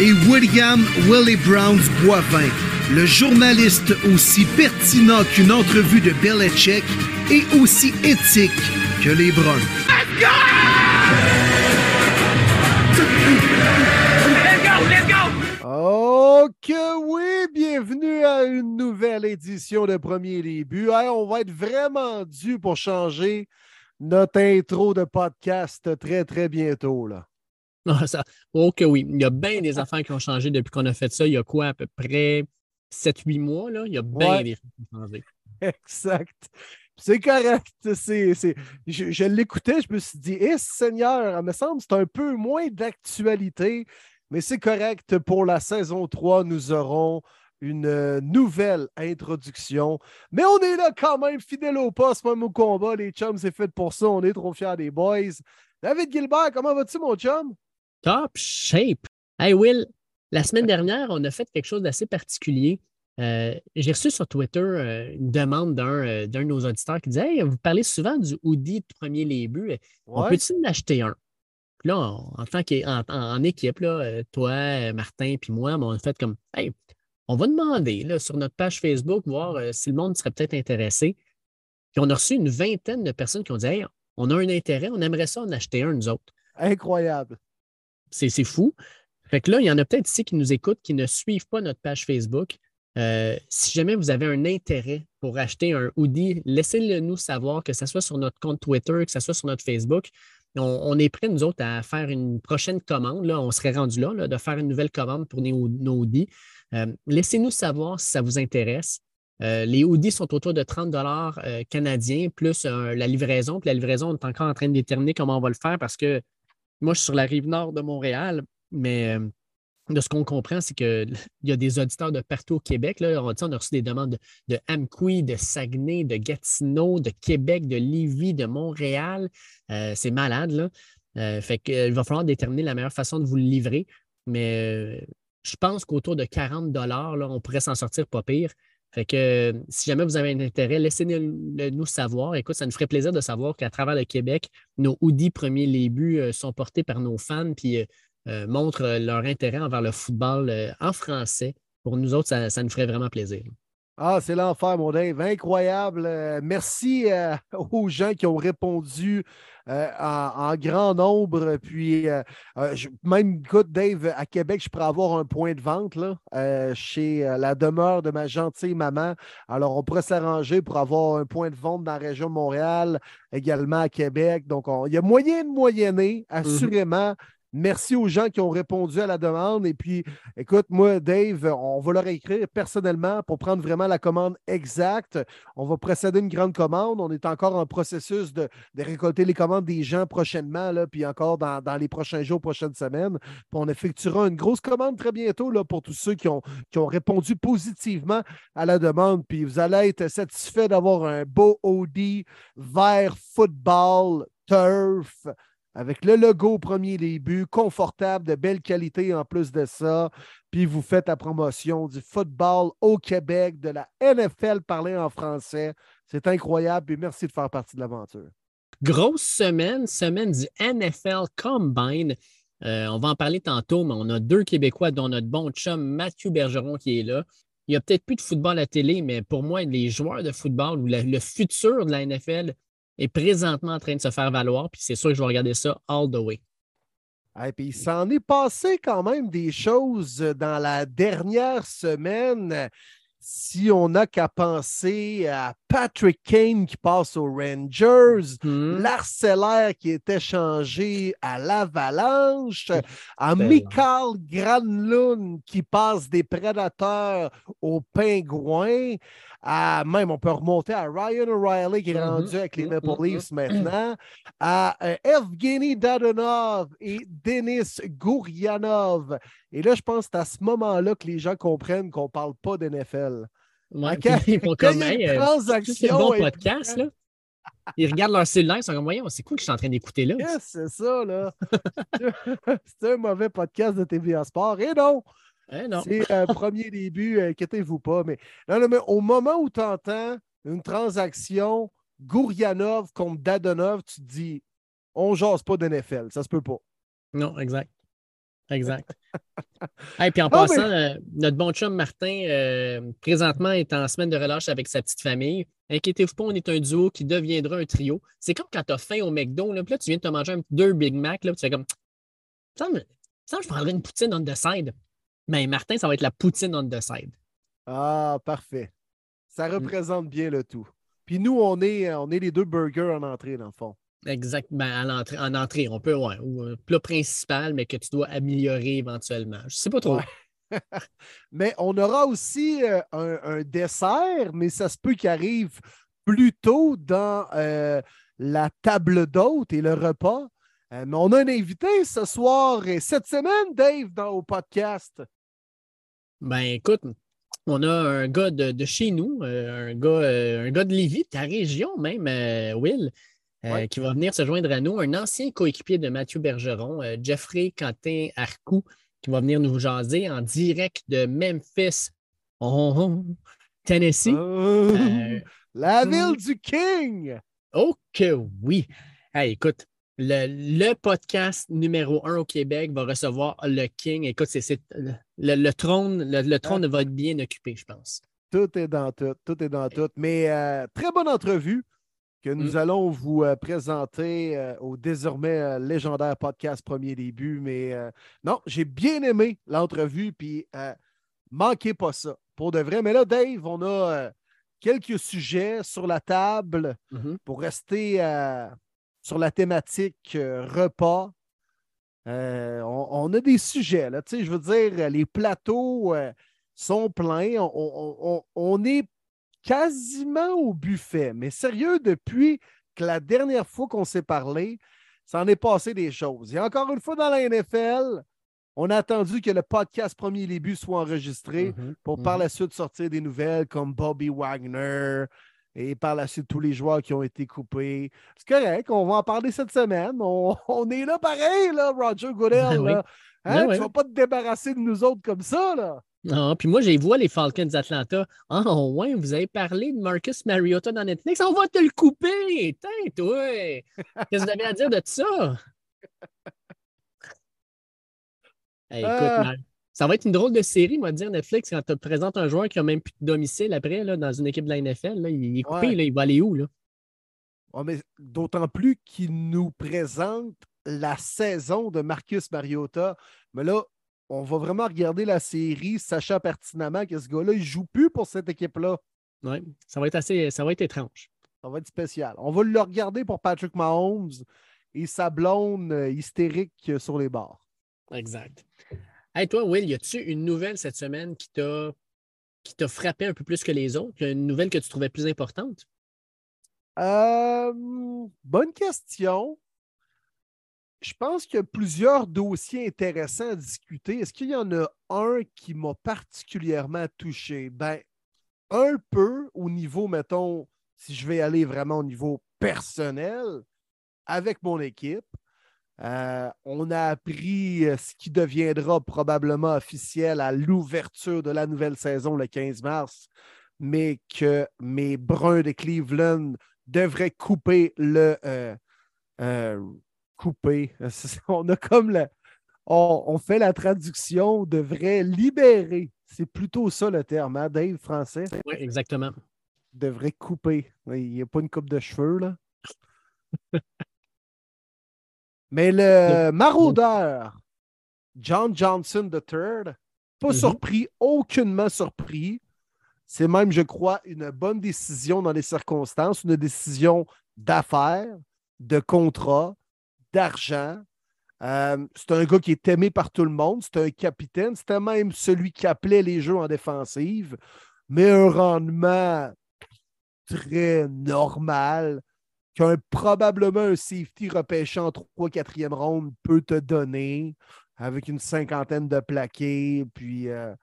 Et William Willie Browns Boivin, le journaliste aussi pertinent qu'une entrevue de Belichick et aussi éthique que les Browns. Let's go! Let's go! Let's go! Oh que oui, bienvenue à une nouvelle édition de Premier Début. Hey, on va être vraiment dû pour changer notre intro de podcast très, très bientôt. Là. Ah, ça, oh que oui. Il y a bien des affaires qui ont changé depuis qu'on a fait ça. Il y a quoi, à peu près 7-8 mois? Là? Il y a bien Ouais. des choses qui ont changé. Exact. C'est correct. C'est, c'est- Je, je l'écoutais, je me suis dit, eh Seigneur, il me semble que c'est un peu moins d'actualité, mais c'est correct. Pour la saison 3, nous aurons une euh, nouvelle introduction. Mais on est là quand même, fidèle au poste, même au combat. Les chums, c'est fait pour ça. On est trop fiers des boys. David Gilbert, comment vas-tu, mon chum? Top shape. Hey Will, la semaine dernière, on a fait quelque chose d'assez particulier. Euh, J'ai reçu sur Twitter euh, une demande d'un euh, d'un de nos auditeurs qui disait Hey, vous parlez souvent du hoodie de premier les buts. On peut-tu en acheter un? Puis là, on- en tant qu'en en, en équipe, là, toi, Martin, puis moi, ben, on a fait comme Hey, on va demander là, sur notre page Facebook, voir si le monde serait peut-être intéressé. Puis on a reçu une vingtaine de personnes qui ont dit Hey, on a un intérêt, on aimerait ça en acheter un, nous autres. Incroyable. C'est fou. Fait que là, il y en a peut-être ici qui nous écoutent, qui ne suivent pas notre page Facebook. Euh, si jamais vous avez un intérêt pour acheter un hoodie, laissez-le nous savoir, que ce soit sur notre compte Twitter, que ce soit sur notre Facebook. On, est prêts, nous autres, à faire une prochaine commande. Là, on serait rendu là, là, de faire une nouvelle commande pour nos, nos hoodies. Euh, Laissez-nous savoir si ça vous intéresse. Euh, les hoodies sont autour de 30 dollars canadiens, plus la livraison. Puis la livraison, on est encore en train de déterminer comment on va le faire parce que moi, je suis sur la rive nord de Montréal, mais euh, de ce qu'on comprend, c'est qu'il y a des auditeurs de partout au Québec. Là. On, a reçu des demandes de, de de Saguenay, de Gatineau, de Québec, de Lévis, de Montréal. Euh, c'est malade, là. Euh, fait que, euh, il va falloir déterminer la meilleure façon de vous le livrer. Mais je pense qu'autour de 40 là, on pourrait s'en sortir pas pire. Fait que si jamais vous avez un intérêt, laissez-nous le- nous savoir. Écoute, ça nous ferait plaisir de savoir qu'à travers le Québec, nos hoodies premiers les buts euh, sont portés par nos fans puis euh, euh, montrent leur intérêt envers le football en français. Pour nous autres, ça nous ferait vraiment plaisir. Ah, c'est l'enfer, mon Dave. Incroyable. Euh, merci euh, aux gens qui ont répondu euh, en, en grand nombre. Puis, je- même, écoute, Dave, à Québec, je pourrais avoir un point de vente là, chez la demeure de ma gentille maman. Alors, on pourrait s'arranger pour avoir un point de vente dans la région de Montréal, également à Québec. Donc, on- il y a moyen de moyenner, assurément. Merci aux gens qui ont répondu à la demande. Et puis, écoute, moi, Dave, on va leur écrire personnellement pour prendre vraiment la commande exacte. On va procéder une grande commande. On est encore en processus de, récolter les commandes des gens prochainement, puis encore dans, les prochains jours, prochaines semaines. On effectuera une grosse commande très bientôt là, pour tous ceux qui ont, répondu positivement à la demande. Puis vous allez être satisfait d'avoir un beau OD vert football turf avec le logo au premier début, confortable, de belle qualité en plus de ça. Puis vous faites la promotion du football au Québec, de la NFL parlée en français. C'est incroyable et merci de faire partie de l'aventure. Grosse semaine, semaine du NFL Combine. Euh, on va en parler tantôt, mais on a deux Québécois, dont notre bon chum Mathieu Bergeron qui est là. Il n'y a peut-être plus de football à télé, mais pour moi, les joueurs de football ou la- le futur de la NFL est présentement en train de se faire valoir. Puis c'est sûr que je vais regarder ça all the way. Et puis, il s'en est passé quand même des choses dans la dernière semaine. Si on n'a qu'à penser à Patrick Kane qui passe aux Rangers, Hmm. l'Arcellaire qui est échangé à l'Avalanche, à Mikael Granlund qui passe des Prédateurs aux Pingouins, à même on peut remonter à Ryan O'Reilly qui est Mhm, rendu avec les Maple mhm. Leafs maintenant, à euh, Evgeny Dadonov et Denis Gourianov. Et là, je pense que c'est à ce moment-là que les gens comprennent qu'on ne parle pas d'NFL. Ouais, puis ils font quand comme, hey, euh, c'est un bon podcast, là. Ils regardent leur cellulaire, ils sont comme, voyons, c'est quoi que je suis en train d'écouter là? Yes, c'est ça, là. c'est un mauvais podcast de TVA Sport. Et non, Eh non. c'est un premier début, euh, inquiétez-vous pas. Mais, non, non, mais au moment où tu entends une transaction Gourianov contre Dadonov, tu te dis, on jase pas d'NFL, ça se peut pas. Non, exact. Exact. Et puis en Ah, passant, mais- euh, notre bon chum Martin, euh, présentement, est en semaine de relâche avec sa petite famille. Inquiétez-vous pas, on est un duo qui deviendra un trio. C'est comme quand tu as faim au McDo, là, puis là, tu viens de te manger un, deux Big Mac, là, puis tu fais comme. Ça me, ça me- je prendrais une poutine on the side. Mais Martin, ça va être la poutine on the side. Ah, parfait. Ça Mm. représente bien le tout. Puis nous, on est, on est les deux burgers en entrée, dans le fond. Exact. Ben, à l'entrée, en entrée, on peut, ouais, ou un plat principal, mais que tu dois améliorer éventuellement. Je sais pas trop. Ouais. Mais on aura aussi euh, un, un dessert, mais ça se peut qu'il arrive plus tôt dans euh, la table d'hôte et le repas. Euh, mais on a un invité ce soir et cette semaine, Dave, dans, au podcast. Ben écoute, on a un gars de, de chez nous, un, gars, un gars de Lévis, de ta région même, Will, Ouais. qui va venir se joindre à nous, un ancien coéquipier de Mathieu Bergeron, euh, Jeffrey Quentin Arcou, qui va venir nous jaser en direct de Memphis, oh, oh, Tennessee. Euh, Euh, la ville du King! Oh que oui! Hey, écoute, le, le podcast numéro un au Québec va recevoir le King. Écoute, c'est, c'est- le, le trône, le, le trône va être bien occupé, je pense. Tout est dans tout, tout est dans tout. Mais euh, très bonne entrevue que nous Mm. allons vous euh, présenter euh, au désormais euh, légendaire podcast Premier Début. Mais non, j'ai bien aimé l'entrevue, puis manquez pas ça, pour de vrai. Mais là, Dave, on a quelques sujets sur la table Mhm. pour rester sur la thématique repas. On, on a des sujets, là, tu sais, je veux dire, les plateaux sont pleins. On, on- on- on est quasiment au buffet. Mais sérieux, depuis que la dernière fois qu'on s'est parlé, ça en est passé des choses. Et encore une fois, dans la NFL, on a attendu que le podcast Premier Début soit enregistré Mhm. pour par la suite sortir des nouvelles comme Bobby Wagner et par la suite tous les joueurs qui ont été coupés. C'est correct, on va en parler cette semaine. On, on est là pareil, là, Roger Goodell. Ben oui. là. Hein, Ben tu vas pas te débarrasser de nous autres comme ça, là. Ah, puis moi, j'ai vu les Falcons d'Atlanta. Ah, ouais, vous avez parlé de Marcus Mariota dans Netflix. On va te le couper. Tain, toi. Qu'est-ce que vous avez à dire de ça? Hey, écoute. Mar- ça va être une drôle de série, moi, dire Netflix, quand tu te présentes un joueur qui n'a même plus de domicile après, là, dans une équipe de la NFL. là, il est coupé, Ouais. là, il va aller où? Là? Ouais, mais D'autant plus qu'il nous présente la saison de Marcus Mariota. Mais là, on va vraiment regarder la série, sachant pertinemment que ce gars-là, il ne joue plus pour cette équipe-là. Ouais, ça va être assez, ça va être étrange. Ça va être spécial. On va le regarder pour Patrick Mahomes et sa blonde euh, hystérique euh, sur les bords. Exact. Hey, toi, Will, y a-tu une nouvelle cette semaine qui t'a qui t'a frappé un peu plus que les autres? Une nouvelle que tu trouvais plus importante? Euh, bonne question. Je pense qu'il y a plusieurs dossiers intéressants à discuter. Est-ce qu'il y en a un qui m'a particulièrement touché? Ben, un peu au niveau, mettons, si je vais aller vraiment au niveau personnel avec mon équipe. Euh, on a appris euh, ce qui deviendra probablement officiel à l'ouverture de la nouvelle saison le 15 mars, mais que mes Bruns de Cleveland devraient couper le. euh, couper. On a comme le. On, on fait la traduction, devrait libérer. C'est plutôt ça le terme, hein, Dave, français? Oui, exactement. Devrait couper. Il n'y a pas une coupe de cheveux, là. Mais le maraudeur, John Johnson III, pas Mhm. surpris, aucunement surpris. C'est même, je crois, une bonne décision dans les circonstances, une décision d'affaires, de contrat, d'argent. Euh, c'est un gars qui est aimé par tout le monde. C'est un capitaine. C'était même celui qui appelait les jeux en défensive, mais un rendement très normal qu'un probablement un safety repêché en 3-4e ronde peut te donner avec une cinquantaine de plaqués, puis euh,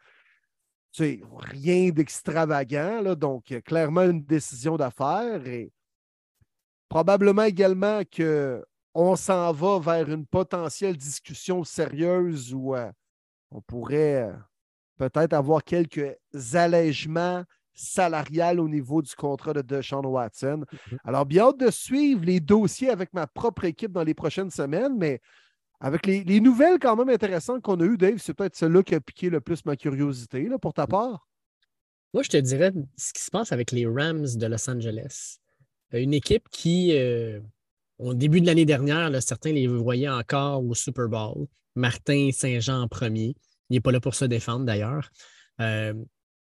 rien d'extravagant. Donc, clairement, une décision d'affaires et probablement également qu'on s'en va vers une potentielle discussion sérieuse où euh, on pourrait euh, peut-être avoir quelques allègements salarial au niveau du contrat de Deshaun Watson. Mhm. Alors, bien hâte de suivre les dossiers avec ma propre équipe dans les prochaines semaines, mais avec les, nouvelles quand même intéressantes qu'on a eues, Dave, c'est peut-être celle-là qui a piqué le plus ma curiosité là, pour ta part. Moi, je te dirais ce qui se passe avec les Rams de Los Angeles. Euh, une équipe qui, euh, au début de l'année dernière, certains les voyaient encore au Super Bowl. Martin Saint-Jean en premier. Il n'est pas là pour se défendre d'ailleurs. Euh,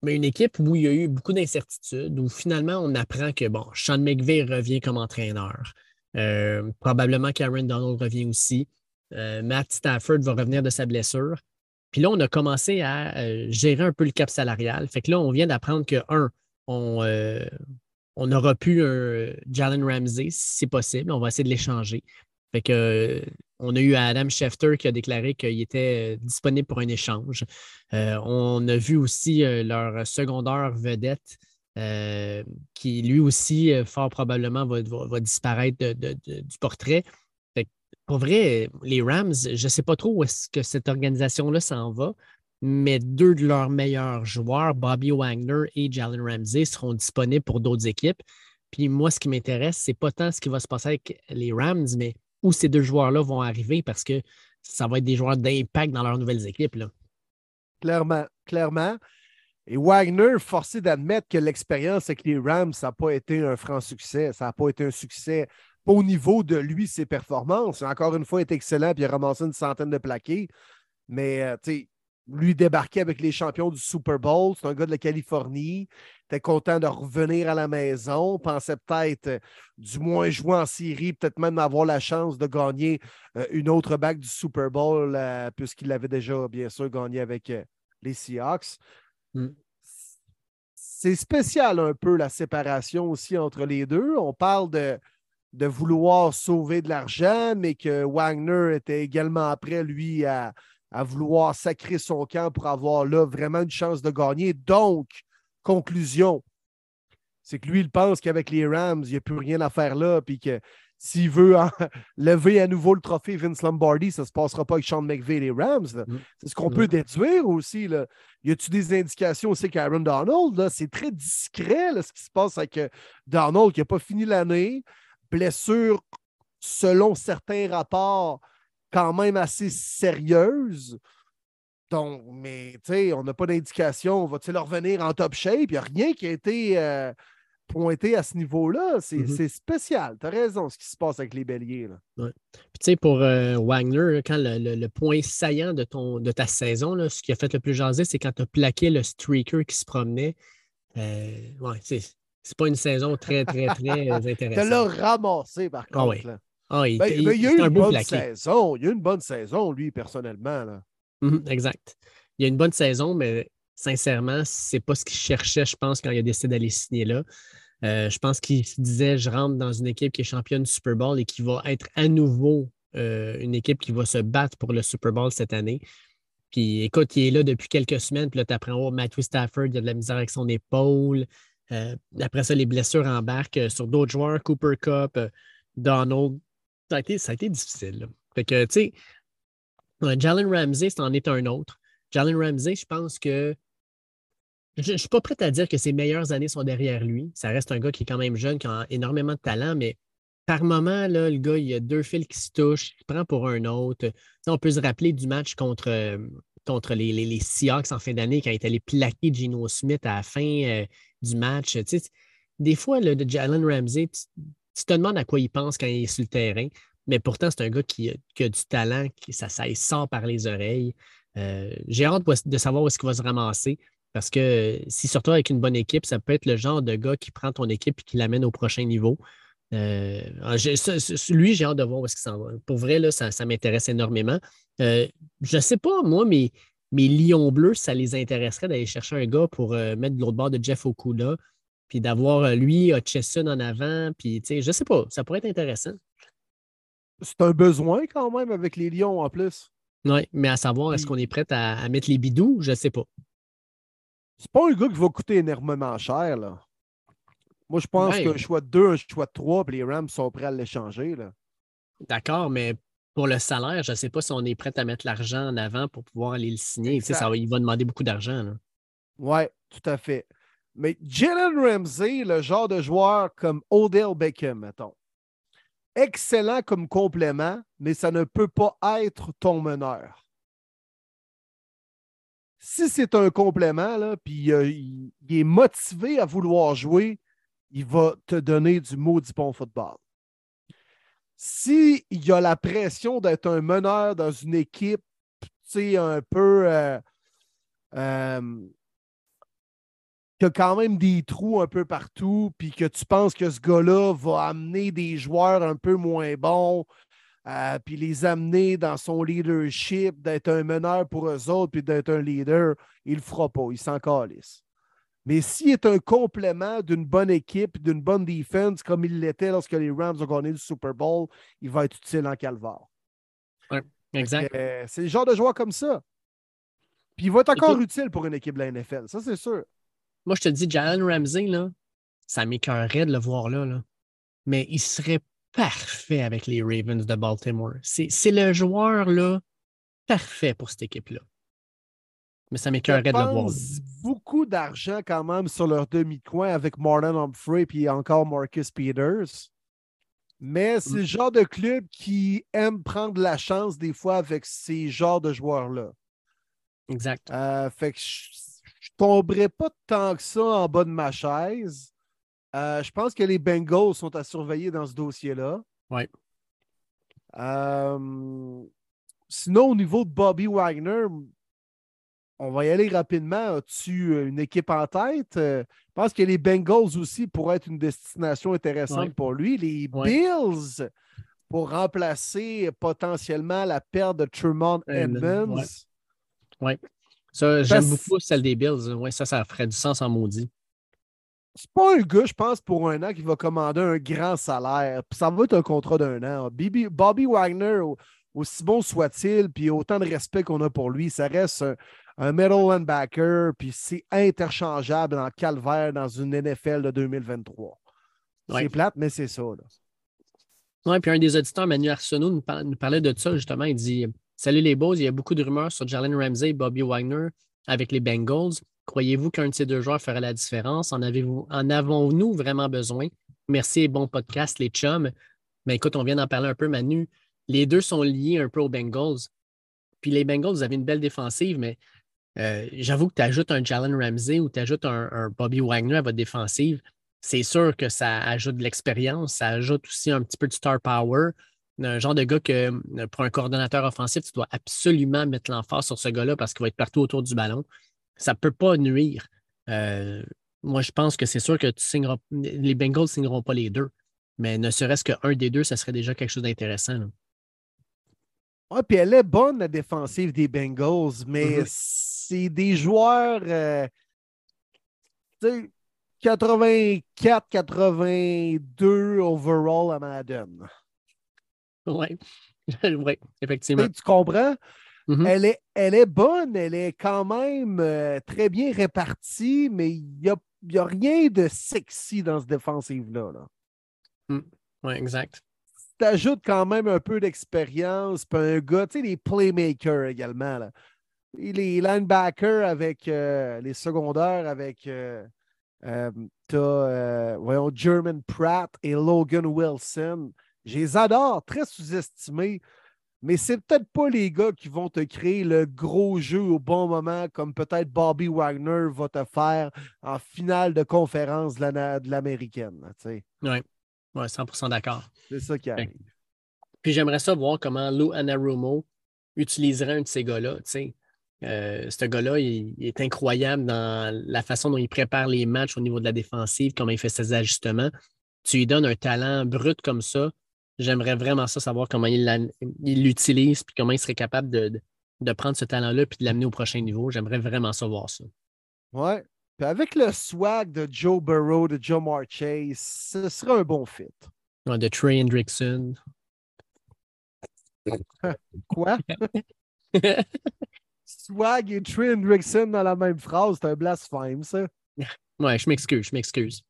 mais une équipe où il y a eu beaucoup d'incertitudes, où finalement on apprend que bon, Sean McVay revient comme entraîneur. Euh, probablement Karen Donald revient aussi. Euh, Matt Stafford va revenir de sa blessure. Puis là, on a commencé à gérer un peu le cap salarial. Fait que là, on vient d'apprendre que, un, on, on aura pu un Jalen Ramsey, si c'est possible. On va essayer de l'échanger. Fait que on a eu Adam Schefter qui a déclaré qu'il était euh, disponible pour un échange. Euh, on a vu aussi euh, leur secondaire vedette qui lui aussi, fort probablement, va, disparaître du portrait. pour vrai, les Rams, je ne sais pas trop où est-ce que cette organisation-là s'en va, mais deux de leurs meilleurs joueurs, Bobby Wagner et Jalen Ramsey, seront disponibles pour d'autres équipes. Puis moi, ce qui m'intéresse, c'est pas tant ce qui va se passer avec les Rams, mais où ces deux joueurs-là vont arriver parce que ça va être des joueurs d'impact dans leurs nouvelles équipes. Là. Clairement, clairement. Et Wagner, forcé d'admettre que l'expérience avec les Rams, ça n'a pas été un franc succès. Ça n'a pas été un succès au niveau de lui, ses performances. Encore une fois, il est excellent et il a ramassé une centaine de plaqués. Mais, euh, tu sais, lui débarquer avec les champions du Super Bowl. C'est un gars de la Californie. Était content de revenir à la maison. Pensait peut-être, euh, du moins jouer en série, peut-être même avoir la chance de gagner euh, une autre bague du Super Bowl, euh, puisqu'il avait déjà, bien sûr, gagné avec les Seahawks. Mm. C'est spécial un peu la séparation aussi entre les deux. On parle de, de vouloir sauver de l'argent, mais que Wagner était également prêt, lui, à à vouloir sacrer son camp pour avoir là vraiment une chance de gagner. Donc, conclusion, c'est que lui, il pense qu'avec les Rams, il n'y a plus rien à faire là, puis que s'il veut lever à nouveau le trophée Vince Lombardi, ça ne se passera pas avec Sean McVay et les Rams. Mm. C'est ce qu'on peut déduire aussi. Là. Y a-tu des indications aussi qu'Aaron Donald? C'est très discret ce qui se passe avec euh, Donald qui n'a pas fini l'année. Blessure, selon certains rapports, quand même assez sérieuse. Donc, mais tu sais, on n'a pas d'indication. Va-t-il revenir en top shape? Il n'y a rien qui a été euh, pointé à ce niveau-là. Mm-hmm. C'est spécial. Tu as raison, ce qui se passe avec les béliers. Puis, tu sais, pour euh, Wagner, quand le, point saillant de, ton, de ta saison, là, ce qui a fait le plus jaser, c'est quand tu as plaqué le streaker qui se promenait. Euh, ouais, c'est pas une saison très, très, très intéressante. Tu l'as ramassé, par ah contre. Ah, il, ben, il, a eu une bonne saison. Il a eu une bonne saison, lui, personnellement. Là. Mhm, exact. Il a une bonne saison, mais sincèrement, c'est pas ce qu'il cherchait, je pense, quand il a décidé d'aller signer là. Euh, je pense qu'il se disait je rentre dans une équipe qui est championne du Super Bowl et qui va être à nouveau euh, une équipe qui va se battre pour le Super Bowl cette année. Puis écoute, il est là depuis quelques semaines, puis là, tu apprends, oh, Matthew Stafford, il a de la misère avec son épaule. Euh, après ça, les blessures embarquent sur d'autres joueurs, Cooper Cup, Donald ça a été, ça a été difficile. Fait que, tu sais, Jalen Ramsey, c'en est un autre. Jalen Ramsey, je pense que je ne suis pas prêt à dire que ses meilleures années sont derrière lui. Ça reste un gars qui est quand même jeune, qui a énormément de talent, mais par moment, là, le gars, il y a deux fils qui se touchent, il prend pour un autre. on peut se rappeler du match contre, contre les, Seahawks en fin d'année quand il est allé plaquer Geno Smith à la fin euh, du match. des fois, le de Jalen Ramsey, tu te demandes à quoi il pense quand il est sur le terrain, mais pourtant, c'est un gars qui, a du talent, qui, ça, ça sort par les oreilles. Euh, j'ai hâte de savoir où est-ce qu'il va se ramasser. Parce que si surtout avec une bonne équipe, ça peut être le genre de gars qui prend ton équipe et qui l'amène au prochain niveau. Euh, lui, j'ai hâte de voir où est-ce qu'il s'en va. Pour vrai, là, ça, m'intéresse énormément. Euh, je ne sais pas, moi, mais mes Lions bleus, ça les intéresserait d'aller chercher un gars pour euh, mettre de l'autre bord de Jeff Okuda, puis d'avoir lui, Hutchison en avant, puis je ne sais pas, ça pourrait être intéressant. C'est un besoin quand même avec les Lions en plus. Oui, mais à savoir, est-ce qu'on est prêt à, mettre les bidous? Je ne sais pas. C'est pas un gars qui va coûter énormément cher, là. Moi, je pense qu'un choix de 2, un choix de 3, puis les Rams sont prêts à l'échanger. D'accord, mais pour le salaire, je ne sais pas si on est prêt à mettre l'argent en avant pour pouvoir aller le signer. ça, il va demander beaucoup d'argent. Oui, tout à fait. Mais Jalen Ramsey, le genre de joueur comme Odell Beckham, mettons. Excellent comme complément, mais ça ne peut pas être ton meneur. Si c'est un complément, puis euh, il, est motivé à vouloir jouer, il va te donner du maudit bon football. S'il y a la pression d'être un meneur dans une équipe, tu sais, un peu. Euh, euh, qui a quand même des trous un peu partout, puis que tu penses que ce gars-là va amener des joueurs un peu moins bons, euh, puis les amener dans son leadership, d'être un meneur pour eux autres, puis d'être un leader, il ne le fera pas, il s'en calisse. Mais s'il est un complément d'une bonne équipe, d'une bonne défense, comme il l'était lorsque les Rams ont gagné le Super Bowl, il va être utile en calvaire. Oui, exact. Euh, c'est le genre de joueur comme ça. Puis il va être encore utile pour une équipe de la NFL, ça c'est sûr. Moi, je te dis, Jalen Ramsey, là, ça m'écœurerait de le voir là, là. Mais il serait parfait avec les Ravens de Baltimore. C'est le joueur là, parfait pour cette équipe-là mais ça m'écœurait de le voir. beaucoup d'argent quand même sur leur demi-coin avec Marlon Humphrey et encore Marcus Peters. Mais c'est le mm. genre de club qui aime prendre la chance des fois avec ces genres de joueurs-là. Exact. Euh, fait que tomberai pas tant que ça en bas de ma chaise. Euh, je pense que les Bengals sont à surveiller dans ce dossier-là. Oui. Euh, sinon, au niveau de Bobby Wagner, on va y aller rapidement. As-tu euh, une équipe en tête? Euh, je pense que les Bengals aussi pourraient être une destination intéressante pour lui. Les Bills pour remplacer potentiellement la perte de Tremont Edmonds. Oui. Ça, j'aime beaucoup celle des Bills. Oui, ça, ça ferait du sens en maudit. C'est pas un gars, je pense, pour un an qui va commander un grand salaire. ça va être un contrat d'un an. Bobby Wagner, aussi bon soit-il, puis autant de respect qu'on a pour lui, ça reste un, un middle linebacker, puis c'est interchangeable en calvaire dans une NFL de 2023. C'est plate, mais c'est ça. Oui, puis un des auditeurs, Manu Arsenault, nous, parlait de ça justement. Il dit Salut les boys, il y a beaucoup de rumeurs sur Jalen Ramsey et Bobby Wagner avec les Bengals. Croyez-vous qu'un de ces deux joueurs ferait la différence? En, avons-nous vraiment besoin? Merci bon podcast, les chums. Mais écoute, on vient d'en parler un peu, Manu. Les deux sont liés un peu aux Bengals. Puis les Bengals, vous avez une belle défensive, mais euh, j'avoue que tu ajoutes un Jalen Ramsey ou tu ajoutes un, Bobby Wagner à votre défensive, c'est sûr que ça ajoute de l'expérience, ça ajoute aussi un petit peu de star power. Un genre de gars que euh, pour un coordonnateur offensif, tu dois absolument mettre l'emphase sur ce gars-là parce qu'il va être partout autour du ballon. Ça ne peut pas nuire. Euh, moi, je pense que c'est sûr que tu signeras, les Bengals ne signeront pas les deux. Mais ne serait-ce qu'un des deux, ça serait déjà quelque chose d'intéressant. Oui, puis elle est bonne, la défensive des Bengals, mais mm-hmm c'est des joueurs 84-82 overall à Madden. Oui, ouais, effectivement. Tu comprends? Mm-hmm. elle, est, elle est bonne, elle est quand même euh, très bien répartie, mais il n'y a, a, rien de sexy dans ce défensive-là. Là. Mm. Oui, exact. Tu ajoutes quand même un peu d'expérience, puis un gars, tu sais, les playmakers également. Là les linebackers avec euh, les secondaires avec euh, euh, voyons, German Pratt et Logan Wilson. Je les adore, très sous-estimés, mais c'est peut-être pas les gars qui vont te créer le gros jeu au bon moment, comme peut-être Bobby Wagner va te faire en finale de conférence de l'américaine. Oui, ouais, 100% d'accord. C'est ça qui arrive. Puis j'aimerais ça voir comment Lou Anarumo utiliserait un de ces gars-là. Euh, ce gars-là, il, est incroyable dans la façon dont il prépare les matchs au niveau de la défensive, comment il fait ses ajustements. Tu lui donnes un talent brut comme ça. J'aimerais vraiment ça, savoir comment il l'utilise, puis comment il serait capable de, prendre ce talent-là puis de l'amener au prochain niveau. J'aimerais vraiment savoir ça. Ouais. Puis avec le swag de Joe Burrow, de Joe Chase, ce serait un bon fit. de Trey Hendrickson. Quoi? Swag et Trey Hendrickson dans la même phrase, c'est un blasphème, ça. Ouais, je m'excuse, je m'excuse.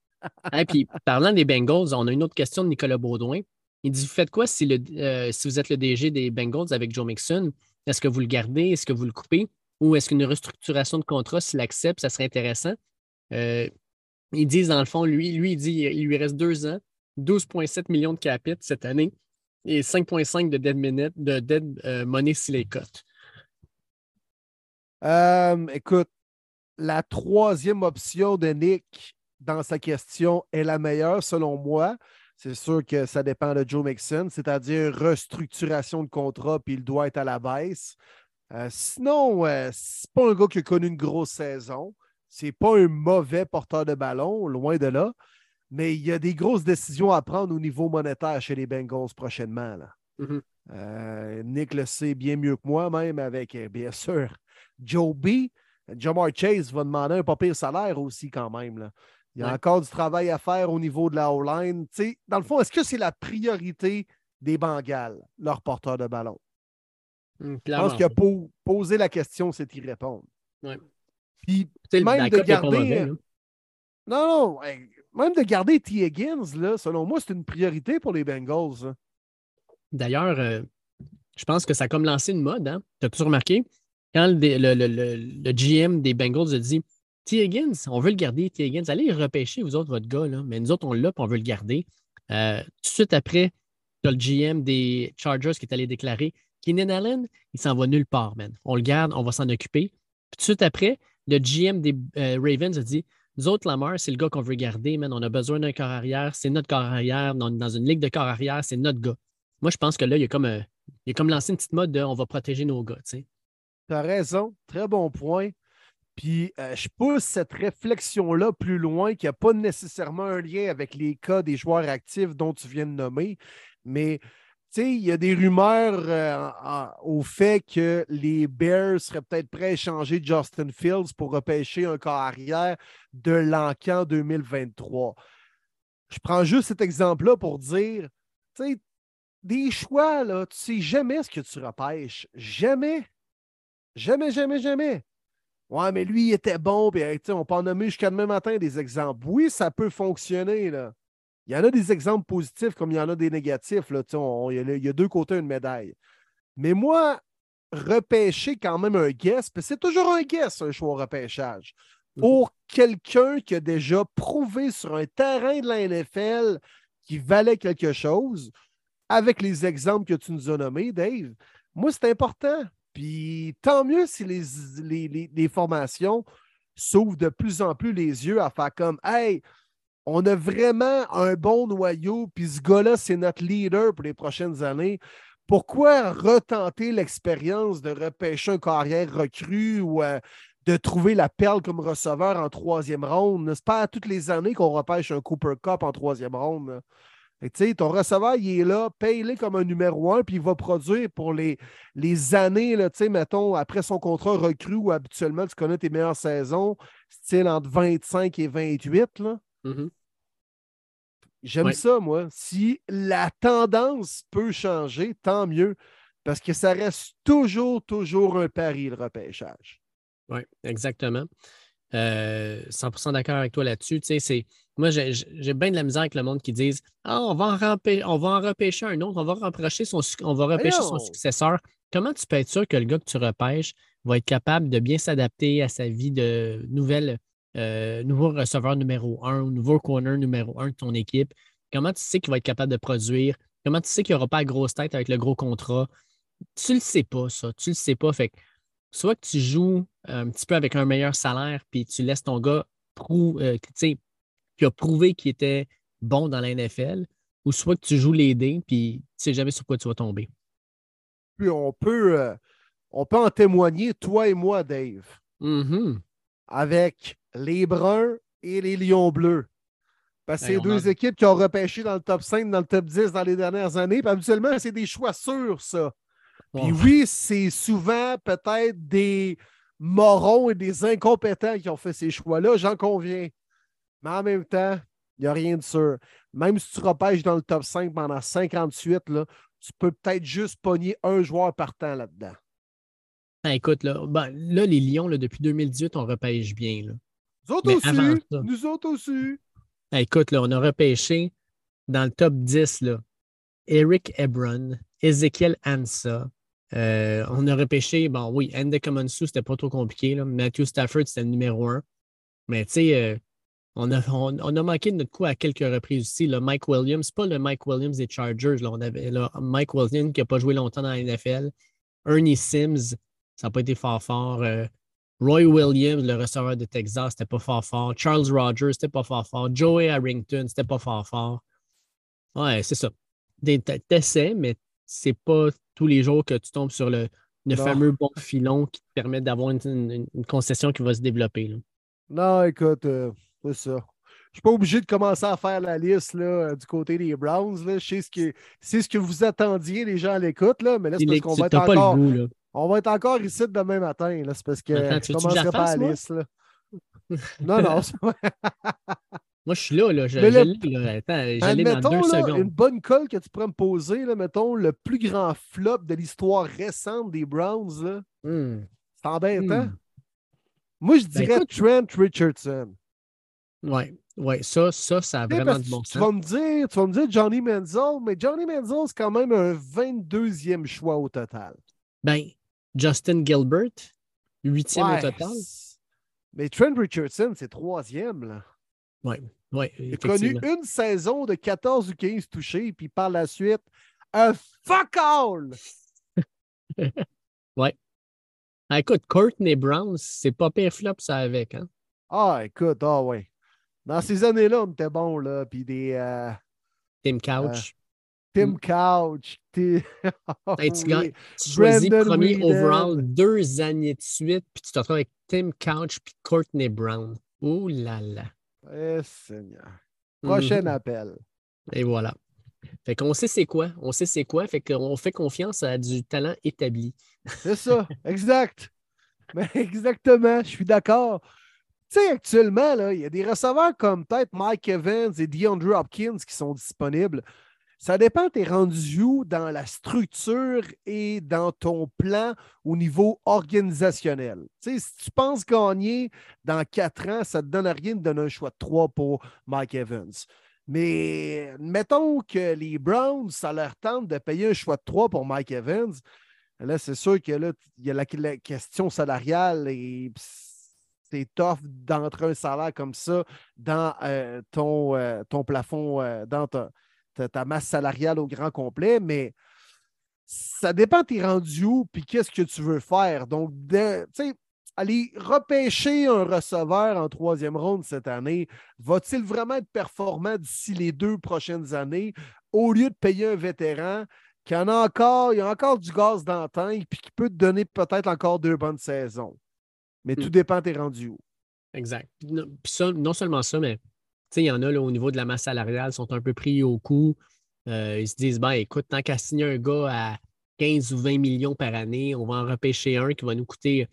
Et puis, parlant des Bengals, on a une autre question de Nicolas Baudouin. Il dit Faites quoi si, le, euh, si vous êtes le DG des Bengals avec Joe Mixon? Est-ce que vous le gardez? Est-ce que vous le coupez? Ou est-ce qu'une restructuration de contrat, s'il accepte, ça serait intéressant? Euh, Ils disent, dans le fond, lui, lui, il dit il lui reste deux ans, 12,7 millions de capit cette année et 5,5 de dead de dead euh, money s'il est cote. Écoute, la troisième option de Nick dans sa question est la meilleure selon moi. C'est sûr que ça dépend de Joe Mixon, c'est-à-dire restructuration de contrat, puis il doit être à la baisse. Euh, sinon, euh, c'est pas un gars qui a connu une grosse saison. C'est pas un mauvais porteur de ballon, loin de là. Mais il y a des grosses décisions à prendre au niveau monétaire chez les Bengals prochainement. Mm-hmm. Nick le sait bien mieux que moi, même avec, bien sûr, Joe B. Jamar Chase va demander un pas pire salaire aussi, quand même. Il y a encore du travail à faire au niveau de la O-line. Dans le fond, est-ce que c'est la priorité des Bengals, leur porteur de ballon? Hmm, Je pense a posé la question, c'est y répondre. Puis, même de garder. Hein. non, non, même de garder T. Higgins, là, selon moi, c'est une priorité pour les Bengals. Hein. D'ailleurs, euh, je pense que ça a comme lancé une mode. Hein? Tu as-tu remarqué? quand le, GM des Bengals a dit T. Higgins, on veut le garder, T. Higgins, allez repêcher, vous autres, votre gars, là. mais nous autres, on l'a, on veut le garder. Euh, tout de suite après, le GM des Chargers qui est allé déclarer Keenan Allen, il s'en va nulle part, man. On le garde, on va s'en occuper. Puis tout de suite après, le GM des euh, Ravens a dit Nous autres, Lamar, c'est le gars qu'on veut garder, man. On a besoin d'un corps arrière, c'est notre corps arrière. On est dans une ligue de corps arrière, c'est notre gars. Moi, je pense que là, il y a comme, euh, il a comme lancé une petite mode de on va protéger nos gars. Tu sais. Tu as raison, très bon point. Puis euh, je pousse cette réflexion-là plus loin, qui n'a pas nécessairement un lien avec les cas des joueurs actifs dont tu viens de nommer, mais il y a des rumeurs euh, au fait que les Bears seraient peut-être prêts à échanger Justin Fields pour repêcher un corps arrière de l'encan 2023. Je prends juste cet exemple-là pour dire, tu sais, des choix, là, tu sais jamais ce que tu repêches. Jamais. Jamais, jamais, jamais. Ouais, mais lui, il était bon. Puis, on peut en nommer jusqu'à demain matin des exemples. Oui, ça peut fonctionner. Là. Il y en a des exemples positifs comme il y en a des négatifs. Là. il, y a, deux côtés d'une médaille. Mais moi, repêcher quand même un guess, c'est toujours un guess, un choix au repêchage. Mm-hmm. Pour quelqu'un qui a déjà prouvé sur un terrain de la NFL qui valait quelque chose, avec les exemples que tu nous as nommés, Dave, moi, c'est important. Puis tant mieux si les, formations s'ouvrent de plus en plus les yeux à faire comme Hey, on a vraiment un bon noyau, puis ce gars-là, c'est notre leader pour les prochaines années. Pourquoi retenter l'expérience de repêcher un carrière recru ou euh, de trouver la perle comme receveur en troisième ronde? C'est pas toutes les années qu'on repêche un Cooper Cup en troisième ronde ton receveur, il est là, paye-le comme un numéro un, puis il va produire pour les, les années, là, mettons, après son contrat recru, où habituellement tu connais tes meilleures saisons, style entre 25 et 28. Là. Mm-hmm. J'aime ça, moi. Si la tendance peut changer, tant mieux, parce que ça reste toujours, toujours un pari, le repêchage. Oui, exactement. 100% euh, d'accord avec toi là-dessus. Moi, j'ai bien de la misère avec le monde qui disent Ah, on va en, on va en repêcher un autre, on va repêcher son, on va repêcher son successeur. Comment tu peux être sûr que le gars que tu repêches va être capable de bien s'adapter à sa vie de nouvelle, euh, nouveau receveur numéro un ou nouveau corner numéro un de ton équipe? Comment tu sais qu'il va être capable de produire? Comment tu sais qu'il n'y aura pas la grosse tête avec le gros contrat? Tu le sais pas, ça. Tu le sais pas. Fait soit que tu joues un petit peu avec un meilleur salaire, puis tu laisses ton gars euh, qui a prouvé qu'il était bon dans la NFL, ou soit que tu joues les dés, puis tu ne sais jamais sur quoi tu vas tomber. Puis on peut, euh, on peut en témoigner, toi et moi, Dave, Mhm. avec les Bruns et les Lions Bleus. Parce que c'est deux équipes qui ont repêché dans le top 5, dans le top 10 dans les dernières années. Puis habituellement, c'est des choix sûrs, ça. Puis oui, c'est souvent peut-être des morons et des incompétents qui ont fait ces choix-là, j'en conviens. Mais en même temps, il n'y a rien de sûr. Même si tu repêches dans le top 5 pendant 58, là, tu peux peut-être juste pogner un joueur par temps là-dedans. Ah, écoute, là, ben, là, les Lions, là, depuis 2018, on repêche bien. Là. Nous autres Mais aussi. ça. Nous autres aussi. Ah, écoute, là, on a repêché dans le top 10 là, Eric Ebron, Ezekiel Ansa. Euh, on a repêché, bon, oui, Andekomonsu, c'était pas trop compliqué. Là. Matthew Stafford, c'était le numéro un. Mais tu sais, euh, on, a, on, a manqué de notre coup à quelques reprises aussi. Le Mike Williams, pas le Mike Williams des Chargers. Là, on avait là, Mike Williams qui n'a pas joué longtemps dans la NFL. Ernie Sims, ça n'a pas été fort fort. Euh, Roy Williams, le receveur de Texas, c'était pas fort fort. Charles Rogers, c'était pas fort fort. Joey Harrington, c'était pas fort fort. Ouais, c'est ça. Des- T'essaies, mais c'est pas tous les jours que tu tombes sur le, le Non. fameux bon filon qui te permet d'avoir une, une- une concession qui va se développer. là. Non, écoute, euh, c'est ça. Je suis pas obligé de commencer à faire la liste là, euh, du côté des Browns. Là. Je sais ce que, c'est ce que vous attendiez, les gens à l'écoute, là, mais là, c'est parce qu'on va être encore. le goût. Là. On va être encore ici demain matin. C'est parce que Attends, tu je la commencerai pas la liste. Là. non, non. Moi, je suis là. là. Je, là. Attends, je l'ai dans Admettons, deux là, secondes. une bonne colle que tu pourrais me poser, là, mettons, le plus grand flop de l'histoire récente des Browns. là. Hmm. C'est embêtant. Hmm. Moi, je Ben, dirais Trent Richardson. Ouais, ouais, ça, ça, ça a Tu vraiment du bon tu sens. vas me dire, tu vas me dire Johnny Manziel, mais Johnny Manziel, c'est quand même un 22e choix au total. Ben, Justin Gilbert, huitième Ouais, au total. Mais Trent Richardson, c'est troisième. Là. Oui, ouais, Il a connu une saison de 14 ou 15 touchés, puis par la suite, un fuck all! Ah, écoute, Courtney Brown, c'est pas pire flop, ça avec. Hein? Ah, écoute, ah ouais. Dans ces années-là, on était bon, là. Puis des euh, Tim Couch. Tim Couch. Tim- Hey, tu oui. tu choisis premier overall deux années de suite, puis tu te retrouves avec Tim Couch puis Courtney Brown. Ouh là là. Eh, Seigneur. Prochain Mhm. appel. Et voilà. Fait qu'on sait c'est quoi. On sait c'est quoi. Fait qu'on fait confiance à du talent établi. C'est ça, exact. Mais exactement, je suis d'accord. Tu sais, actuellement, il y a des receveurs comme peut-être Mike Evans et DeAndre Hopkins qui sont disponibles. Ça dépend, tu es rendu où dans la structure et dans ton plan au niveau organisationnel. Si tu penses gagner dans quatre ans, ça ne te donne rien de donner un choix de trois pour Mike Evans. Mais mettons que les Browns, ça leur tente de payer un choix de trois pour Mike Evans. Là, c'est sûr que là, il y a la, question salariale et c'est tough d'entrer un salaire comme ça dans euh, ton, euh, ton plafond, euh, dans ta, ta masse salariale au grand complet, mais ça dépend t'es rendu où puis qu'est-ce que tu veux faire. Donc, tu sais, aller repêcher un receveur en troisième ronde cette année, va-t-il vraiment être performant d'ici les deux prochaines années au lieu de payer un vétéran qui en a encore, il y a encore du gaz dans le tank puis qui peut te donner peut-être encore deux bonnes saisons? Mais tout Mm. dépend t'es rendu où. Exact. Puis non- puis ça, non seulement ça, mais il y en a là, au niveau de la masse salariale, sont un peu pris au coup. Euh, ils se disent, ben, écoute, tant qu'à signer un gars à 15 ou 20 millions par année, on va en repêcher un qui va nous coûter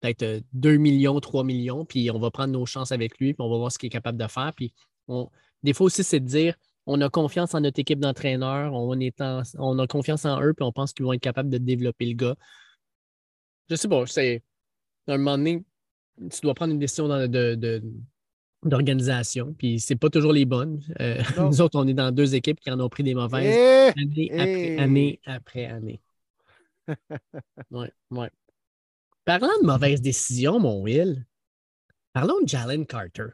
peut-être euh, 2 millions, 3 millions, puis on va prendre nos chances avec lui, puis on va voir ce qu'il est capable de faire. Puis des fois aussi, c'est de dire, on a confiance en notre équipe d'entraîneurs, on, on a confiance en eux, puis on pense qu'ils vont être capables de développer le gars. Je sais pas, c'est à un moment donné, tu dois prendre une décision de- d'organisation, puis c'est pas toujours les bonnes. Euh, nous autres, on est dans deux équipes qui en ont pris des mauvaises Eh! année après Hey! année après année. ouais, ouais. Parlant de mauvaises décisions, mon Will, parlons de Jalen Carter.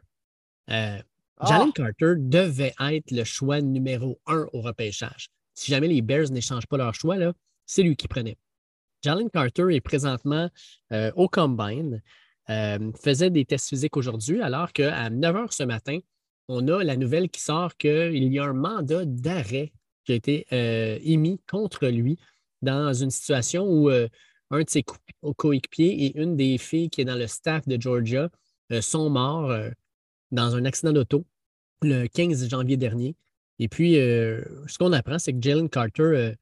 Euh, Ah! Jalen Carter devait être le choix numéro un au repêchage. Si jamais les Bears n'échangent pas leur choix, c'est lui qui prenait. Jalen Carter est présentement euh, au Combine, euh, faisait des tests physiques aujourd'hui, alors qu'à 9 h ce matin, on a la nouvelle qui sort qu'il y a un mandat d'arrêt qui a été euh, émis contre lui dans une situation où, euh, un de ses coéquipiers et une des filles qui est dans le staff de Georgia sont morts dans un accident d'auto le 15 janvier dernier. Et puis, ce qu'on apprend, c'est que Jalen Carter,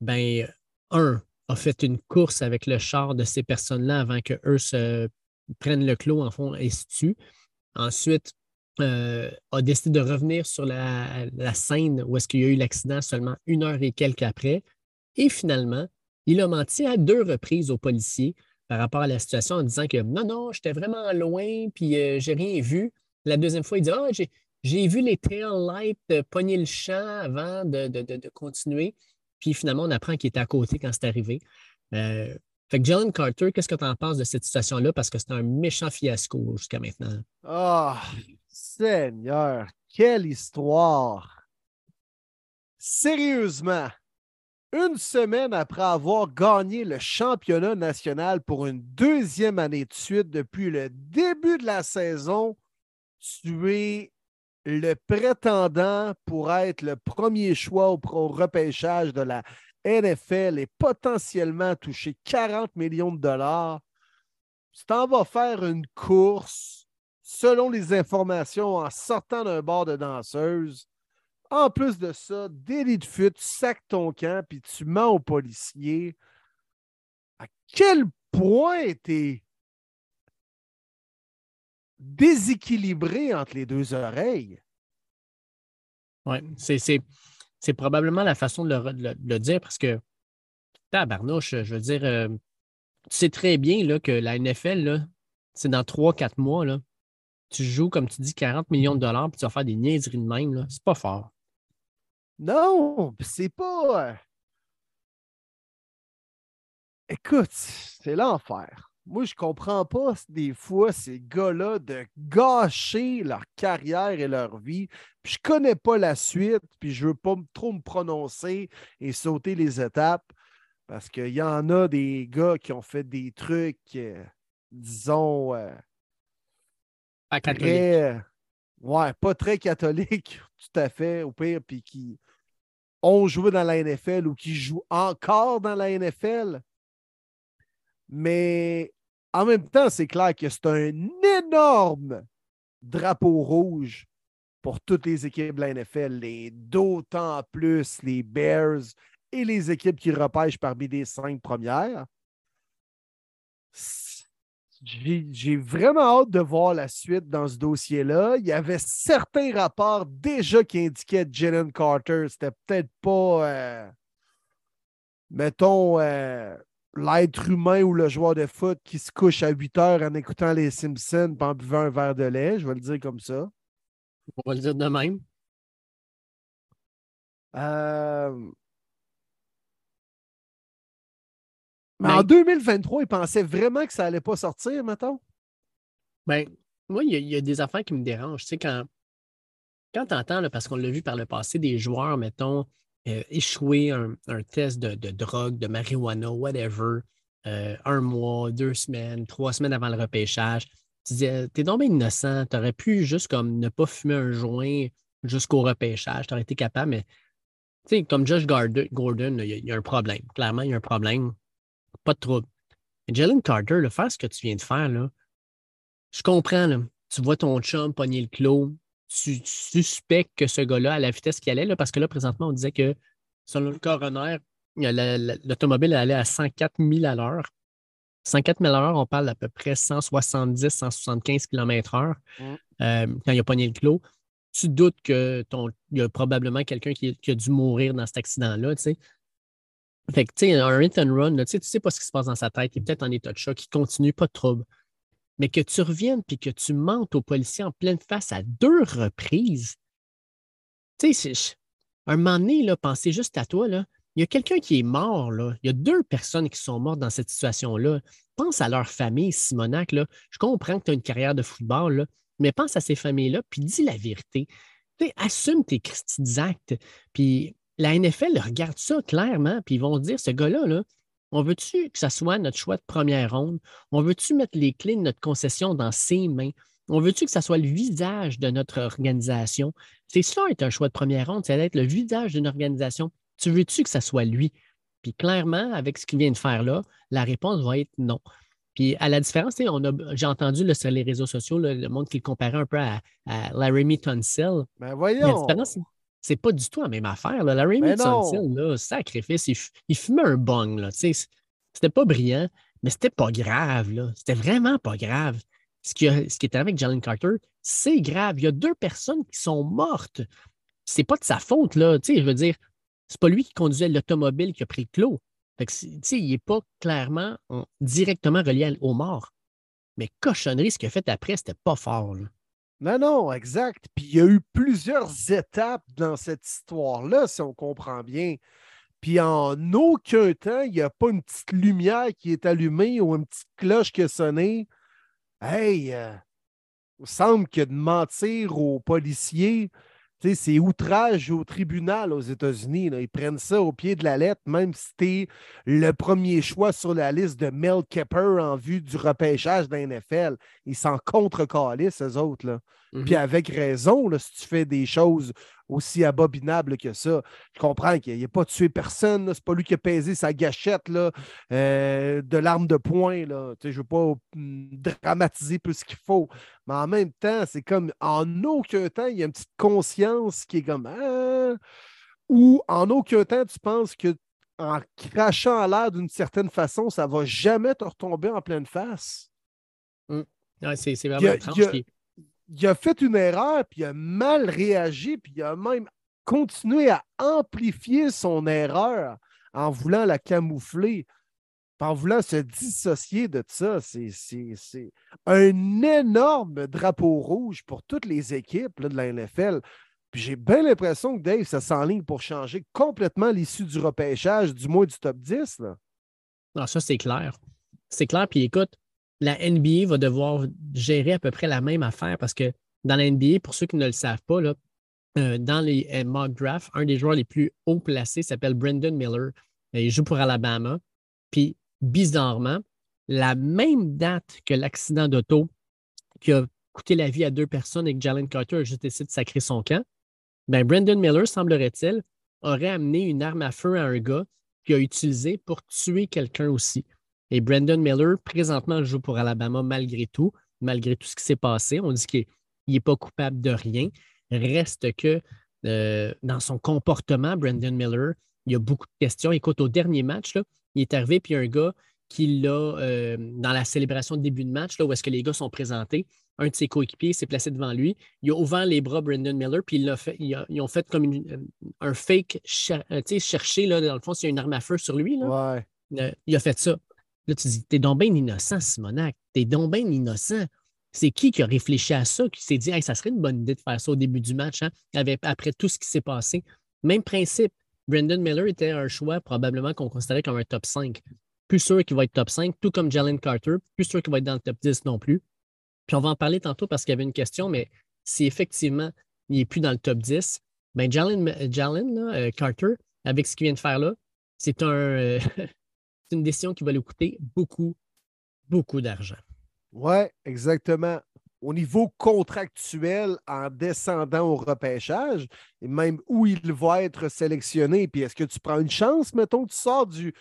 ben, un, a fait une course avec le char de ces personnes-là avant qu'eux se prennent le clos en fond et se tuent. Ensuite, euh, a décidé de revenir sur la, scène où est-ce qu'il y a eu l'accident seulement une heure et quelques après. Et finalement, il a menti à deux reprises aux policiers par rapport à la situation en disant que non, non, j'étais vraiment loin, puis euh, j'ai rien vu. La deuxième fois, il dit Ah, j'ai vu les tail lights pogner le champ avant de, continuer. Puis finalement, on apprend qu'il était à côté quand c'est arrivé. Euh, fait que Jalen Carter, qu'est-ce que tu en penses de cette situation-là? Parce que c'est un méchant fiasco jusqu'à maintenant. Ah, Seigneur, quelle histoire! Sérieusement, une semaine après avoir gagné le championnat national pour une deuxième année de suite depuis le début de la saison, tu es le prétendant pour être le premier choix au repêchage de la NFL et potentiellement toucher 40 millions de dollars, tu t'en vas faire une course selon les informations en sortant d'un bar de danseuse. En plus de ça, délit de fuite, tu sacs ton camp puis tu mens aux policiers. À quel point tu déséquilibré entre les deux oreilles? Oui, c'est c'est probablement la façon de le, dire parce que, tabarnouche, je veux dire, euh, tu sais très bien là, que la NFL, c'est dans 3-4 mois. Là, tu joues, comme tu dis, 40 millions de dollars puis tu vas faire des niaiseries de même. C'est pas fort. Non, c'est pas. Euh, écoute, c'est l'enfer. Moi, je comprends pas des fois ces gars-là de gâcher leur carrière et leur vie. Puis je connais pas la suite, puis je veux pas trop me prononcer et sauter les étapes parce qu'il y en a des gars qui ont fait des trucs, euh, disons, euh, pas très, ouais, pas très catholiques, tout à fait, au pire, puis qui ont joué dans la NFL ou qui jouent encore dans la NFL. Mais en même temps, c'est clair que c'est un énorme drapeau rouge pour toutes les équipes de la NFL, et d'autant plus les Bears et les équipes qui repêchent parmi les cinq premières. J'ai vraiment hâte de voir la suite dans ce dossier-là. Il y avait certains rapports déjà qui indiquaient Jalen Carter. C'était peut-être pas, euh, mettons, euh, l'être humain ou le joueur de foot qui se couche à 8 heures en écoutant les Simpsons et en buvant un verre de lait, je vais le dire comme ça. On va le dire de même. Euh, mais, en 2023, il pensait vraiment que ça n'allait pas sortir, mettons? Ben, moi, il y, a des affaires qui me dérangent. Tu sais, quand, quand tu entends, parce qu'on l'a vu par le passé, des joueurs, mettons, euh, échouer un, test de, drogue, de marijuana, whatever, euh, un mois, deux semaines, trois semaines avant le repêchage. Tu disais, t'es donc innocent, tu aurais pu juste comme ne pas fumer un joint jusqu'au repêchage, tu aurais été capable, mais tu sais, comme Josh Gordon, il y, a un problème. Clairement, il y a un problème. Pas de trouble. Mais Jalen Carter, le faire ce que tu viens de faire, là, je comprends. Tu vois ton chum pogner le clos, tu, suspectes que ce gars-là, à la vitesse qu'il allait, là, parce que là, présentement, on disait que selon le coroner, l'automobile allait à 104 000 à l'heure. 104 000 à l'heure, on parle d'à peu près 170-175 km/h quand il a pogné le clos. Tu doutes qu'il y a probablement quelqu'un qui, a dû mourir dans cet accident-là. Tu sais. Fait que, tu sais, un hit and run, tu sais, sais pas ce qui se passe dans sa tête. Il est peut-être en état de choc, il continue, pas de trouble mais que tu reviennes puis que tu mentes aux policiers en pleine face à deux reprises, tu sais, un moment donné, là, pensez juste à toi, là. Il y a quelqu'un qui est mort, là. Il y a deux personnes qui sont mortes dans cette situation-là. Pense à leur famille, Simonac. Je comprends que tu as une carrière de football, mais pense à ces familles-là, puis dis la vérité. assume tes actes. Puis la NFL regarde ça clairement, puis ils vont dire, ce gars-là, là, on veut-tu que ça soit notre choix de première ronde? On veut-tu mettre les clés de notre concession dans ses mains? On veut-tu que ça soit le visage de notre organisation? C'est ça être un choix de première ronde, c'est d'être le visage d'une organisation. Tu veux-tu que ça soit lui? Puis clairement, avec ce qu'il vient de faire là, la réponse va être non. Puis à la différence, j'ai entendu sur les réseaux sociaux le monde qui le comparait un peu à, à Laramie Tunsil. Ben voyons. La différence, c'est pas du tout la même affaire. Là. Ben Tunsil, là, sacrifice, il, fumait un bong. C'était pas brillant, mais c'était pas grave. C'était vraiment pas grave. Ce qui, ce qui était avec Jalen Carter, c'est grave. Il y a deux personnes qui sont mortes. C'est pas de sa faute, là. je veux dire, c'est pas lui qui conduisait l'automobile qui a pris le clos. il n'est pas clairement directement relié aux morts. Mais cochonnerie, ce qu'il a fait après, c'était pas fort. Non, non, exact. Puis il y a eu plusieurs étapes dans cette histoire-là, si on comprend bien. Puis en aucun temps, il n'y a pas une petite lumière qui est allumée ou une petite cloche qui a sonné. Hey, euh, il semble que de mentir aux policiers, c'est outrage au tribunal aux États-Unis. Ils prennent ça au pied de la lettre, même si tu le premier choix sur la liste de Mel Kepper en vue du repêchage d'un NFL. Ils s'en contre-calissent, autres. Là. Puis mm-hmm. avec raison, là, si tu fais des choses aussi abominable que ça. Je comprends qu'il n'a pas tué personne. C'est pas lui qui a pesé sa gâchette là, euh, de l'arme de poing. Là. Je ne veux pas hum, dramatiser plus qu'il faut. Mais en même temps, c'est comme en aucun temps, il y a une petite conscience qui est comme ah! ou en aucun temps, tu penses que en crachant à l'air d'une certaine façon, ça ne va jamais te retomber en pleine face? Hum. c'est vraiment étrange il a fait une erreur, puis il a mal réagi, puis il a même continué à amplifier son erreur en voulant la camoufler, en voulant se dissocier de ça. C'est un énorme drapeau rouge pour toutes les équipes de la NFL. Puis j'ai bien l'impression que Dave, ça s'enligne pour changer complètement l'issue du repêchage, du moins du top 10. Là. Non, ça, c'est clair. C'est clair. Puis écoute, la NBA va devoir gérer à peu près la même affaire parce que dans la NBA, pour ceux qui ne le savent pas, euh, dans les euh, mock drafts, un des joueurs les plus haut placés s'appelle Brendan Miller. Euh, il joue pour Alabama. Puis, bizarrement, la même date que l'accident d'auto qui a coûté la vie à deux personnes et que Jalen Carter a juste décidé de sacrer son camp, ben Brendan Miller, semblerait-il, aurait amené une arme à feu à un gars qu'il a utilisé pour tuer quelqu'un aussi. Et Brandon Miller, présentement, joue pour Alabama malgré tout, malgré tout ce qui s'est passé. On dit qu'il n'est pas coupable de rien. Reste que euh, dans son comportement, Brandon Miller, il y a beaucoup de questions. Écoute, au dernier match, il est arrivé, puis un gars qui l'a, euh, dans la célébration de début de match, là, où est-ce que les gars sont présentés, un de ses coéquipiers s'est placé devant lui. Il a ouvert les bras Brandon Miller, puis il fait, ils ont fait comme un fake, euh, sais, chercher, là, dans le fond, s'il y a une arme à feu sur lui. Là. il a fait ça. Là, tu dis, t'es donc bien innocent, Simonac. T'es donc bien innocent. C'est qui qui a réfléchi à ça, qui s'est dit, ça serait une bonne idée de faire ça au début du match, hein, après tout ce qui s'est passé? Même principe. Brendan Miller était un choix probablement qu'on considérait comme un top 5. Plus sûr qu'il va être top 5, tout comme Jalen Carter, plus sûr qu'il va être dans le top 10 non plus. Puis on va en parler tantôt parce qu'il y avait une question, mais si effectivement il n'est plus dans le top 10, ben Jalen, euh, Carter, avec ce qu'il vient de faire là, c'est un, euh, c'est une décision qui va lui coûter beaucoup, beaucoup d'argent. Oui, exactement. Au niveau contractuel, en descendant au repêchage, et même où il va être sélectionné, puis est-ce que tu prends une chance, mettons, que tu sors du,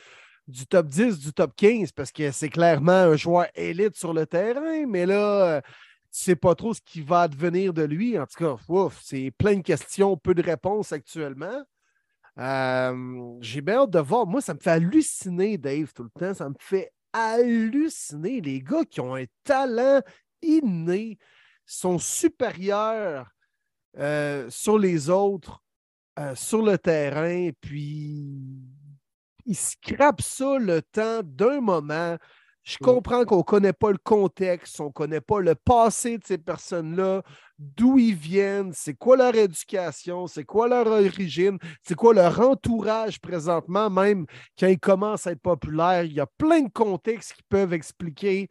top 10, du top 15, parce que c'est clairement un joueur élite sur le terrain, mais là, tu ne sais pas trop ce qui va advenir de lui. En tout cas, c'est plein de questions, peu de réponses actuellement. J'ai bien hâte de voir. Moi, ça me fait halluciner, Dave, tout le temps. Ça me fait halluciner. Les gars qui ont un talent inné sont supérieurs euh, sur les autres, euh, sur le terrain, puis ils scrapent ça le temps d'un moment. Je mm. comprends qu'on ne connaît pas le contexte, on ne connaît pas le passé de ces personnes-là, d'où ils viennent, c'est quoi leur éducation, c'est quoi leur origine, c'est quoi leur entourage présentement, même quand ils commencent à être populaires. Il y a plein de contextes qui peuvent expliquer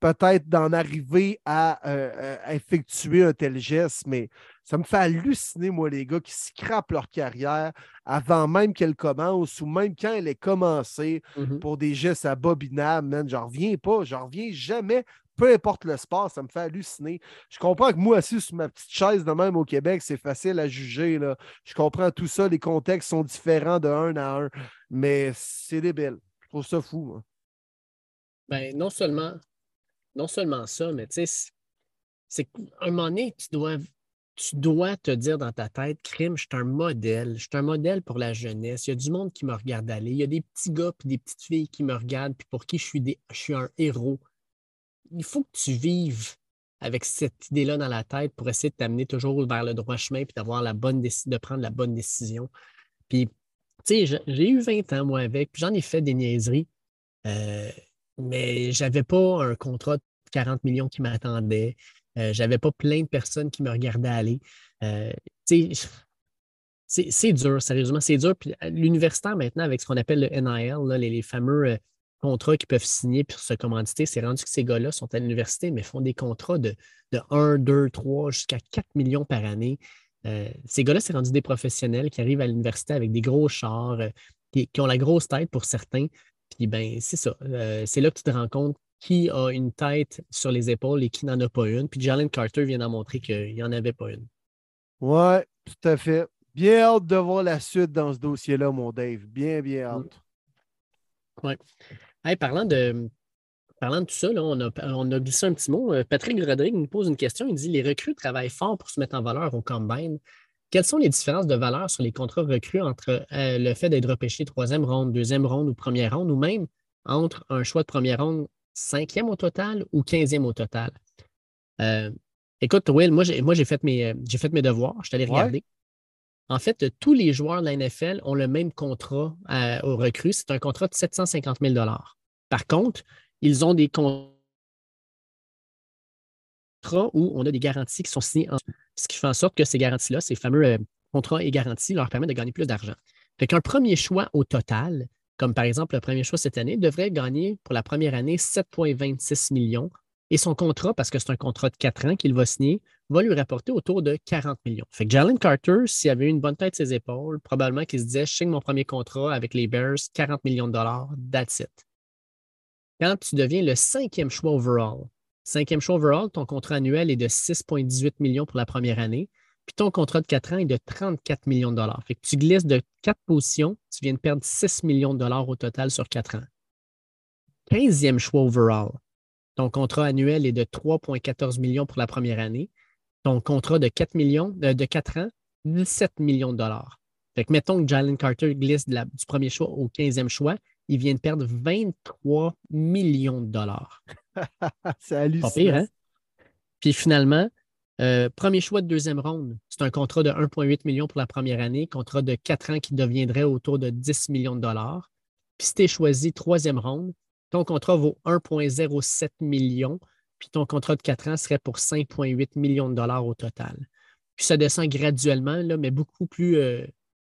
peut-être d'en arriver à, euh, à, effectuer un tel geste, mais ça me fait halluciner, moi, les gars qui scrapent leur carrière avant même qu'elle commence ou même quand elle est commencée mm-hmm. pour des gestes abominables, man. J'en reviens pas, j'en reviens jamais. peu importe le sport, ça me fait halluciner. Je comprends que moi, assis sur ma petite chaise de même au Québec, c'est facile à juger. Là. Je comprends tout ça, les contextes sont différents de un à un, mais c'est débile. Je trouve ça fou. Moi. Ben, non seulement, non seulement ça, mais tu sais, c'est qu'à un moment donné, tu dois, tu dois te dire dans ta tête, crime, je suis un modèle. Je suis un modèle pour la jeunesse. Il y a du monde qui me regarde aller. Il y a des petits gars et des petites filles qui me regardent, puis pour qui je suis, des, un héros. Il faut que tu vives avec cette idée-là dans la tête pour essayer de t'amener toujours vers le droit chemin puis d'avoir la bonne de prendre la bonne décision. Puis, tu sais, j'ai eu 20 ans, moi, avec, puis j'en ai fait des niaiseries, euh, mais j'avais pas un contrat de 40 millions qui m'attendait. Euh, j'avais pas plein de personnes qui me regardaient aller. Euh, c'est dur, sérieusement, c'est dur. Puis l'universitaire, maintenant, avec ce qu'on appelle le NIL, les, fameux euh, contrats qu'ils peuvent signer pour se commanditer, c'est rendu que ces gars-là sont à l'université, mais font des contrats de, de 1, 2, 3, jusqu'à 4 millions par année. ces gars-là, c'est rendu des professionnels qui arrivent à l'université avec des gros chars, qui, qui, ont la grosse tête pour certains. Puis ben, c'est ça. c'est là que tu te rends compte qui a une tête sur les épaules et qui n'en a pas une. Puis Jalen Carter vient d'en montrer qu'il n'y en avait pas une. Oui, tout à fait. Bien hâte de voir la suite dans ce dossier-là, mon Dave. Bien, bien mm. hâte. Oui. parlant de, parlant de tout ça, on, a, on, a, glissé un petit mot. Euh, Patrick Rodrigue nous pose une question. Il dit Les recrues travaillent fort pour se mettre en valeur au combine. Quelles sont les différences de valeur sur les contrats recrues entre euh, le fait d'être repêché troisième ronde, deuxième ronde ou première ronde, ou même entre un choix de première ronde cinquième au total ou quinzième au total? Euh, écoute, Will, moi, j'ai fait, mes, euh, fait mes devoirs. Je suis allé regarder. En fait, tous les joueurs de la NFL ont le même contrat euh, au recrue. C'est un contrat de 750 000 Par contre, ils ont des contrats où on a des garanties qui sont signées en ce qui fait en sorte que ces garanties-là, ces fameux contrats et garanties, leur permettent de gagner plus d'argent. Fait qu'un premier choix au total, comme par exemple le premier choix cette année, devrait gagner pour la première année 7,26 millions. Et son contrat, parce que c'est un contrat de 4 ans qu'il va signer, va lui rapporter autour de 40 millions. Fait Jalen Carter, s'il avait une bonne tête de ses épaules, probablement qu'il se disait Je signe mon premier contrat avec les Bears, 40 millions de dollars, that's it. Quand tu deviens le cinquième choix overall, cinquième choix overall, ton contrat annuel est de 6,18 millions pour la première année puis ton contrat de 4 ans est de 34 millions de dollars. Fait que tu glisses de 4 positions, tu viens de perdre 6 millions de dollars au total sur 4 ans. 15e choix overall. Ton contrat annuel est de 3,14 millions pour la première année. Ton contrat de 4 millions, euh, de 4 ans, 17 millions de dollars. Fait que mettons que Jalen Carter glisse du premier choix au 15e choix, il vient de perdre 23 millions de dollars. C'est hallucinant. Pire, hein? Puis finalement, euh, premier choix de deuxième ronde, c'est un contrat de 1,8 million pour la première année, contrat de 4 ans qui deviendrait autour de 10 millions de dollars. Puis si tu es choisi troisième ronde, ton contrat vaut 1,07 million, puis ton contrat de 4 ans serait pour 5,8 millions de dollars au total. Puis ça descend graduellement, là, mais beaucoup plus euh,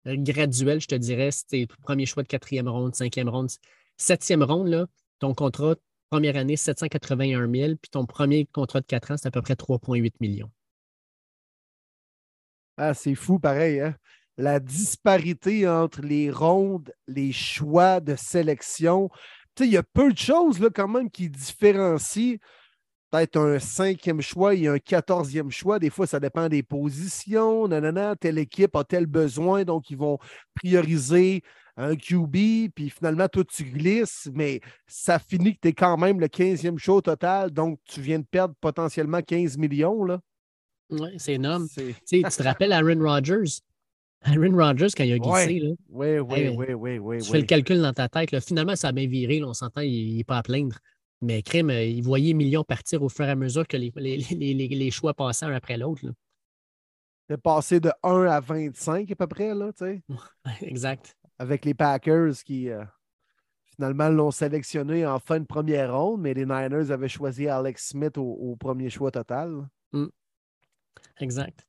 graduel, je te dirais. C'était premier choix de quatrième ronde, cinquième ronde. Septième ronde, là, ton contrat Première année, 781 000, puis ton premier contrat de 4 ans, c'est à peu près 3,8 millions. Ah, c'est fou, pareil. Hein? La disparité entre les rondes, les choix de sélection. Il y a peu de choses là, quand même qui différencient peut-être un cinquième choix et un quatorzième choix. Des fois, ça dépend des positions. Nanana, telle équipe a tel besoin, donc ils vont prioriser un QB, puis finalement, toi, tu glisses, mais ça finit que tu es quand même le 15e show total, donc tu viens de perdre potentiellement 15 millions. Là. Oui, c'est énorme. tu te rappelles Aaron Rodgers? Aaron Rodgers, quand il a glissé, là. Oui, oui, oui, oui, oui. Tu fais le calcul dans ta tête. Là. Finalement, ça a bien viré. on s'entend, il n'est pas à plaindre. Mais crime, euh, il voyait millions partir au fur et à mesure que les, les, les, les choix passaient un après l'autre. C'est passé de 1 à 25 à peu près, là, tu sais. exact avec les Packers qui euh, finalement l'ont sélectionné en fin de première ronde, mais les Niners avaient choisi Alex Smith au, premier choix total. Mm. Exact.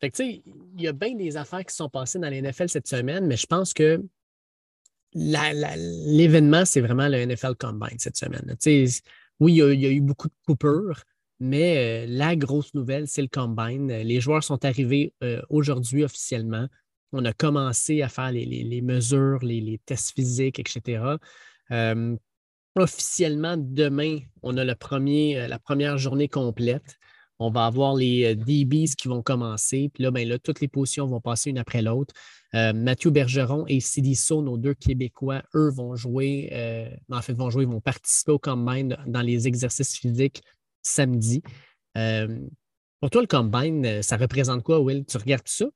Fait que, il y a bien des affaires qui sont passées dans les NFL cette semaine, mais je pense que l'événement, c'est vraiment le NFL Combine cette semaine. Oui, il y, a, eu beaucoup de coupures, mais euh, la grosse nouvelle, c'est le Combine. Les joueurs sont arrivés euh, aujourd'hui officiellement on a commencé à faire les, mesures, les, tests physiques, etc. officiellement, demain, on a le premier, la première journée complète. On va avoir les DBs qui vont commencer. Puis là, ben là, toutes les positions vont passer une après l'autre. Mathieu Bergeron et Sidiso, nos deux Québécois, eux vont jouer, en fait, vont jouer, vont participer au combine dans les exercices physiques samedi. pour toi, le combine, ça représente quoi, Will? Tu regardes ça?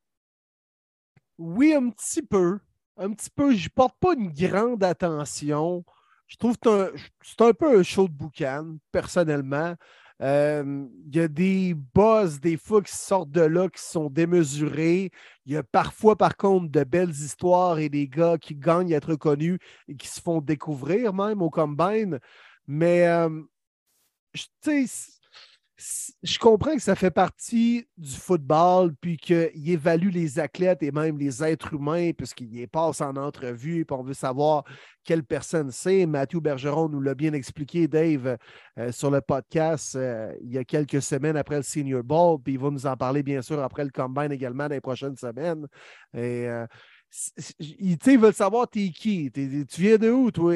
Oui, un petit peu. Un petit peu. Je porte pas une grande attention. Je trouve que c'est un, peu un show de boucan, personnellement. Euh, il y a des buzz, des fois, qui sortent de là, qui sont démesurés. Il y a parfois, par contre, de belles histoires et des gars qui gagnent à être connus et qui se font découvrir même au combine. Mais, euh, tu sais, je comprends que ça fait partie du football, puis qu'il évalue les athlètes et même les êtres humains, puisqu'il les passe en entrevue, puis on veut savoir quelle personne c'est. Mathieu Bergeron nous l'a bien expliqué, Dave, euh, sur le podcast euh, il y a quelques semaines après le Senior Bowl, puis il va nous en parler bien sûr après le Combine également dans les prochaines semaines. Et, euh, ils veulent savoir t'es qui, tu viens de où, toi,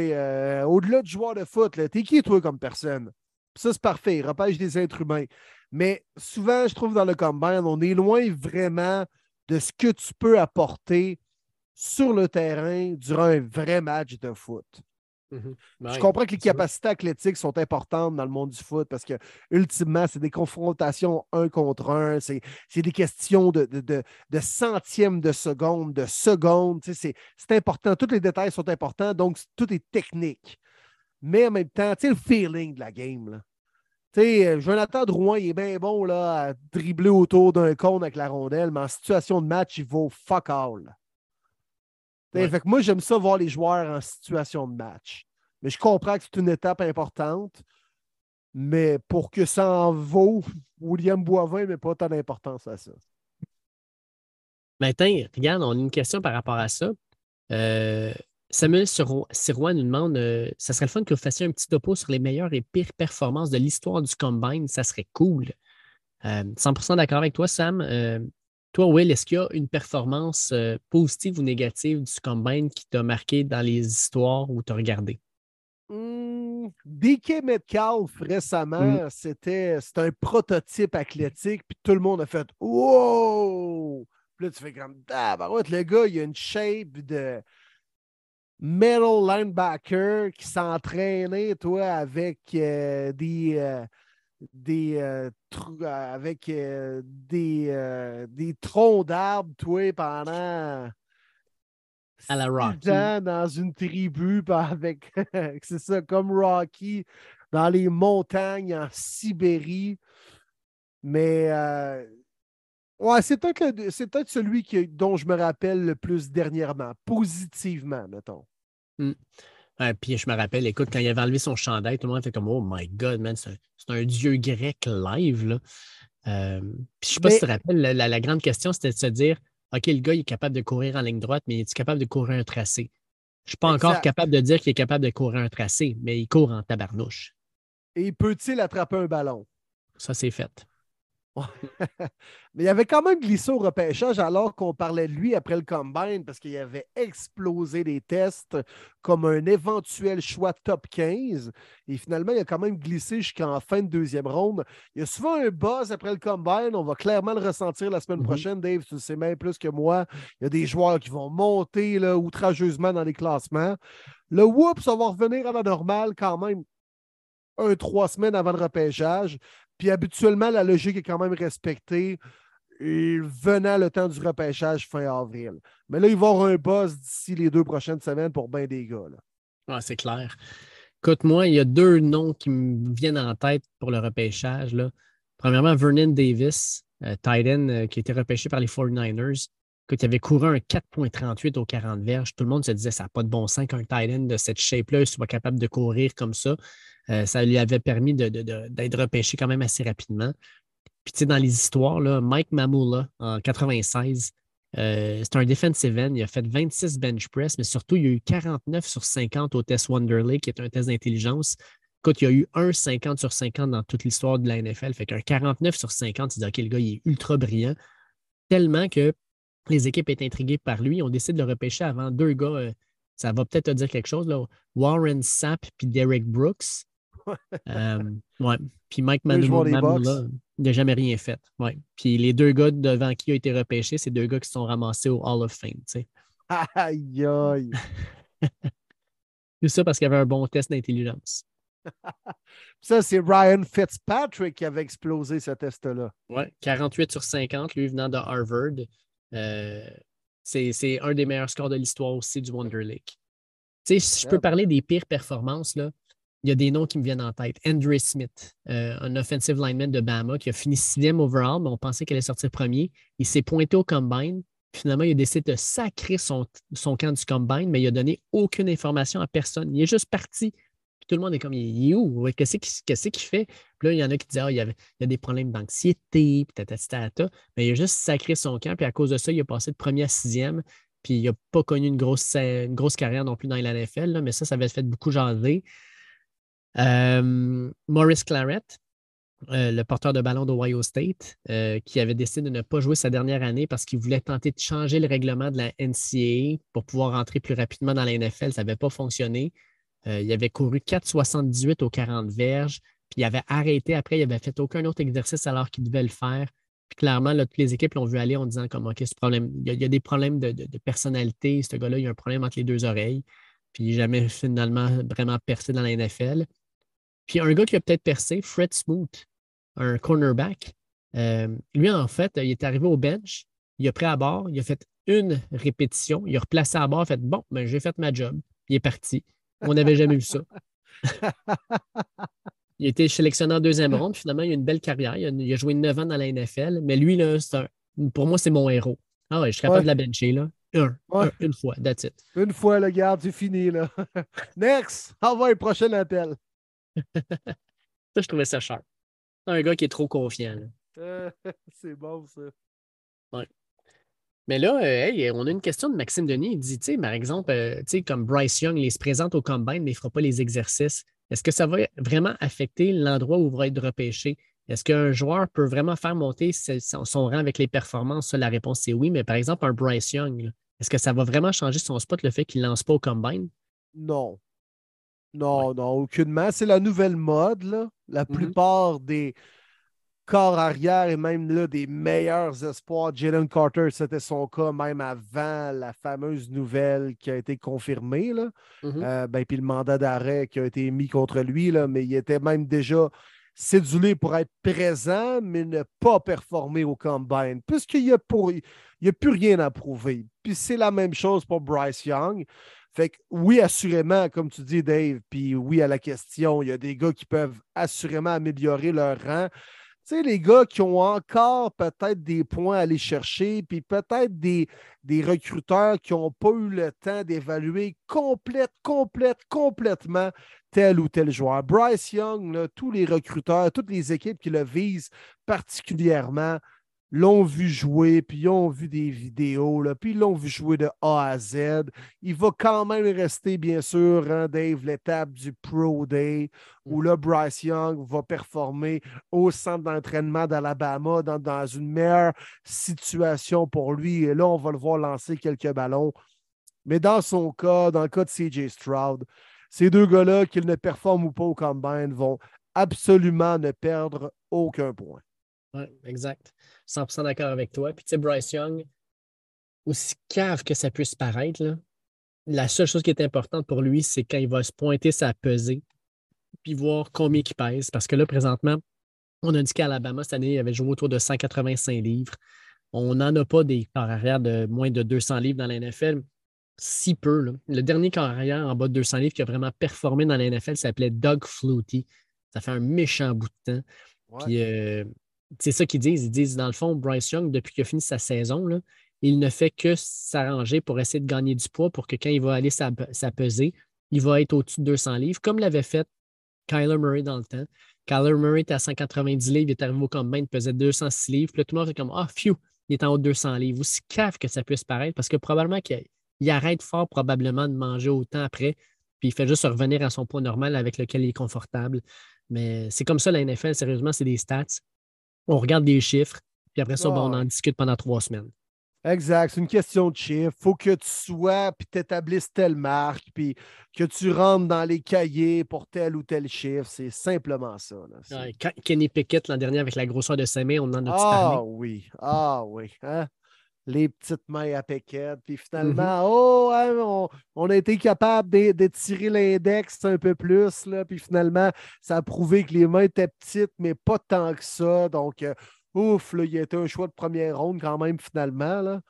au-delà du joueur de foot, t'es qui, toi, comme personne? Ça, c'est parfait. Il repêche des êtres humains. Mais souvent, je trouve dans le combine, on est loin vraiment de ce que tu peux apporter sur le terrain durant un vrai match de foot. Mhm. Je comprends que les capacités athlétiques sont importantes dans le monde du foot parce que, ultimement, c'est des confrontations un contre un, c'est des questions de, de, de, centièmes de seconde, de secondes. C'est important. Tous les détails sont importants, donc tout est technique mais en même temps, tu sais, le feeling de la game. Là. Tu sais, euh, Jonathan Drouin, il est bien bon là, à dribbler autour d'un cône avec la rondelle, mais en situation de match, il vaut fuck all. Fait que moi, j'aime ça voir les joueurs en situation de match. Mais je comprends que c'est une étape importante, mais pour que ça en vaut, William Boivin met pas tant d'importance à ça. Maintenant, regarde, on a une question par rapport à ça. Euh, Samuel Sirois nous demande euh, ça serait le fun que vous fassiez un petit topo sur les meilleures et pires performances de l'histoire du Combine. Ça serait cool. 100% euh, d'accord avec toi, Sam. Euh, toi, Will, est-ce qu'il y a une performance positive ou négative du Combine qui t'a marqué dans les histoires où tu as regardé? Mmh, DK Metcalf récemment, mmh. c'était un prototype athlétique, puis tout le monde a fait Wow! Puis là, tu fais comme Ah, bah ouais, le gars, il a une shape de middle linebacker qui s'entraînait, toi, avec euh, des. Euh, des euh, avec des, des troncs d'arbres, toi, pendant à la Rocky. dans une tribu avec c'est ça comme Rocky dans les montagnes en Sibérie mais ouais c'est peut-être c'est peut-être celui qui, dont je me rappelle le plus dernièrement positivement mettons Hmm. puis je me rappelle, écoute, quand il avait enlevé son chandail, tout le monde était comme Oh my God, man, c'est un, dieu grec live. Là. Euh, puis je ne sais pas si tu te rappelles, la, grande question, c'était de se dire OK, le gars, il est capable de courir en ligne droite, mais il est capable de courir un tracé? Je ne suis pas encore capable de dire qu'il est capable de courir un tracé, mais il court en tabarnouche. Et peut-il attraper un ballon? Ça, c'est fait. Mais il avait quand même glissé au repêchage alors qu'on parlait de lui après le combine parce qu'il avait explosé les tests comme un éventuel choix top 15. Et finalement, il a quand même glissé jusqu'en fin de deuxième ronde. Il y a souvent un buzz après le combine. On va clairement le ressentir la semaine mm-hmm. prochaine. Dave, tu le sais même plus que moi. Il y a des joueurs qui vont monter là, outrageusement dans les classements. Le whoop, ça va revenir à la normale quand même un, trois semaines avant le repêchage. Puis habituellement, la logique est quand même respectée venant le temps du repêchage fin avril. Mais là, il va y avoir un boss d'ici les deux prochaines semaines pour bien des gars. Ah, c'est clair. Écoute, moi, il y a deux noms qui me viennent en tête pour le repêchage. Là. Premièrement, Vernon Davis, euh, Titan, euh, qui a été repêché par les 49ers. Écoute, il avait couru un 4.38 aux 40 verges. Tout le monde se disait ça n'a pas de bon sens qu'un Titan de cette shape-là soit capable de courir comme ça. Euh, ça lui avait permis d'être repêché quand même assez rapidement. Puis, tu sais, dans les histoires, là, Mike Mamula, en 96, euh, c'est un defensive end. Il a fait 26 bench press, mais surtout, il y a eu 49 sur 50 au test Wonderley, qui est un test d'intelligence. Écoute, il y a eu un 50 sur 50 dans toute l'histoire de la NFL. Fait qu'un 49 sur 50, c'est-à-dire que le gars, il est ultra brillant. Tellement que les équipes étaient intriguées par lui. On décide de le repêcher avant deux gars euh, Ça va peut-être te dire quelque chose. Là. Warren Sapp puis Derek Brooks. Euh, ouais. Puis Mike Mamula, il n'a jamais rien fait. Ouais. Puis les deux gars devant qui a été repêché, c'est deux gars qui sont ramassés au Hall of Fame. Aïe, aïe. Tout ça parce qu'il y avait un bon test d'intelligence. ça, c'est Ryan Fitzpatrick qui avait explosé ce test-là. Oui, 48 sur 50, lui venant de Harvard. Euh, c'est un des meilleurs scores de l'histoire aussi du Wonder Lake. si je peux parler des pires performances, là, il y a des noms qui me viennent en tête. Andrew Smith, euh, un offensive lineman de Bama qui a fini sixième overall, mais on pensait qu'elle allait sortir premier. Il s'est pointé au combine. Finalement, il a décidé de sacrer son, son camp du combine, mais il n'a donné aucune information à personne. Il est juste parti. Tout le monde est comme, il? Qu'est-ce qu'il fait? Puis là, il y en a qui disent, ah, il, y a des problèmes d'anxiété, puis Mais il a juste sacré son camp, puis à cause de ça, il a passé de premier à sixième. Puis il n'a pas connu une grosse, une grosse carrière non plus dans la NFL, mais ça, ça avait fait beaucoup jaser. Euh, Maurice Claret, euh, le porteur de ballon d'Ohio State, euh, qui avait décidé de ne pas jouer sa dernière année parce qu'il voulait tenter de changer le règlement de la NCAA pour pouvoir rentrer plus rapidement dans la NFL. Ça n'avait pas fonctionné. Il avait couru 4,78 aux 40 verges, puis il avait arrêté après, il n'avait fait aucun autre exercice alors qu'il devait le faire. Puis clairement, toutes les équipes l'ont vu aller en disant comme OK, problème, il y, a, des problèmes de, personnalité. Ce gars-là, il a un problème entre les deux oreilles. Puis jamais finalement vraiment percé dans la NFL. Puis un gars qui a peut-être percé, Fred Smoot, un cornerback, euh, lui, en fait, il est arrivé au bench, il a pris à bord, il a fait une répétition, il a replacé à bord, il a fait Bon, ben, j'ai fait ma job, il est parti. On n'avait jamais vu ça. il a été sélectionné en deuxième ronde, finalement, il a une belle carrière. Il a, joué neuf ans dans la NFL, mais lui, là, pour moi, c'est mon héros. Ah ouais, je suis capable de la bencher, là. Un, une fois, that's it. Une fois, le garde, c'est fini, là. Next! Envoie un prochain appel. ça, je trouvais ça cher. Un gars qui est trop confiant. c'est bon, ça. Ouais. Mais là, euh, on a une question de Maxime Denis. Il dit, tu sais, par exemple, euh, comme Bryce Young, il se présente au combine, mais il ne fera pas les exercices. Est-ce que ça va vraiment affecter l'endroit où il va être repêché? Est-ce qu'un joueur peut vraiment faire monter son, rang avec les performances? la réponse, c'est oui. Mais par exemple, un Bryce Young, est-ce que ça va vraiment changer son spot, le fait qu'il ne lance pas au combine? Non. Non, non, aucunement. C'est la nouvelle mode. Là. La mm-hmm. plupart des corps arrière et même là, des meilleurs espoirs. Jalen Carter, c'était son cas même avant la fameuse nouvelle qui a été confirmée. Là. Mm-hmm. Euh, ben, puis le mandat d'arrêt qui a été mis contre lui, là, mais il était même déjà cédulé pour être présent, mais ne pas performer au combine, puisqu'il n'y a, a plus rien à prouver. Puis c'est la même chose pour Bryce Young. Fait que oui, assurément, comme tu dis, Dave, puis oui à la question, il y a des gars qui peuvent assurément améliorer leur rang. Sais, les gars qui ont encore peut-être des points à aller chercher, puis peut-être des, des recruteurs qui n'ont pas eu le temps d'évaluer complète, complète, complètement tel ou tel joueur. Bryce Young, tous les recruteurs, toutes les équipes qui le visent particulièrement, l'ont vu jouer, puis ils ont vu des vidéos, là, puis ils l'ont vu jouer de A à Z. Il va quand même rester, bien sûr, hein, Dave, l'étape du Pro Day, où là, Bryce Young va performer au centre d'entraînement d'Alabama dans, dans une meilleure situation pour lui. Et là, on va le voir lancer quelques ballons. Mais dans son cas, dans le cas de CJ Stroud, ces deux gars-là, qu'ils ne performent ou pas au combine, vont absolument ne perdre aucun point. Oui, exact. 100% d'accord avec toi. Puis, tu sais, Bryce Young, aussi cave que ça puisse paraître, la seule chose qui est importante pour lui, c'est quand il va se pointer sa pesée, puis voir combien il pèse. Parce que là, présentement, on a dit qu'Alabama, cette année, il avait joué autour de 185 livres. On n'en a pas des corps arrière de moins de 200 livres dans la NFL. Si peu. Le dernier corps arrière en bas de 200 livres qui a vraiment performé dans la NFL s'appelait Doug Flutie. Ça fait un méchant bout de temps. Puis, euh, c'est ça qu'ils disent. Ils disent, dans le fond, Bryce Young, depuis qu'il a fini sa saison, il ne fait que s'arranger pour essayer de gagner du poids pour que quand il va aller s'apeser, il va être au-dessus de 200 livres, comme l'avait fait Kyler Murray dans le temps. Kyler Murray était à 190 livres, il est arrivé au combat, il pesait 206 livres. Puis tout le monde est comme Ah, oh, phew, il est en haut de 200 livres. Aussi cave que ça puisse paraître, parce que probablement qu'il arrête fort probablement de manger autant après, puis il fait juste revenir à son poids normal avec lequel il est confortable. Mais c'est comme ça la NFL, sérieusement, c'est des stats on regarde des chiffres, puis après ça, ben, on en discute pendant trois semaines. Exact. C'est une question de chiffre. faut que tu sois, puis tu établisses telle marque, puis que tu rentres dans les cahiers pour tel ou tel chiffre. C'est simplement ça. Kenny Pickett l'an dernier avec la grosseur de ses mains, on en a Ah oui. Ah oui. Hein? Les petites mains à Pickett. Puis finalement, mm-hmm. oh, hein, on, a été capable d'étirer l'index un peu plus. Là, puis finalement, ça a prouvé que les mains étaient petites, mais pas tant que ça. Donc, euh, ouf, là, il a été un choix de première ronde quand même, finalement. Là.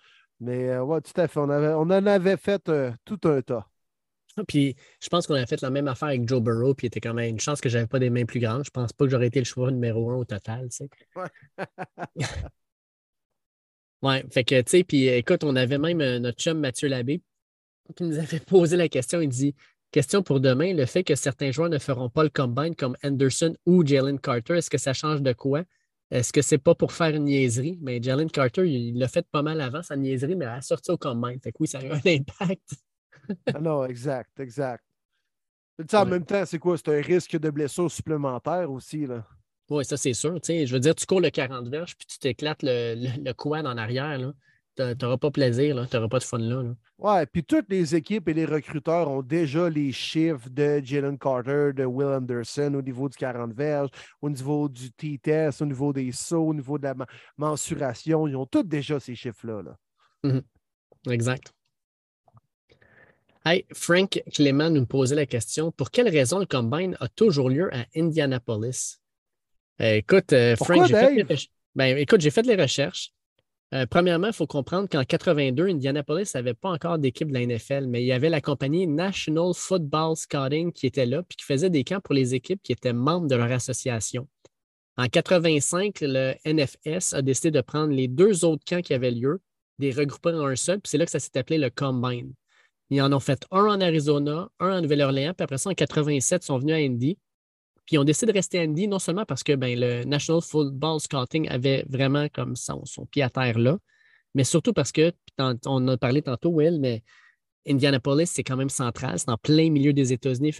Mais euh, ouais, tout à fait. On, avait, on en avait fait euh, tout un tas. Ah, puis je pense qu'on a fait la même affaire avec Joe Burrow, puis il était quand même une chance que j'avais pas des mains plus grandes. Je pense pas que j'aurais été le choix numéro un au total, tu sais. Ouais. ouais, fait que, tu sais, puis écoute, on avait même euh, notre chum Mathieu Labbé qui nous avait posé la question. Il dit Question pour demain, le fait que certains joueurs ne feront pas le combine comme Anderson ou Jalen Carter, est-ce que ça change de quoi? Est-ce que c'est pas pour faire une niaiserie? Mais Jalen Carter, il l'a fait pas mal avant, sa niaiserie, mais elle a sorti au combine. Fait que oui, ça a eu un impact. ah non, exact, exact. En même temps, c'est quoi? C'est un risque de blessure supplémentaire aussi. Là. Oui, ça, c'est sûr. je veux dire, tu cours le 40 verges puis tu t'éclates le, le, quad en arrière. Là tu n'auras pas plaisir, tu n'auras pas de fun là. Ouais, puis toutes les équipes et les recruteurs ont déjà les chiffres de Jalen Carter, de Will Anderson au niveau du 40 verges, au niveau du T-test, au niveau des sauts, au niveau de la mensuration. Ils ont tous déjà ces chiffres-là. Là. Mhm. Exact. Hey, Frank Clément nous posait la question pour quelle raison le combine a toujours lieu à Indianapolis? Euh, écoute, euh, Frank, j'ai fait, ben, écoute, j'ai fait les recherches. Euh, premièrement, il faut comprendre qu'en 82, Indianapolis n'avait pas encore d'équipe de la NFL, mais il y avait la compagnie National Football Scouting qui était là, puis qui faisait des camps pour les équipes qui étaient membres de leur association. En 85, le NFS a décidé de prendre les deux autres camps qui avaient lieu, des regrouper en un seul, puis c'est là que ça s'est appelé le Combine. Ils en ont fait un en Arizona, un en Nouvelle-Orléans, puis après ça, en 87, ils sont venus à Indy. Puis ils ont décidé de rester à non seulement parce que ben, le National Football Scouting avait vraiment comme son, pied à terre là, mais surtout parce que, on a parlé tantôt, Will, mais Indianapolis, c'est quand même central, c'est en plein milieu des États-Unis.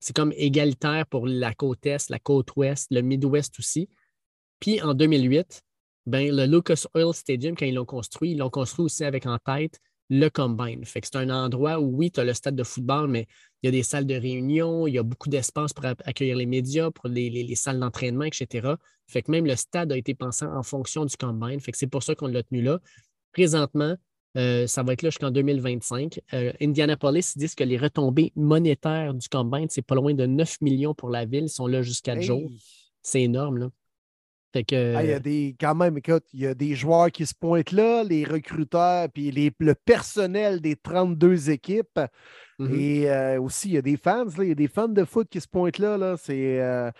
C'est comme égalitaire pour la côte Est, la côte Ouest, le Midwest aussi. Puis en 2008, ben, le Lucas Oil Stadium, quand ils l'ont construit, ils l'ont construit aussi avec en tête le Combine. Fait que c'est un endroit où, oui, tu as le stade de football, mais il y a des salles de réunion, il y a beaucoup d'espace pour accueillir les médias, pour les, salles d'entraînement, etc. Fait que même le stade a été pensé en fonction du Combine. Fait que c'est pour ça qu'on l'a tenu là. Présentement, euh, ça va être là jusqu'en 2025. Euh, Indianapolis disent que les retombées monétaires du Combine, c'est pas loin de 9 millions pour la ville. Ils sont là jusqu'à jour. C'est énorme, là. Ah, il y a des, quand même, écoute, il y a des joueurs qui se pointent là, les recruteurs, puis les, le personnel des 32 équipes. Mm-hmm. Et euh, aussi, il y a des fans, il y a des fans de foot qui se pointent là. là. C'est, euh,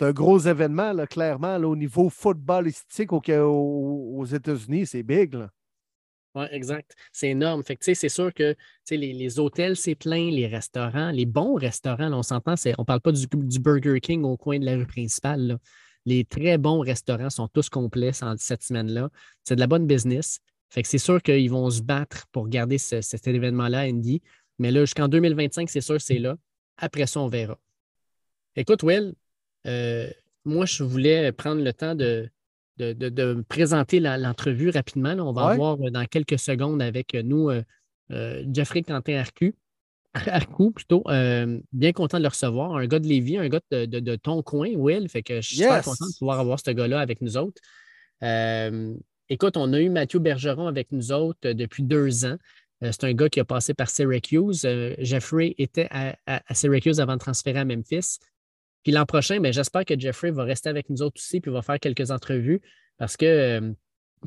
un gros événement, là, clairement, au niveau footballistique au, aux États-Unis. C'est big. Oui, exact. C'est énorme. Fait que, c'est sûr que les, les hôtels, c'est plein, les restaurants, les bons restaurants, on s'entend, on ne parle pas du, du, Burger King au coin de la rue principale. Les très bons restaurants sont tous complets cette semaine-là. C'est de la bonne business. Fait que c'est sûr qu'ils vont se battre pour garder cet événement-là, Andy. Mais là, jusqu'en 2025, c'est sûr, c'est là. Après ça, on verra. Écoute, Will, euh, moi, je voulais prendre le temps de, de, présenter l'entrevue rapidement. On va avoir dans quelques secondes avec nous euh, euh, Jeffrey Quentin-Arcu, coup plutôt. Euh, bien content de le recevoir. Un gars de Lévis, un gars de, ton coin, Will. Fait que je suis très content de pouvoir avoir ce gars-là avec nous autres. Euh, écoute, on a eu Mathieu Bergeron avec nous autres euh, depuis deux ans. c'est un gars qui a passé par Syracuse. Jeffrey était à, Syracuse avant de transférer à Memphis. Puis l'an prochain, ben, j'espère que Jeffrey va rester avec nous autres aussi, puis va faire quelques entrevues parce que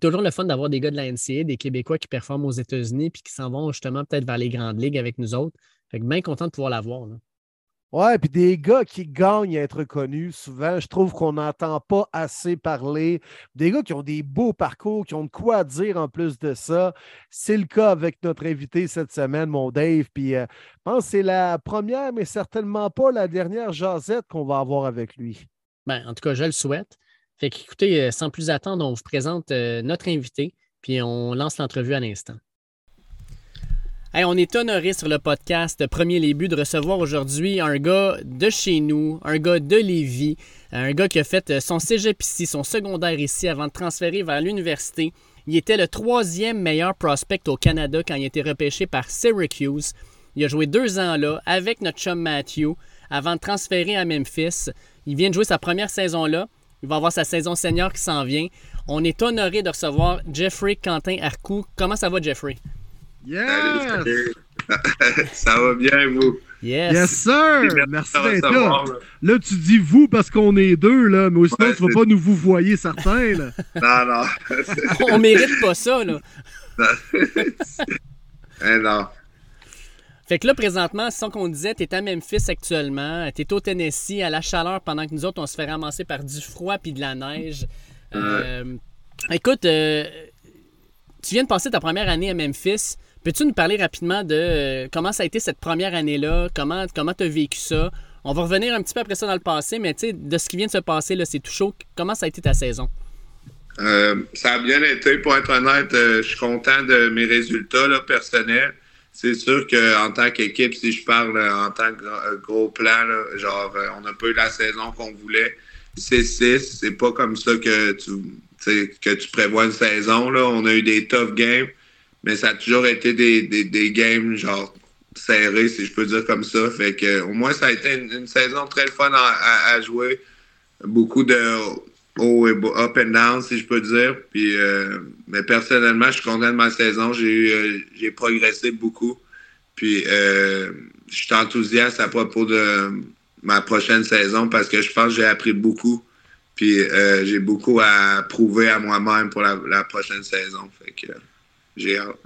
toujours le fun d'avoir des gars de la NCA, des Québécois qui performent aux États-Unis puis qui s'en vont justement peut-être vers les grandes ligues avec nous autres. Fait que bien content de pouvoir l'avoir. Ouais, puis des gars qui gagnent à être connus, souvent, je trouve qu'on n'entend pas assez parler. Des gars qui ont des beaux parcours, qui ont de quoi dire en plus de ça. C'est le cas avec notre invité cette semaine, mon Dave. Puis euh, je pense que c'est la première, mais certainement pas la dernière jasette qu'on va avoir avec lui. Ben, en tout cas, je le souhaite. Fait qu'écoutez, euh, sans plus attendre, on vous présente euh, notre invité, puis on lance l'entrevue à l'instant on est honoré sur le podcast Premier les de recevoir aujourd'hui un gars de chez nous, un gars de Lévis, un gars qui a fait son cégep ici, son secondaire ici avant de transférer vers l'université. Il était le troisième meilleur prospect au Canada quand il a été repêché par Syracuse. Il a joué deux ans là avec notre chum Matthew avant de transférer à Memphis. Il vient de jouer sa première saison là. Il va avoir sa saison senior qui s'en vient. On est honoré de recevoir Jeffrey Quentin Arcou. Comment ça va, Jeffrey? Yes! ça va bien, vous? Yes. Yes, sir! Merci d'être là. Là, tu dis vous parce qu'on est deux, là, mais sinon, Ouais, tu vas pas nous vous voyez certains. Là. Non, non. On mérite pas ça, là. Eh non. Fait que là, présentement, c'est ça qu'on disait, tu es à Memphis actuellement, tu es au Tennessee à la chaleur pendant que nous autres, on se fait ramasser par du froid puis de la neige. Euh, écoute, euh, tu viens de passer ta première année à Memphis. Peux-tu nous parler rapidement de euh, comment ça a été cette première année-là? Comment comment tu as vécu ça? On va revenir un petit peu après ça dans le passé, mais de ce qui vient de se passer, là, c'est tout chaud. Comment ça a été ta saison? Euh, ça a bien été, pour être honnête. euh, je suis content de mes résultats là, personnels. C'est sûr qu'en tant qu'équipe, si je parle en tant que gros, plan, là, genre, on n'a pas eu la saison qu'on voulait. C'est 6, c'est pas comme ça que tu, que tu prévois une saison. Là. On a eu des tough games, mais ça a toujours été des, des, des games genre serrés, si je peux dire comme ça. Fait que au moins, ça a été une, saison très fun à, jouer. Beaucoup de haut et up and down, si je peux dire. Puis, euh, mais personnellement, je suis content de ma saison. J'ai eu, euh, j'ai progressé beaucoup. Puis, euh, je suis enthousiaste à propos de ma prochaine saison parce que je pense que j'ai appris beaucoup. Puis, j'ai beaucoup à prouver à moi-même pour la, la prochaine saison. Fait que j'ai hâte.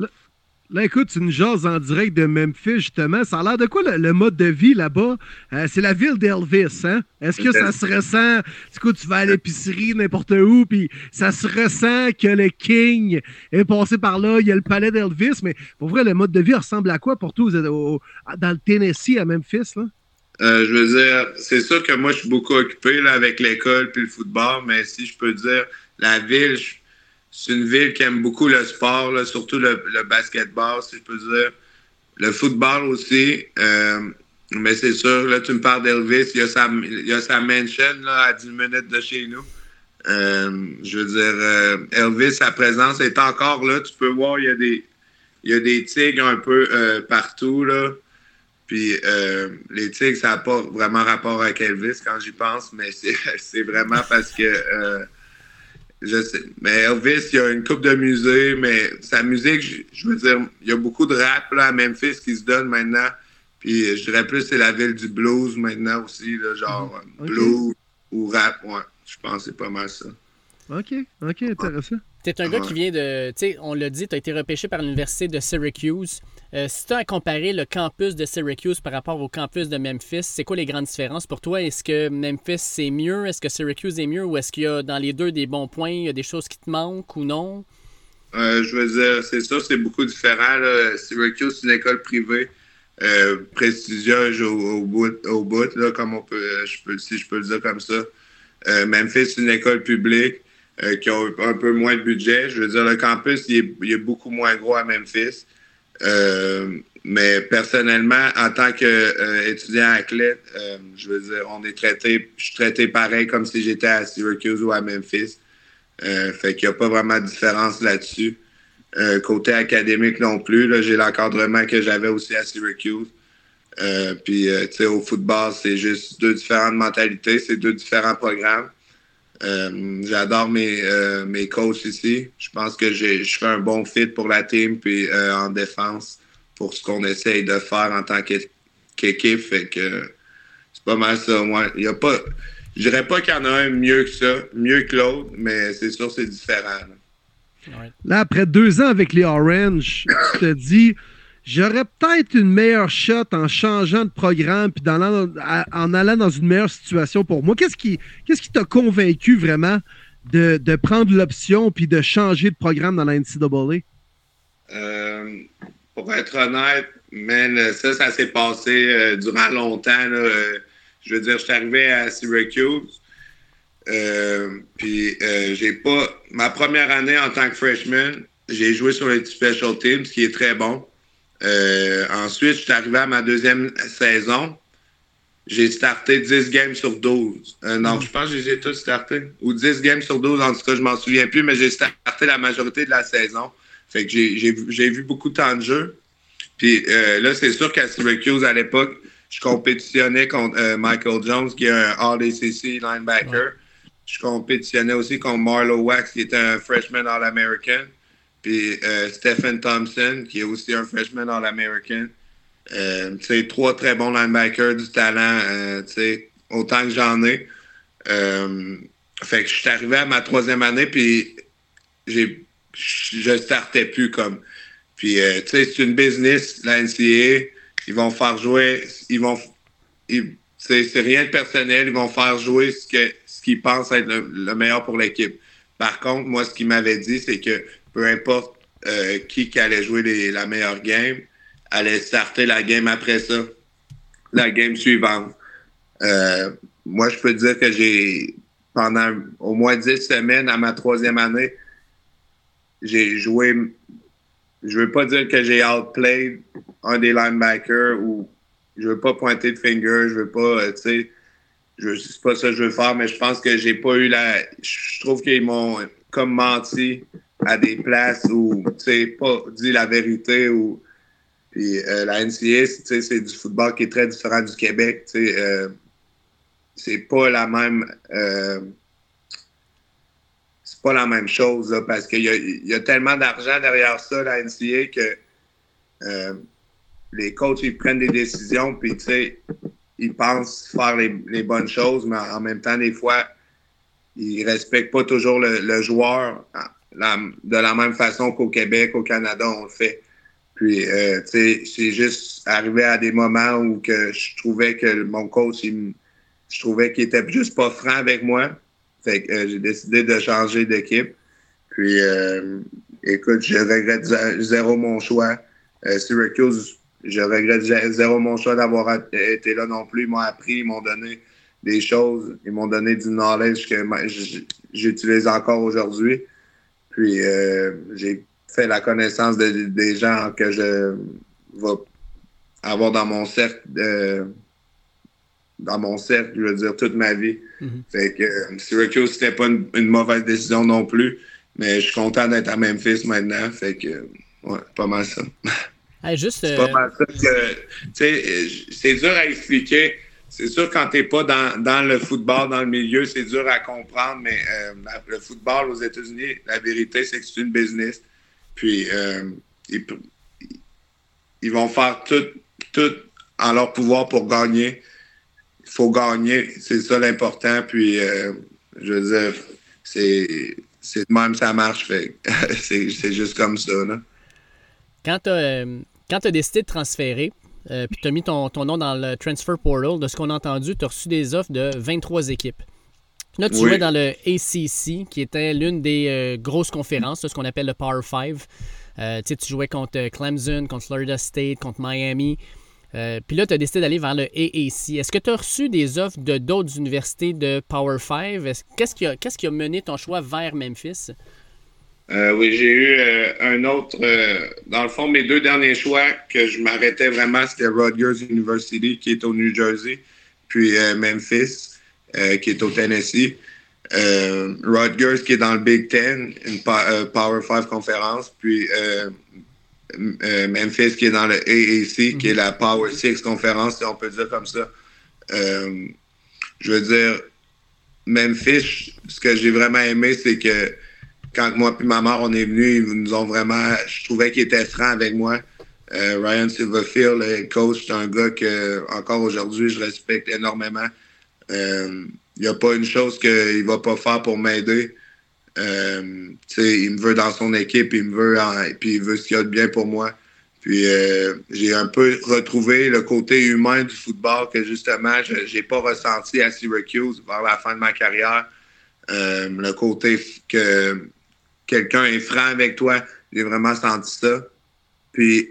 Là, écoute, tu nous jases en direct de Memphis, justement. Ça a l'air de quoi le, le mode de vie là-bas? Euh, c'est la ville d'Elvis, hein? Est-ce que ça se ressent? Du coup, tu vas à l'épicerie, n'importe où, puis ça se ressent que le King est passé par là. Il y a le palais d'Elvis, mais pour vrai, le mode de vie ressemble à quoi pour toi vous êtes au- dans le Tennessee à Memphis, là? Euh, je veux dire, c'est sûr que moi, je suis beaucoup occupé là, avec l'école puis le football, mais si je peux dire, la ville, je- c'est une ville qui aime beaucoup le sport, surtout le, basketball, si je peux dire. Le football aussi. euh, mais c'est sûr, là, tu me parles d'Elvis, il y a sa, mansion là, à 10 minutes de chez nous. Euh, je veux dire, euh, Elvis, sa présence est encore là. Tu peux voir, il y a des, il y a des tigres un peu euh, partout, là. Puis les tigres, ça n'a pas vraiment rapport avec Elvis quand j'y pense, mais c'est vraiment parce que je sais. Mais Elvis, il y a une coupe de musée, mais sa musique, je, je veux dire, il y a beaucoup de rap là, à Memphis qui se donne maintenant. Puis je dirais plus c'est la ville du blues maintenant aussi, là, genre euh, Ok. blues ou rap, ouais. Je pense que c'est pas mal ça. OK, OK, intéressant. T'es un gars qui vient de. Tu sais, on l'a dit, tu as été repêché par l'Université de Syracuse. Euh, si tu as à comparer le campus de Syracuse par rapport au campus de Memphis, c'est quoi les grandes différences pour toi? Est-ce que Memphis c'est mieux? Est-ce que Syracuse est mieux? Ou est-ce qu'il y a dans les deux des bons points? Il y a des choses qui te manquent ou non? Euh, je veux dire, c'est ça, c'est beaucoup différent. Syracuse, c'est une école privée, euh, prestigieuse au, bout, au bout là, comme on peut, si je peux le dire comme ça. Memphis, c'est une école publique qui a un peu moins de budget. Je veux dire, le campus, il est beaucoup moins gros à Memphis. Euh, mais personnellement, en tant qu'étudiant athlète, euh, je veux dire, on est traité, je suis traité pareil comme si j'étais à Syracuse ou à Memphis. Euh, fait qu'il n'y a pas vraiment de différence là-dessus. Euh, côté académique non plus, là, j'ai l'encadrement que j'avais aussi à Syracuse. Euh, puis, euh, tu sais, au football, c'est juste deux différentes mentalités, c'est deux différents programmes. Euh, J'adore mes, euh, mes coachs ici. Je pense que je fais un bon fit pour la team, puis euh, en défense, pour ce qu'on essaye de faire en tant qu'é- qu'équipe. Fait que c'est pas mal ça. Moi, il y a pas, je dirais pas qu'il y en a un mieux que ça, mieux que l'autre, mais c'est sûr c'est différent. là. Là, après deux ans avec les Orange, tu te dis, j'aurais peut-être une meilleure shot en changeant de programme puis en allant dans une meilleure situation pour moi. Qu'est-ce qui qu'est-ce qui t'a convaincu vraiment de, prendre l'option puis de changer de programme dans la NCAA? Euh, pour être honnête, ça, ça s'est passé euh, durant longtemps. Euh, je veux dire, je suis arrivé à Syracuse. Puis j'ai pas. Ma première année en tant que freshman, j'ai joué sur les special teams, ce qui est très bon. Euh, ensuite, je suis arrivé à ma deuxième saison. j'ai starté 10 games sur 12. Euh, non, je pense que j'ai tous starté. Ou 10 games sur 12, en tout cas, je m'en souviens plus, mais j'ai starté la majorité de la saison. Fait que j'ai vu beaucoup de temps de jeu. Puis euh, là, c'est sûr qu'à Syracuse, à l'époque, je compétitionnais contre Michael Jones, qui est un All-ACC linebacker. Je compétitionnais aussi contre Marlowe Wax, qui était un freshman All-American. Puis Stephen Thompson, qui est aussi un freshman All-American. Euh, trois très bons linebackers, du talent, euh, autant que j'en ai. Euh, fait que je suis arrivé à ma troisième année, puis j'ai, je startais plus comme. Puis, tu sais, c'est une business, la NCAA. Ils vont faire jouer, ils vont. c'est, rien de personnel, ils vont faire jouer ce, que, ce qu'ils pensent être le, meilleur pour l'équipe. Par contre, moi, ce qu'ils m'avaient dit, c'est que peu importe qui, qui allait jouer les, la meilleure game, allait starter la game après ça, la game suivante. Euh, moi, je peux dire que j'ai, pendant au moins dix semaines à ma troisième année, j'ai joué. Je veux pas dire que j'ai outplayed un des linebackers ou je veux pas pointer de finger, je veux pas, euh, tu sais, je sais pas ça que je veux faire, mais je pense que j'ai pas eu la. Je trouve qu'ils m'ont comme menti à des places où, tu sais, pas dit la vérité ou puis euh, la NCA, c'est du football qui est très différent du Québec. Euh, c'est pas la même. Euh, c'est pas la même chose parce qu'il y, y a, tellement d'argent derrière ça, la NCA, que euh, les coachs ils prennent des décisions, puis ils pensent faire les, bonnes choses, mais en même temps, des fois, ils respectent pas toujours le joueur de la même façon qu'au Québec, au Canada, on le fait. Puis, euh, tu sais, c'est juste arrivé à des moments où que je trouvais que mon coach, il, je trouvais qu'il était juste pas franc avec moi. Fait que euh, j'ai décidé de changer d'équipe. Puis, euh, écoute, je regrette zéro mon choix. Syracuse, je regrette zéro mon choix d'avoir été là non plus. Ils m'ont appris, ils m'ont donné des choses, ils m'ont donné du knowledge que j'utilise encore aujourd'hui. Puis, j'ai fait la connaissance des gens que je vais avoir dans mon cercle dans mon cercle, je veux dire, toute ma vie. Mm-hmm. Fait que euh, Syracuse, c'était pas une, mauvaise décision non plus, mais je suis content d'être à Memphis maintenant. Fait que, ouais, pas mal ça. juste, c'est pas euh, mal ça que, c'est dur à expliquer. C'est sûr, quand tu n'es pas dans, le football, dans le milieu, c'est dur à comprendre, mais euh, le football aux États-Unis, la vérité, c'est que c'est une business. Puis, euh, ils, vont faire tout, tout en leur pouvoir pour gagner. Il faut gagner, c'est ça l'important. Puis, euh, je veux dire, c'est, c'est même ça marche. c'est, juste comme ça. Quand tu as, décidé de transférer, euh, puis tu as mis ton, ton, nom dans le transfer portal, de ce qu'on a entendu, tu as reçu des offres de 23 équipes. Là, tu jouais dans le ACC, qui était l'une des euh, grosses conférences, ce qu'on appelle le Power 5. Euh, tu jouais contre Clemson, contre Florida State, contre Miami. Puis là, tu as décidé d'aller vers le AAC. Est-ce que tu as reçu des offres de d'autres universités de Power 5? Qu'est-ce qui, a, qu'est-ce qui a mené ton choix vers Memphis? Oui, j'ai eu un autre. dans le fond, mes deux derniers choix que je m'arrêtais vraiment, c'était Rutgers University, qui est au New Jersey, puis Memphis. Euh, qui est au Tennessee. Euh, Rutgers, qui est dans le Big Ten, une euh, Power 5 conférence. Puis Memphis, qui est dans le AAC, qui est la Power 6 conférence, si on peut dire comme ça. je veux dire, Memphis, ce que j'ai vraiment aimé, c'est que quand moi et ma mère, on est venus, ils nous ont vraiment. Je trouvais qu'ils étaient francs avec moi. Ryan Silverfield, le coach, c'est un gars que, encore aujourd'hui, je respecte énormément. Il euh, n'y a pas une chose qu'il ne va pas faire pour m'aider. Euh, il me veut dans son équipe, il me veut puis il veut ce qu'il y a de bien pour moi. Puis euh, j'ai un peu retrouvé le côté humain du football que justement je n'ai pas ressenti à Syracuse vers la fin de ma carrière. le côté que quelqu'un est franc avec toi, j'ai vraiment senti ça. Puis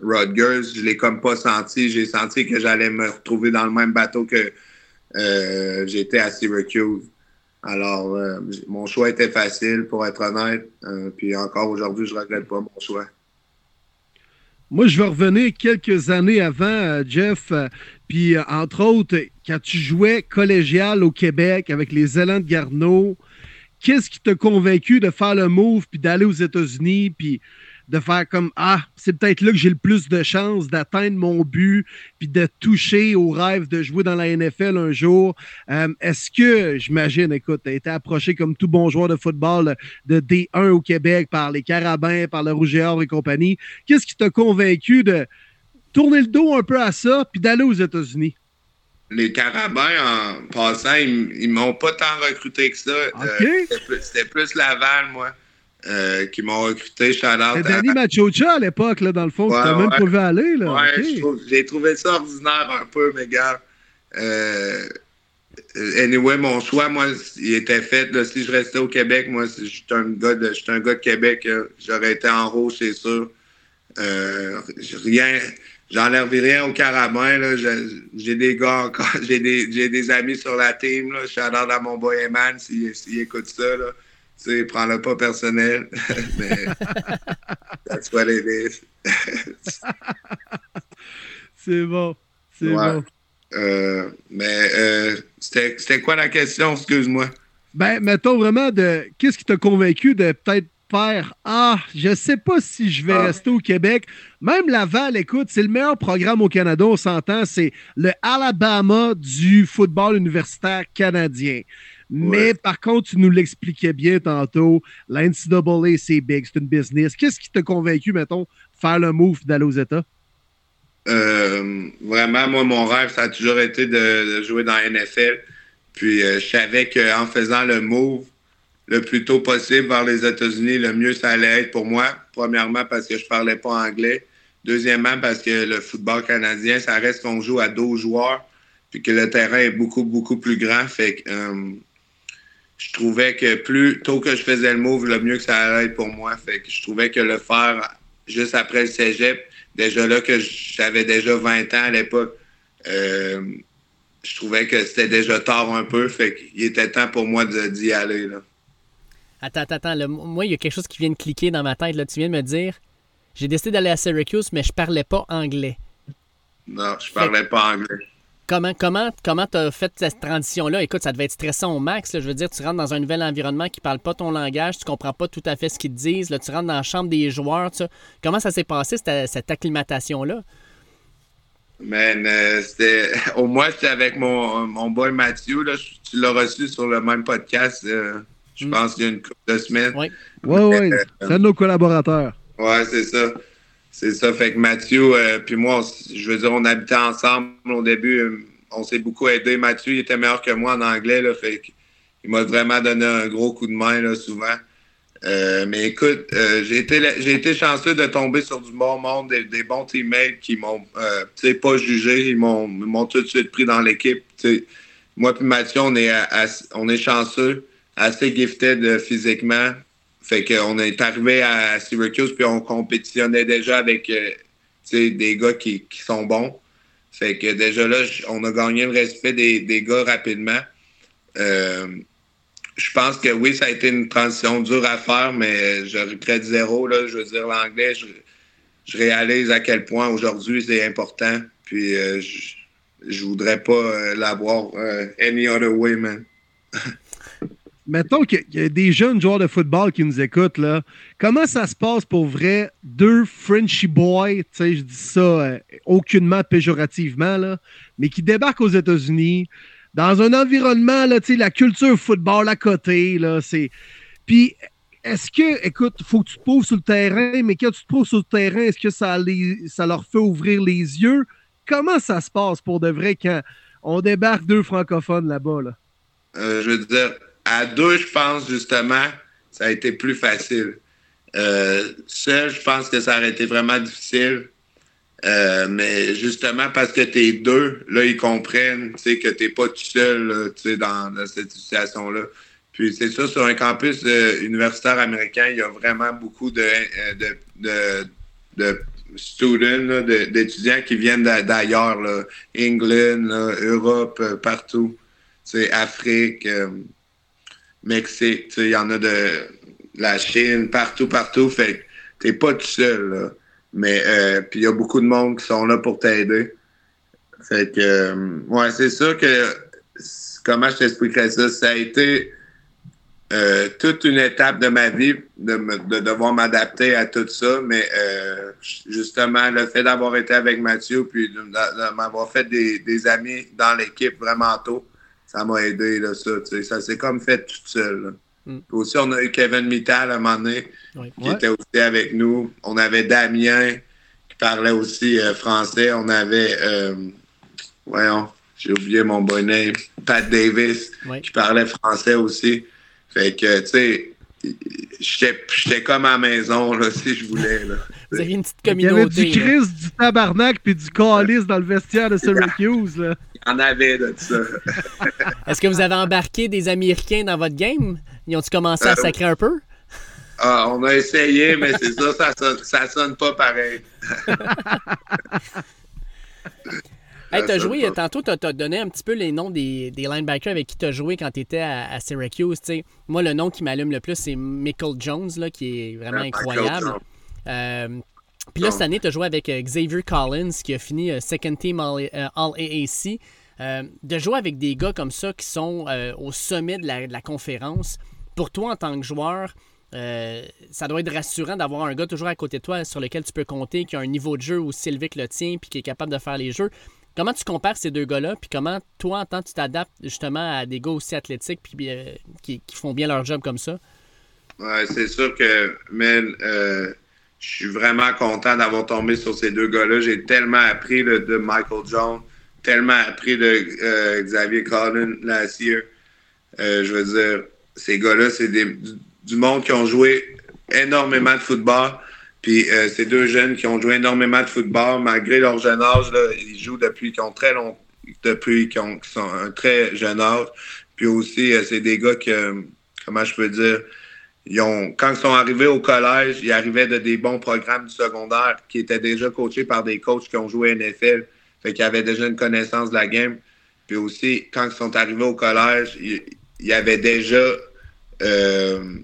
Rutgers, je l'ai comme pas senti. J'ai senti que j'allais me retrouver dans le même bateau que euh, j'étais à Syracuse. Alors, euh, mon choix était facile, pour être honnête. Euh, puis encore aujourd'hui, je ne regrette pas mon choix. Moi, je vais revenir quelques années avant, euh, Jeff. Euh, puis, euh, entre autres, quand tu jouais collégial au Québec avec les élans de Garneau, qu'est-ce qui t'a convaincu de faire le move puis d'aller aux États-Unis? Puis, de faire comme Ah, c'est peut-être là que j'ai le plus de chances d'atteindre mon but puis de toucher au rêve de jouer dans la NFL un jour? Euh, est-ce que, j'imagine, écoute, tu été approché comme tout bon joueur de football de D1 au Québec par les Carabins, par le Rouge et et compagnie. Qu'est-ce qui t'a convaincu de tourner le dos un peu à ça puis d'aller aux États-Unis? Les Carabins, en passant, ils, m'ont pas tant recruté que ça. Euh, c'était plus Laval, moi. Euh, qui m'ont recruté. C'était Danny Machocha à l'époque, là, dans le fond. Ouais, tu même pas vu aller. Là. Ouais, j'ai trouvé ça ordinaire un peu, mes gars. Euh, anyway, mon choix, moi, il était fait. Là, si je restais au Québec, moi, je suis un, gars de, un gars de Québec. J'aurais été en rouge, c'est sûr. Euh, rien. J'enlève rien au carabin. J'ai des gars encore. J'ai des, des, amis sur la team. Là. Je suis à mon boy Eman s'il écoute ça. Là. Tu sais, prends-le pas personnel, mais that's what it is. c'est bon. C'est bon. Euh, mais euh, c'était quoi la question, excuse-moi? Ben, mettons vraiment de qu'est-ce qui t'a convaincu de peut-être faire Ah, je sais pas si je vais ah. rester au Québec. Même Laval, écoute, c'est le meilleur programme au Canada, on s'entend. C'est le Alabama du football universitaire canadien. Mais par contre, tu nous l'expliquais bien tantôt, la NCAA, c'est big, c'est une business. Qu'est-ce qui t'a convaincu, mettons, faire le move d'aller aux États? Euh, vraiment, moi, mon rêve, ça a toujours été de, jouer dans la NFL. Puis euh, je savais qu'en faisant le move le plus tôt possible vers les États-Unis, le mieux ça allait être pour moi. Premièrement, parce que je parlais pas anglais. Deuxièmement, parce que le football canadien, ça reste qu'on joue à 12 joueurs, puis que le terrain est beaucoup, beaucoup plus grand. Fait que euh, je trouvais que plus tôt que je faisais le move, le mieux que ça allait être pour moi. Fait je trouvais que le faire juste après le cégep, déjà là que j'avais déjà 20 ans à l'époque, euh, je trouvais que c'était déjà tard un peu. Fait qu'il était temps pour moi d'y aller. Là. Attends, attends, attends. moi, il y a quelque chose qui vient de cliquer dans ma tête. Là. Tu viens de me dire j'ai décidé d'aller à Syracuse, mais je parlais pas anglais. Non, je parlais pas anglais. Comment comment comment as fait cette transition-là? Écoute, ça devait être stressant au max. Je veux dire, tu rentres dans un nouvel environnement qui parle pas ton langage, tu comprends pas tout à fait ce qu'ils te disent. Là, tu rentres dans la chambre des joueurs. Comment ça s'est passé, cette, acclimatation-là? Man, euh, c'était. Au moins, c'était avec mon, mon boy Mathieu. Là. Tu l'as reçu sur le même podcast, euh, je mm. pense, il y a une couple de semaines. Oui, oui, oui. C'est un de nos collaborateurs. Ouais, c'est ça. C'est ça. Fait que Mathieu, euh, puis moi, je veux dire, on habitait ensemble au début. Euh, on s'est beaucoup aidé. Mathieu, il était meilleur que moi en anglais. Là, fait il m'a vraiment donné un gros coup de main là, souvent. Euh, mais écoute, j'ai été, j'ai été chanceux de tomber sur du bon monde, des, bons teammates qui m'ont pas jugé, ils m'ont, m'ont tout de suite pris dans l'équipe. Moi et Mathieu, on est, on est chanceux, assez gifted physiquement. Fait qu'on est arrivé à Syracuse, puis on compétitionnait déjà avec euh, des gars qui, sont bons. Fait que déjà là, on a gagné le respect des, gars rapidement. Euh, je pense que oui, ça a été une transition dure à faire, mais je regrette zéro. Là, je veux dire, l'anglais, je, réalise à quel point aujourd'hui c'est important. Puis euh, je, je voudrais pas l'avoir any other way, man. mettons qu'il y a des jeunes joueurs de football qui nous écoutent, là. Comment ça se passe pour vrai, deux Frenchy boys, je dis ça euh, aucunement péjorativement, là, mais qui débarquent aux États-Unis, dans un environnement, là, la culture football à côté, là, c'est... Puis, est-ce que, écoute, faut que tu te prouves sur le terrain, mais quand tu te prouves sur le terrain, est-ce que ça, ça leur fait ouvrir les yeux? Comment ça se passe pour de vrai quand on débarque deux francophones là-bas, là? Euh, je veux dire, à deux, je pense justement, ça a été plus facile. Euh, seul, je pense que ça aurait été vraiment difficile. Euh, mais justement, parce que tu es deux, là, ils comprennent que tu n'es pas tout seul dans, dans, cette situation-là. Puis c'est ça, sur un campus euh, universitaire américain, il y a vraiment beaucoup de, de, de, de students, d'étudiants qui viennent d'ailleurs, England, Europe, partout, Afrique. Mexique, il y en a de la Chine, partout, partout. Fait que t'es pas tout seul. Mais euh, il y a beaucoup de monde qui sont là pour t'aider. Fait que euh, ouais, c'est sûr que comment je t'expliquerais ça? Ça a été euh, toute une étape de ma vie de, de devoir m'adapter à tout ça, mais euh, justement, le fait d'avoir été avec Mathieu puis de, de m'avoir fait des, des, amis dans l'équipe vraiment tôt, ça m'a aidé, là, ça. Ça s'est comme fait tout seul. Mm. Aussi, on a eu Kevin Mittal à un moment donné, oui. qui ouais. était aussi avec nous. On avait Damien, qui parlait aussi euh, français. On avait, euh, voyons, j'ai oublié mon bon name, Pat Davis, oui. qui parlait français aussi. Fait que, tu sais, j'étais comme à la maison, là, si je voulais. Là. Vous aviez une petite communauté. Il y avait du Chris, du tabarnak puis du calice dans le vestiaire de Syracuse. Là. En avait de ça. Est-ce que vous avez embarqué des Américains dans votre game? Ils ont-tu commencé à sacrer un peu? Ah, on a essayé, mais c'est ça, ça sonne, ça sonne pas pareil. Hey, t'as joué, pas. tantôt, t'as as donné un petit peu les noms des, des linebackers avec qui t'as joué quand t'étais à, à Syracuse. T'sais. Moi, le nom qui m'allume le plus, c'est Michael Jones, là, qui est vraiment ouais, incroyable. Euh, puis là, cette année, t'as joué avec euh, Xavier Collins, qui a fini euh, second team All, all AAC. de jouer avec des gars comme ça qui sont au sommet de la, de la, conférence, pour toi, en tant que joueur, ça doit être rassurant d'avoir un gars toujours à côté de toi sur lequel tu peux compter, qui a un niveau de jeu aussi élevé que le tien, puis qui est capable de faire les jeux. Comment tu compares ces deux gars-là, puis comment toi, en tant que tu t'adaptes justement à des gars aussi athlétiques puis euh, qui, qui, font bien leur job comme ça? Ouais, c'est sûr que, mais euh, je suis vraiment content d'avoir tombé sur ces deux gars-là. J'ai tellement appris de Michael Jones, tellement appris de euh, Xavier Collin last year. je veux dire, ces gars-là, c'est du, monde qui ont joué énormément de football. Puis euh, ces deux jeunes qui ont joué énormément de football, malgré leur jeune âge, ils jouent depuis qu'ils ont très long, depuis qu'ils ont, sont un très jeune âge. Puis aussi, euh, c'est des gars que, euh, comment je peux dire, quand ils sont arrivés au collège, ils arrivaient de des bons programmes du secondaire qui étaient déjà coachés par des coachs qui ont joué NFL. Fait qu'ils avaient déjà une connaissance de la game. Puis aussi, quand ils sont arrivés au collège, ils, ils avaient déjà, euh,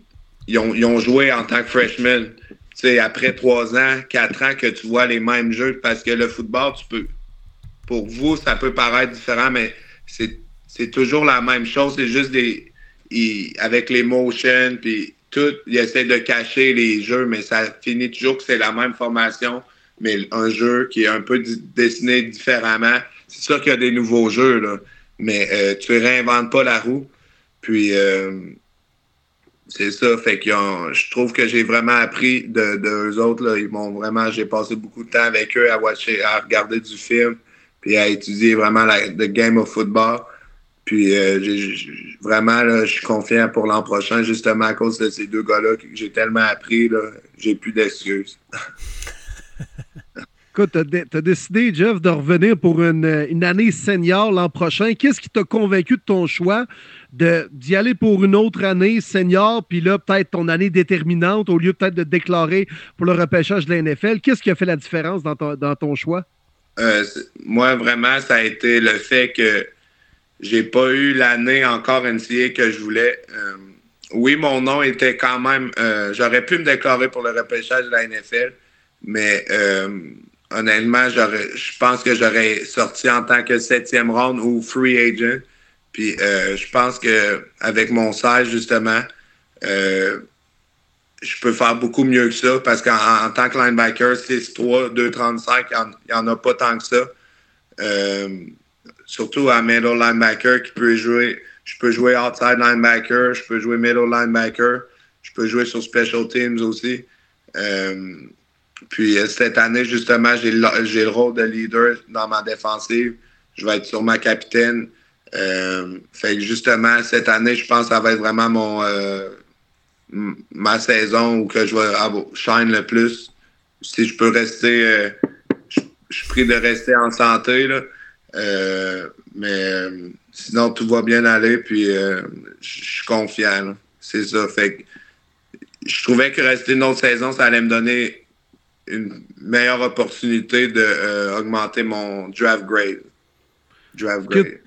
ils, ont, joué en tant que freshmen sais, après trois ans, quatre ans que tu vois les mêmes jeux, parce que le football, tu peux, pour vous, ça peut paraître différent, mais c'est toujours la même chose. C'est juste des, avec les motions, puis tout, ils essaient de cacher les jeux, mais ça finit toujours que c'est la même formation, mais un jeu qui est un peu dessiné différemment. C'est sûr qu'il y a des nouveaux jeux, là, mais euh, tu réinventes pas la roue. Puis, euh, c'est ça, fait que je trouve que j'ai vraiment appris de, de autres. Ils m'ont vraiment, j'ai passé beaucoup de temps avec eux à regarder du film, puis à étudier vraiment la the game of football. Puis euh, vraiment, là, je suis confiant pour l'an prochain, justement à cause de ces deux gars-là que j'ai tellement appris, là, j'ai plus d'excuses. Écoute, tu as, décidé, Jeff, de revenir pour une, une année senior l'an prochain. Qu'est-ce qui t'a convaincu de ton choix d'y aller pour une autre année senior, puis là, peut-être ton année déterminante, au lieu peut-être de déclarer pour le repêchage de la NFL? Qu'est-ce qui a fait la différence dans ton, dans ton choix? Euh, moi, vraiment, ça a été le fait que j'ai pas eu l'année encore NCA que je voulais. Euh, oui, mon nom était quand même. Euh, J'aurais pu me déclarer pour le repêchage de la NFL, mais euh, honnêtement, je pense que j'aurais sorti en tant que septième round ou free agent. Puis euh, je pense que avec mon size, justement, euh, je peux faire beaucoup mieux que ça parce qu'en tant que linebacker, 6'3, 2'35, il n'y en, a pas tant que ça. Surtout à middle linebacker qui peut jouer. Je peux jouer outside linebacker, je peux jouer middle linebacker, je peux jouer sur special teams aussi. Euh, puis euh, cette année, justement, j'ai le, rôle de leader dans ma défensive. Je vais être sur ma capitaine. Euh, fait que justement, cette année, je pense que ça va être vraiment mon euh, ma saison où que je vais shine le plus. Si je peux rester, euh, je, je, pris de rester en santé. Là. Euh, mais sinon, tout va bien aller. Puis je suis confiant. C'est ça. Fait que je trouvais que rester une autre saison, ça allait me donner une meilleure opportunité d'augmenter euh, mon draft grade. Draft grade.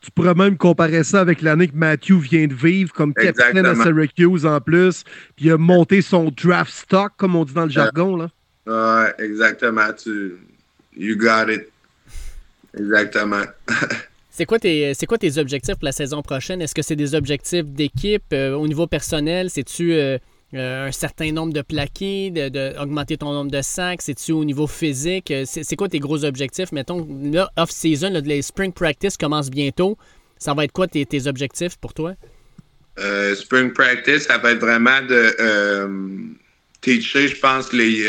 Tu pourrais même comparer ça avec l'année que Matthew vient de vivre comme capitaine à Syracuse en plus, puis il a monté son draft stock, comme on dit dans le jargon. Là. Ouais, exactement. Tu, you got it. Exactement. c'est quoi, tes, quoi tes objectifs pour la saison prochaine? Est-ce que c'est des objectifs d'équipe euh, au niveau personnel? C'est-tu euh, euh, un certain nombre de plaqués, d'augmenter de, ton nombre de sacs? C'est-tu au niveau physique? C'est quoi tes gros objectifs? Mettons, là, off-season, les spring practice commencent bientôt. Ça va être quoi tes, tes objectifs pour toi? spring practice, ça va être vraiment de teacher, je pense, les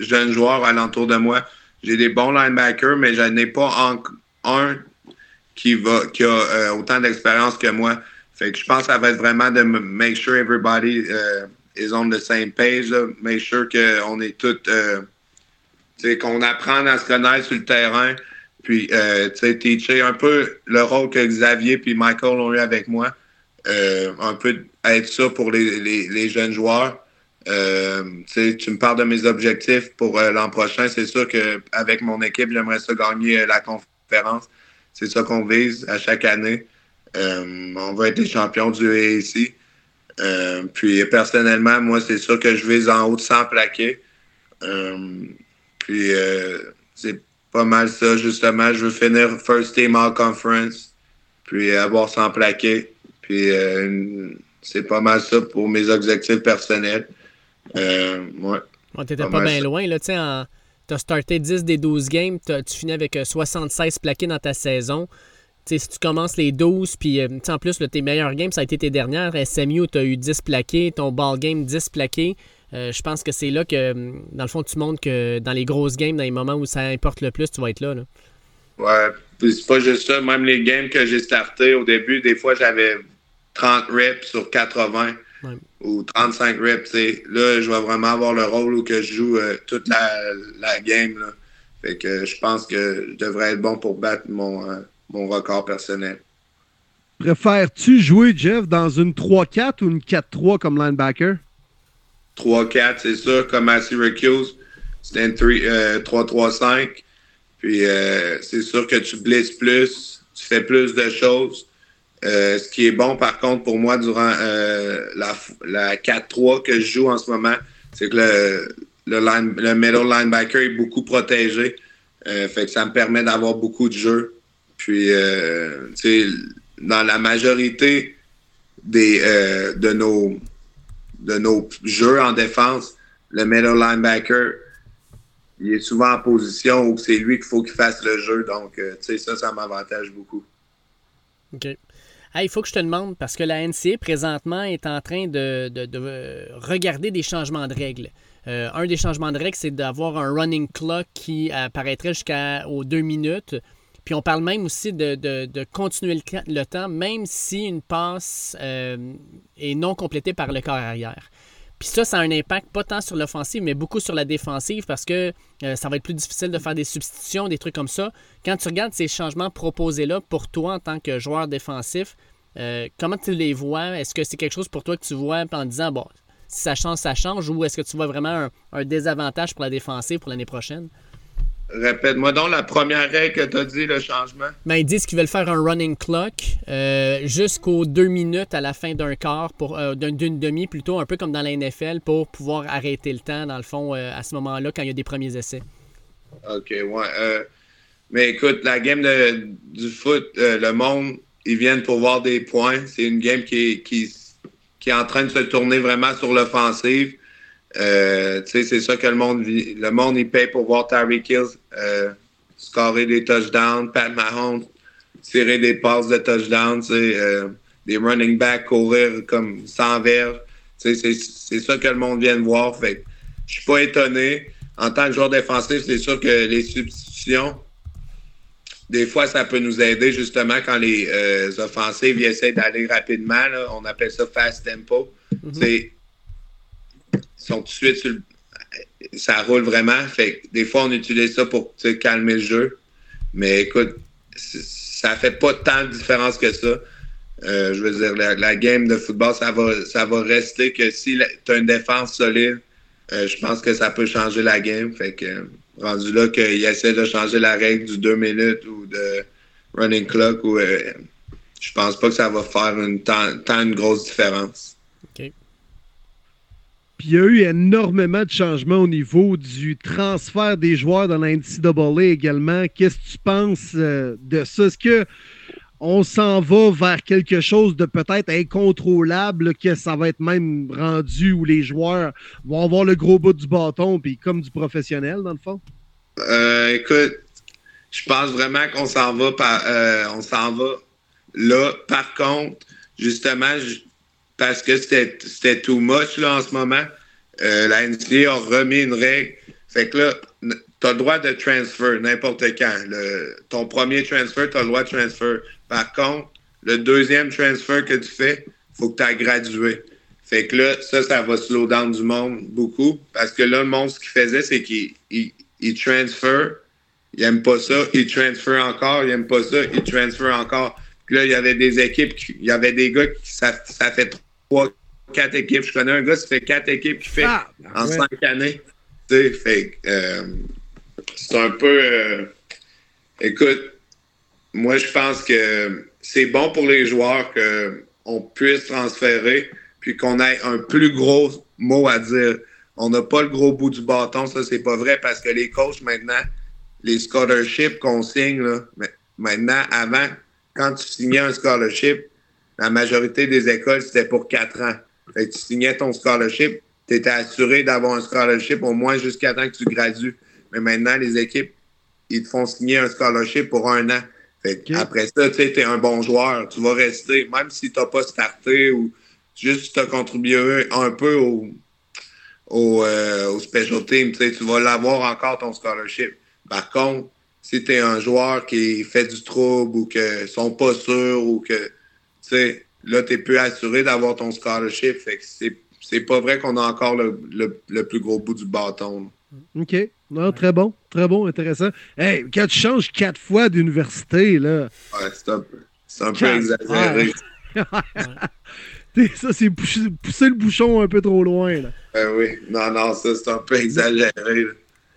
jeunes joueurs alentour de moi j'ai des bons linebackers, mais je n'ai pas un qui, va, a euh, autant d'expérience que moi. Fait que je pense que ça va être vraiment de make sure everybody uh, is on the same page, make sure qu'on est tous, euh, qu'on apprend à se connaître sur le terrain, puis euh, teacher un peu le rôle que Xavier puis Michael ont eu avec moi, un peu être ça pour les jeunes joueurs. Euh, tu me parles de mes objectifs pour euh, l'an prochain. C'est sûr qu'avec mon équipe, j'aimerais ça gagner euh, la conférence. C'est ça qu'on vise à chaque année. on va être les champions du AAC. puis personnellement, moi, c'est sûr que je vise en haut de 100 plaqués. puis c'est pas mal ça, justement. Je veux finir First Team All Conference, puis avoir 100 plaqués. Puis c'est pas mal ça pour mes objectifs personnels. Euh, ouais. T'étais pas, bien loin, là, tu sais, t'as starté 10 des 12 games, tu finis avec 76 euh, plaqués dans ta saison. sais, si tu commences les 12, puis euh, en plus, tes meilleurs games, ça a été tes dernières. SMU, tu as eu 10 plaqués, ton ball game, 10 plaqués. je pense que c'est là que, dans le fond, tu montres que dans les grosses games, dans les moments où ça importe le plus, tu vas être là. là. Ouais, c'est pas juste ça. Même les games que j'ai starté au début, des fois, j'avais 30 reps sur 80 ou 35 reps. Là, je vais vraiment avoir le rôle où que je joue euh, toute la, game. Là. Fait que je pense que je devrais être bon pour battre mon, euh, mon record personnel. Préfères-tu jouer, Jeff, dans une 3-4 ou une 4-3 comme linebacker? 3-4, c'est sûr, comme à Syracuse. C'était une 3-3-5. Euh, Puis c'est sûr que tu blesses plus, tu fais plus de choses. Euh, ce qui est bon, par contre, pour moi, durant euh, la, la 4-3 que je joue en ce moment, c'est que le, middle linebacker est beaucoup protégé. Euh, fait que ça me permet d'avoir beaucoup de jeux. Puis, dans la majorité des, de, nos, de nos jeux en défense, le middle linebacker, il est souvent en position où c'est lui qu'il faut qu'il fasse le jeu. Donc, ça, ça m'avantage beaucoup. OK il faut que je te demande, parce que la NCA présentement est en train de, regarder des changements de règles. Euh, un des changements de règles, c'est d'avoir un running clock qui apparaîtrait jusqu'aux deux minutes. Puis on parle même aussi de, continuer le, temps, même si une passe euh, est non complétée par le corps arrière. Puis ça, ça a un impact pas tant sur l'offensive, mais beaucoup sur la défensive parce que euh, ça va être plus difficile de faire des substitutions, des trucs comme ça. Quand tu regardes ces changements proposés-là pour toi en tant que joueur défensif, euh, comment tu les vois? Est-ce que c'est quelque chose pour toi que tu vois en disant, bon, si ça change, ça change, ou est-ce que tu vois vraiment un désavantage pour la défensive pour l'année prochaine? Répète-moi donc la première règle que tu as dit, le changement. Ben, ils disent qu'ils veulent faire un running clock euh, jusqu'aux deux minutes à la fin d'un quart, pour euh, d'une demi plutôt, un peu comme dans la NFL, pour pouvoir arrêter le temps, dans le fond, euh, à ce moment-là, quand il y a des premiers essais. OK, ouais. mais écoute, la game du foot, le monde, ils viennent pour voir des points. C'est une game qui qui, qui est en train de se tourner vraiment sur l'offensive. Euh, c'est ça que le monde Le monde, il paye pour voir Tyreek Hill euh, scorer des touchdowns, Pat Mahomes tirer des passes de touchdowns, euh, des running backs courir comme sans verre. C'est ça que le monde vient de voir. Fait je suis pas étonné. En tant que joueur défensif, c'est sûr que les substitutions, des fois, ça peut nous aider justement quand les offensives essaient d'aller rapidement. on appelle ça fast tempo. Mm-hmm sont tout de suite sur le... Ça roule vraiment. Fait des fois, on utilise ça pour calmer le jeu. Mais écoute, ça fait pas tant de différence que ça. Euh, je veux dire, la, game de football, ça va, ça va rester que si tu as une défense solide, euh, je pense que ça peut changer la game. Fait que rendu là qu'il essaie de changer la règle du 2 minutes ou de running clock, ou, euh, je pense pas que ça va faire une, tant, tant une grosse différence. Puis il y a eu énormément de changements au niveau du transfert des joueurs dans la NCAA également. Qu'est-ce que tu penses euh, de ça? Est-ce que on s'en va vers quelque chose de peut-être incontrôlable, que ça va être même rendu où les joueurs vont avoir le gros bout du bâton, puis comme du professionnel, dans le fond? Euh, écoute, je pense vraiment qu'on s'en va par, euh, on s'en va là. Par contre, justement, parce que c'était too much là, en ce moment, euh, la NCA a remis une règle. Fait que là, tu as le droit de transfer n'importe quand. ton premier transfer, tu as le droit de transfer. Par contre, le deuxième transfer que tu fais, il faut que tu aies gradué. Fait que là, ça, ça va slow down du monde beaucoup. Parce que là, le monde, ce qu'il faisait, c'est qu'il il, transfer, il n'aime pas ça, il transfer encore, il n'aime pas ça, il transfer encore. Puis là, il y avait des équipes, il y avait des gars qui, ça, ça fait trois, quatre équipes. Je connais un gars, ça fait quatre équipes qui fait ah, ben en cinq années. Fait euh, c'est un peu. Euh, écoute, moi, je pense que c'est bon pour les joueurs qu'on puisse transférer puis qu'on ait un plus gros mot à dire. On n'a pas le gros bout du bâton, ça, c'est pas vrai parce que les coachs, maintenant, les scholarships qu'on signe, là, maintenant, avant, quand tu signais un scholarship, la majorité des écoles, c'était pour quatre ans. Fait tu signais ton scholarship, tu étais assuré d'avoir un scholarship au moins jusqu'à temps que tu gradues. Mais maintenant, les équipes, ils te font signer un scholarship pour un an. Après ça, tu es un bon joueur. Tu vas rester, même si tu n'as pas starté ou juste tu as contribué un peu au, au, euh, special team, tu vas l'avoir encore ton scholarship. Par contre, si tu es un joueur qui fait du trouble ou que sont pas sûrs ou que, sais, là, tu es plus assuré d'avoir ton scholarship. Fait que c'est pas vrai qu'on a encore le, le, plus gros bout du bâton. OK. Non, très bon. Très bon, intéressant. Hey, quand tu changes quatre fois d'université, là. Ouais, c'est un peu, un peu exagéré. ça, c'est pousser, le bouchon un peu trop loin, là. Ben oui. Non, non, ça, c'est un peu exagéré.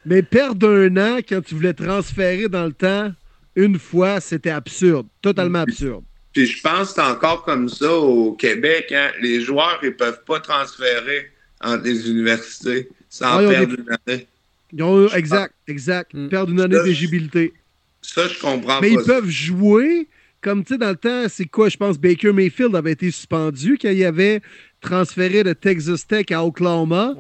Mais perdre un an quand tu voulais transférer dans le temps une fois, c'était absurde. Totalement absurde. Puis je pense que c'est encore comme ça au Québec. Hein? Les joueurs, ils peuvent pas transférer entre les universités sans perdre une année exact, exact. Mm. Perdre une année d'éligibilité. Ça, je comprends Mais ils peuvent jouer, comme tu sais, dans le temps, c'est quoi, je pense, Baker Mayfield avait été suspendu quand il avait transféré de Texas Tech à Oklahoma.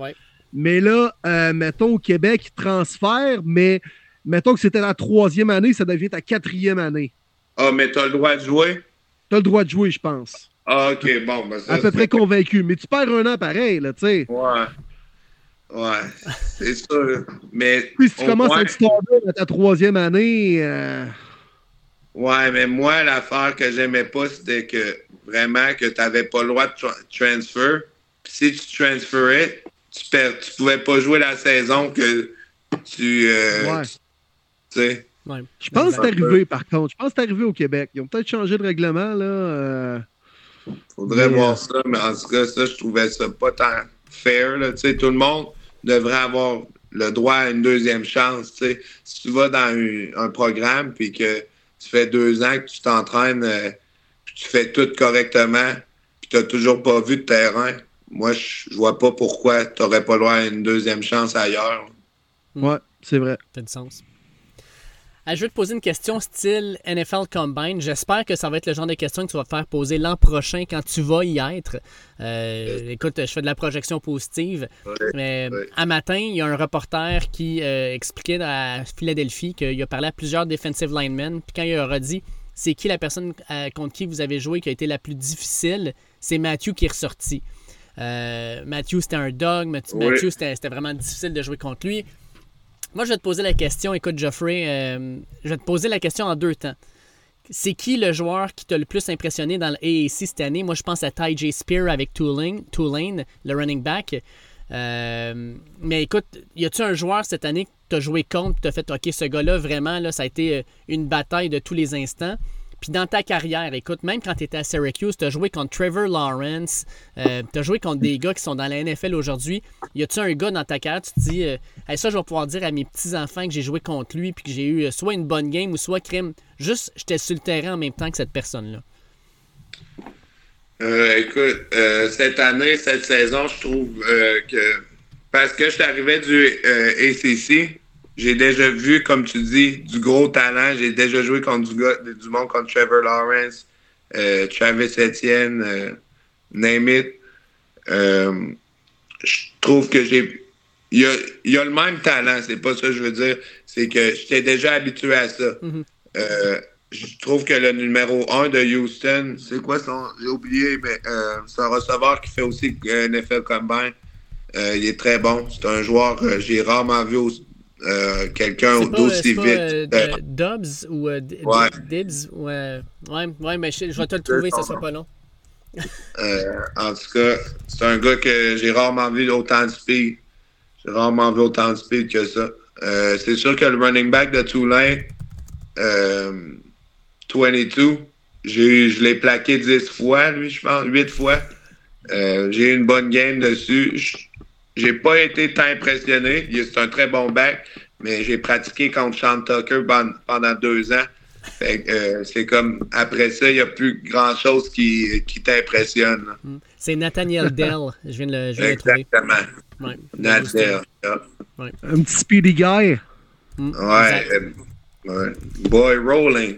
Mais là, euh, mettons, au Québec, il transfère, mais mettons que c'était la troisième année, ça devient ta quatrième année. Ah, mais tu as le droit de jouer? Tu as le droit de jouer, je pense. Ah, OK, bon. Ben ça, à peu près convaincu. Mais tu perds un an pareil, là, tu sais. Ouais. Ouais, c'est ça. Mais Puis si tu commences à être à ta troisième année. Euh, ouais, mais moi, l'affaire que j'aimais pas, c'était que vraiment que tu n'avais pas le droit de transfer. Puis si tu transferais, tu, tu pouvais pas jouer la saison que tu. Euh, ouais. Tu sais. Ouais. Je pense que c'est arrivé, par contre. Je pense que c'est arrivé au Québec. Ils ont peut-être changé de règlement, là. Euh... Faudrait voir ça, mais en tout cas, ça, je trouvais ça pas tant fair. Là. Tout le monde devrait avoir le droit à une deuxième chance. Si tu vas dans un, programme puis que tu fais deux ans que tu t'entraînes, euh, tu fais tout correctement, puis tu n'as toujours pas vu de terrain, moi, je vois pas pourquoi tu n'aurais pas le droit à une deuxième chance ailleurs. Ouais, c'est vrai. Ça a sens. Ah, je vais te poser une question style NFL Combine. J'espère que ça va être le genre de question que tu vas faire poser l'an prochain quand tu vas y être. Euh, écoute, je fais de la projection positive. mais à matin, il y a un reporter qui euh, expliquait à Philadelphie qu'il a parlé à plusieurs defensive linemen. Puis quand il leur a dit c'est qui la personne euh, contre qui vous avez joué qui a été la plus difficile, c'est Matthew qui est ressorti. Matthew, c'était un dog. Matthew, c'était vraiment difficile de jouer contre lui. Moi, je vais te poser la question. Écoute, Geoffrey, euh, je vais te poser la question en deux temps. C'est qui le joueur qui t'a le plus impressionné dans l'AAC cette année? Moi, je pense à Ty J. Spear avec Tulane, Tulane le running back. Euh, mais écoute, y a-tu un joueur cette année que tu as joué contre, tu as fait OK, ce gars-là, vraiment, là, ça a été euh, une bataille de tous les instants? Puis dans ta carrière, écoute, même quand tu étais à Syracuse, tu as joué contre Trevor Lawrence, euh, tu as joué contre des gars qui sont dans la NFL aujourd'hui. Y a-tu un gars dans ta carrière, tu te dis, euh, ça, je vais pouvoir dire à mes petits-enfants que j'ai joué contre lui, puis que j'ai eu euh, soit une bonne game ou soit crime. Juste, j'étais sur le terrain en même temps que cette personne-là. Euh, écoute, euh, cette année, cette saison, je trouve que parce que je suis arrivé du ACC, j'ai déjà vu, comme tu dis, du gros talent. J'ai déjà joué contre du, gars, du monde comme Trevor Lawrence, euh, Travis Etienne, euh, name it. Euh, je trouve que j'ai. Il y a, y a le même talent, c'est pas ça que je veux dire. C'est que j'étais déjà habitué à ça. Mhm. Euh, je trouve que le numéro 1 de Houston, c'est quoi son. J'ai oublié, mais euh, c'est un receveur qui fait aussi euh, NFL Combine. Il est très bon. C'est un joueur, euh, j'ai rarement vu au- euh, quelqu'un pas, vite. euh, Euh, Dobbs ou Ouais. Dibs? Ouais, ouais, ouais, mais je, je vais te le trouver, ça sera pas long. Euh, en tout cas, c'est un gars que j'ai rarement vu autant de speed. J'ai rarement vu autant de speed que ça. Euh, c'est sûr que le running back de euh, 22, j'ai, je l'ai plaqué 10 fois, lui, je pense, 8 fois. J'ai eu une bonne game dessus. Je- J'ai pas été tant impressionné. C'est un très bon back, mais j'ai pratiqué contre Sean Tucker pendant deux ans. Euh, c'est comme après ça, il n'y a plus grand chose qui, qui t'impressionne. là. C'est Nathaniel Dell. Je viens de le, je viens de le trouver. Exactement. Ouais. Nader. Un petit speedy guy. Mm, Ouais, euh, ouais. Boy, rolling.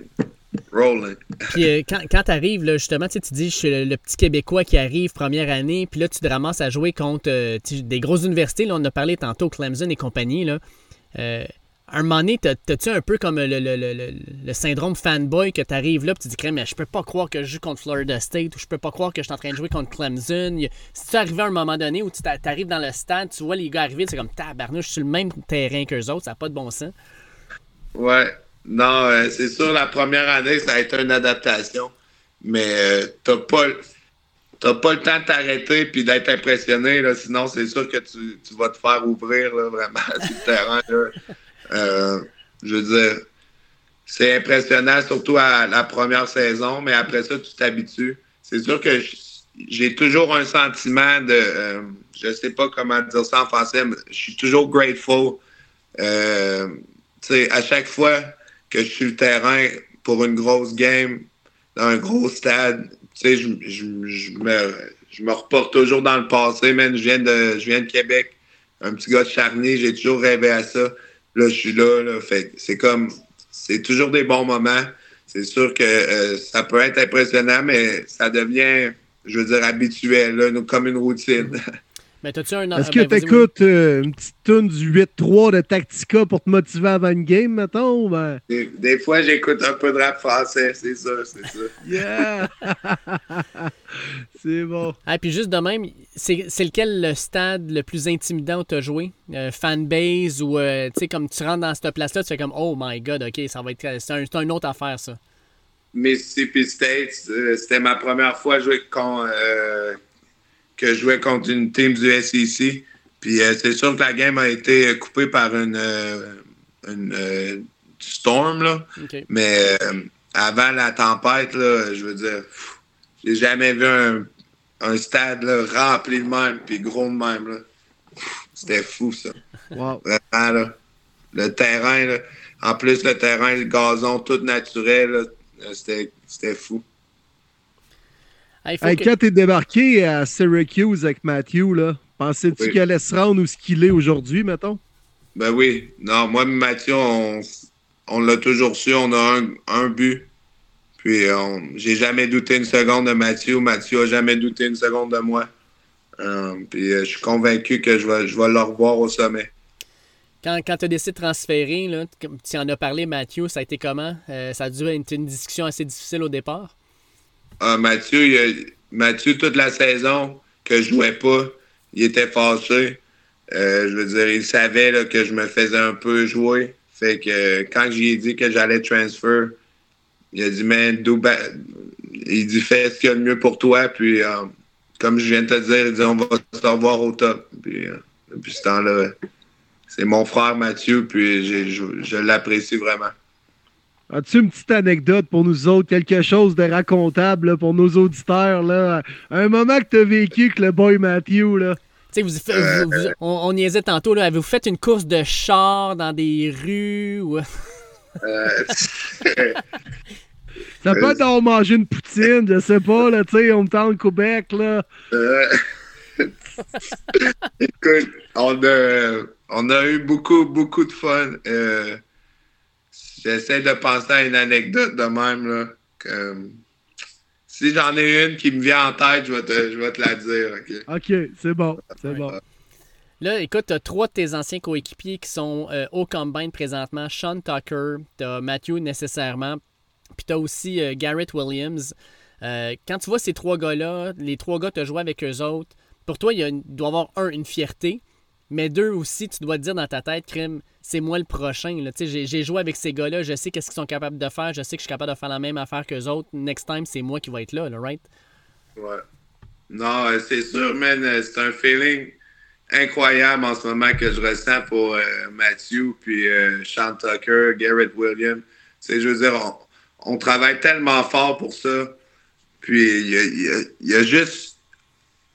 Rolling. Puis euh, quand, quand tu arrives, justement, tu dis, je suis le, le petit Québécois qui arrive première année, puis là, tu te ramasses à jouer contre euh, des grosses universités. Là, on a parlé tantôt, Clemson et compagnie. Là. Euh, à un moment donné, t'as- t'as-tu un peu comme le, le- le- le- syndrome fanboy que tu arrives là, puis tu te dis, Crème, mais je peux pas croire que je joue contre Florida State, ou je peux pas croire que je suis en train de jouer contre Clemson. Si tu arrives à un moment donné où tu t'arrives dans le stade, tu vois les gars arriver, c'est comme, tabarnouche, je suis sur le même terrain qu'eux autres, ça n'a pas de bon sens? Ouais. Non, euh, c'est sûr, la première année, ça a été une adaptation. Mais euh, t'as pas, pas le temps de t'arrêter puis d'être impressionné. Là, sinon, c'est sûr que tu, tu vas te faire ouvrir là, vraiment sur le terrain. Euh, je veux dire, c'est impressionnant, surtout à la première saison, mais après ça, tu t'habitues. C'est sûr que j'ai toujours un sentiment de. euh, je sais pas comment dire ça en français, mais je suis toujours grateful. Euh, à chaque fois que je suis le terrain pour une grosse game, dans un gros stade, tu sais, je, je- je me, je me reporte toujours dans le passé, man. Je viens de, je viens de Québec, un petit gars de Charny, j'ai toujours rêvé à ça. Là, je suis là, là. Fait c'est comme, c'est toujours des bons moments. C'est sûr que euh, ça peut être impressionnant, mais ça devient, je veux dire, habituel, là, comme une routine. Mais t'as-tu un. Est-ce ben, que vas-y, tu écoutes une petite tune du 8-3 de Tactica pour te motiver avant une game, mettons? ou Ben... Des, des fois, j'écoute un peu de rap français, c'est ça, c'est ça. Yeah! C'est bon. Ah, puis juste de même, c'est c'est lequel le stade le plus intimidant où tu as joué? Euh, fanbase ou, euh, tu sais, comme tu rentres dans cette place-là, tu fais comme, oh my god, ok, ça va être. C'est un, c'est une autre affaire, ça. Mississippi State, euh, c'était ma première fois jouer con- euh, que je jouais contre une team du SEC. Puis euh, c'est sûr que la game a été coupée par une, euh, une euh, storm, là. Mais euh, avant la tempête, là, je veux dire, j'ai jamais vu un, un stade là, rempli de même, puis gros de même. C'était fou, ça. Wow. Vraiment, là. Le terrain, là. En plus, le terrain, le gazon, tout naturel, là, c'était c'était fou. Faut Hey, que- Quand t'es débarqué à Syracuse avec Matthew, là, pensais-tu Oui. qu'il allait se rendre où ce qu'il est aujourd'hui, mettons? Ben oui. Non, moi et Mathieu, on, on l'a toujours su. On a un, un but. Puis, on- j'ai jamais douté une seconde de Mathieu. Mathieu a jamais douté une seconde de moi. Euh, puis, euh, je suis convaincu que je vais, je vais le revoir au sommet. Quand, quand tu as décidé de transférer, là, tu en as parlé, Mathieu, ça a été comment? Euh, ça a dû être une discussion assez difficile au départ? Ah, Mathieu, Mathieu, toute la saison que je jouais pas, il était fâché. Euh, je veux dire, il savait que je me faisais un peu jouer. Fait que quand j'ai dit que j'allais transfer, il a dit, ba- il dit, fais ce qu'il y a de mieux pour toi. Puis, euh, comme je viens de te dire, il dit, on va se revoir au top. Puis, euh, depuis ce temps-là, c'est mon frère Mathieu, puis je l'apprécie vraiment. As-tu une petite anecdote pour nous autres, quelque chose de racontable là, pour nos auditeurs? Là? Un moment que tu as vécu avec le boy Matthew, là. Tu sais, vous, vous- vous- on, on niaisait tantôt, là, avez-vous fait une course de char dans des rues? Ou... Ça peut être d'avoir mangé une poutine, je sais pas, là, tu sais, on me tend le Québec, là. Euh, Écoute, on a, on a eu beaucoup, beaucoup de fun. Euh, J'essaie de penser à une anecdote de même, là. que- si j'en ai une qui me vient en tête, je vais te, je vais te la dire. ok? OK, c'est bon, c'est bon. Là, écoute, tu as trois de tes anciens coéquipiers qui sont euh, au combine présentement. Sean Tucker, tu as Matthew nécessairement, puis tu as aussi euh, Garrett Williams. Euh, quand tu vois ces trois gars-là, les trois gars, tu as joué avec eux autres, pour toi, il, y a une- il doit y avoir, un, une fierté, mais deux aussi, tu dois te dire dans ta tête, crime, c'est moi le prochain. J'ai joué avec ces gars-là, je sais qu'est-ce qu'ils sont capables de faire, je sais que je suis capable de faire la même affaire qu'eux autres. Next time, c'est moi qui vais être là, right? Ouais. Non, euh, c'est sûr, man. euh, C'est un feeling incroyable en ce moment que je ressens pour euh, Matthew, puis Sean Tucker, Garrett Williams. Je veux dire, on, travaille tellement fort pour ça. Puis il y a juste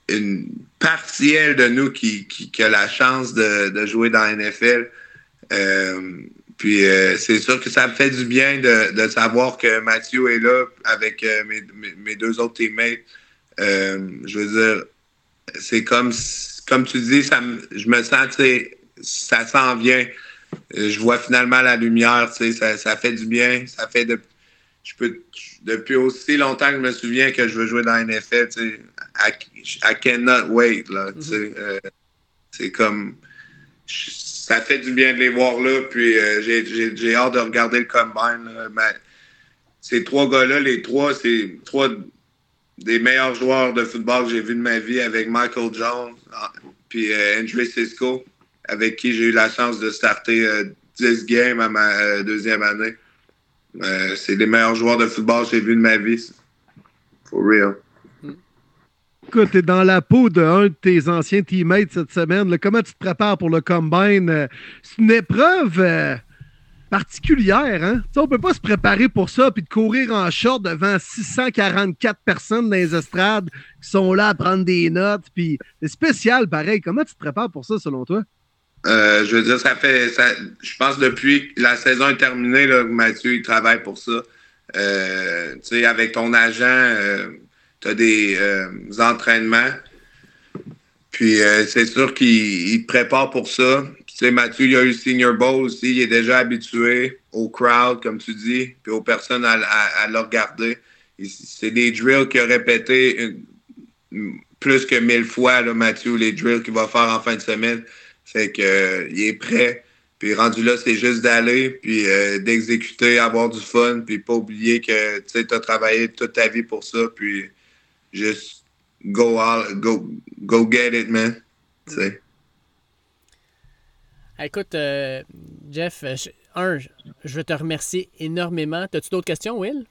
une partielle de nous qui, qui, a la chance de, de jouer dans la NFL. Euh, puis euh, c'est sûr que ça me fait du bien de, de savoir que Matthew est là avec euh, mes, mes- deux autres teammates. Je veux dire, c'est comme, comme tu dis, ça je me sens, ça s'en vient. Je vois finalement la lumière, ça, ça fait du bien. Ça fait de, je peux, depuis aussi longtemps que je me souviens que je veux jouer dans la NFL, tu sais, I, I cannot wait, là, tu sais. Euh, c'est comme, je- ça fait du bien de les voir là, puis euh, j'ai- hâte de regarder le combine. là. Mais ces trois gars-là, les trois, c'est trois des meilleurs joueurs de football que j'ai vu de ma vie avec Michael Jones, ah, puis euh, Andrew Cisco, avec qui j'ai eu la chance de starter euh, 10 games à ma deuxième année. Euh, c'est les meilleurs joueurs de football que j'ai vu de ma vie. For real. Écoute, t'es dans la peau d'un de tes anciens teammates cette semaine. Comment tu te prépares pour le combine? Euh, C'est une épreuve euh, particulière, hein? Tu sais, on peut pas se préparer pour ça puis de courir en short devant 644 personnes dans les estrades qui sont là à prendre des notes. C'est spécial, pareil. Comment tu te prépares pour ça, selon toi? Euh, je veux dire, ça fait. Je pense depuis que la saison est terminée, là, Mathieu, il travaille pour ça. Euh, tu sais, avec ton agent, tu as des euh, entraînements. Puis euh, c'est sûr qu'il il te prépare pour ça. Tu sais, Mathieu, il a eu le Senior Bowl aussi. Il est déjà habitué au crowd, comme tu dis, puis aux personnes à, le regarder. C'est des drills qu'il a répétés plus que mille fois, là, Mathieu, les drills qu'il va faire en fin de semaine. Fait que euh, il est prêt. Puis rendu là, c'est juste d'aller, puis euh, d'exécuter, avoir du fun, puis pas oublier que tu as travaillé toute ta vie pour ça, puis juste go all, go, go get it, man. Sais. Écoute, euh, Jeff, je- un, je- veux te remercier énormément. As-tu d'autres questions, Will?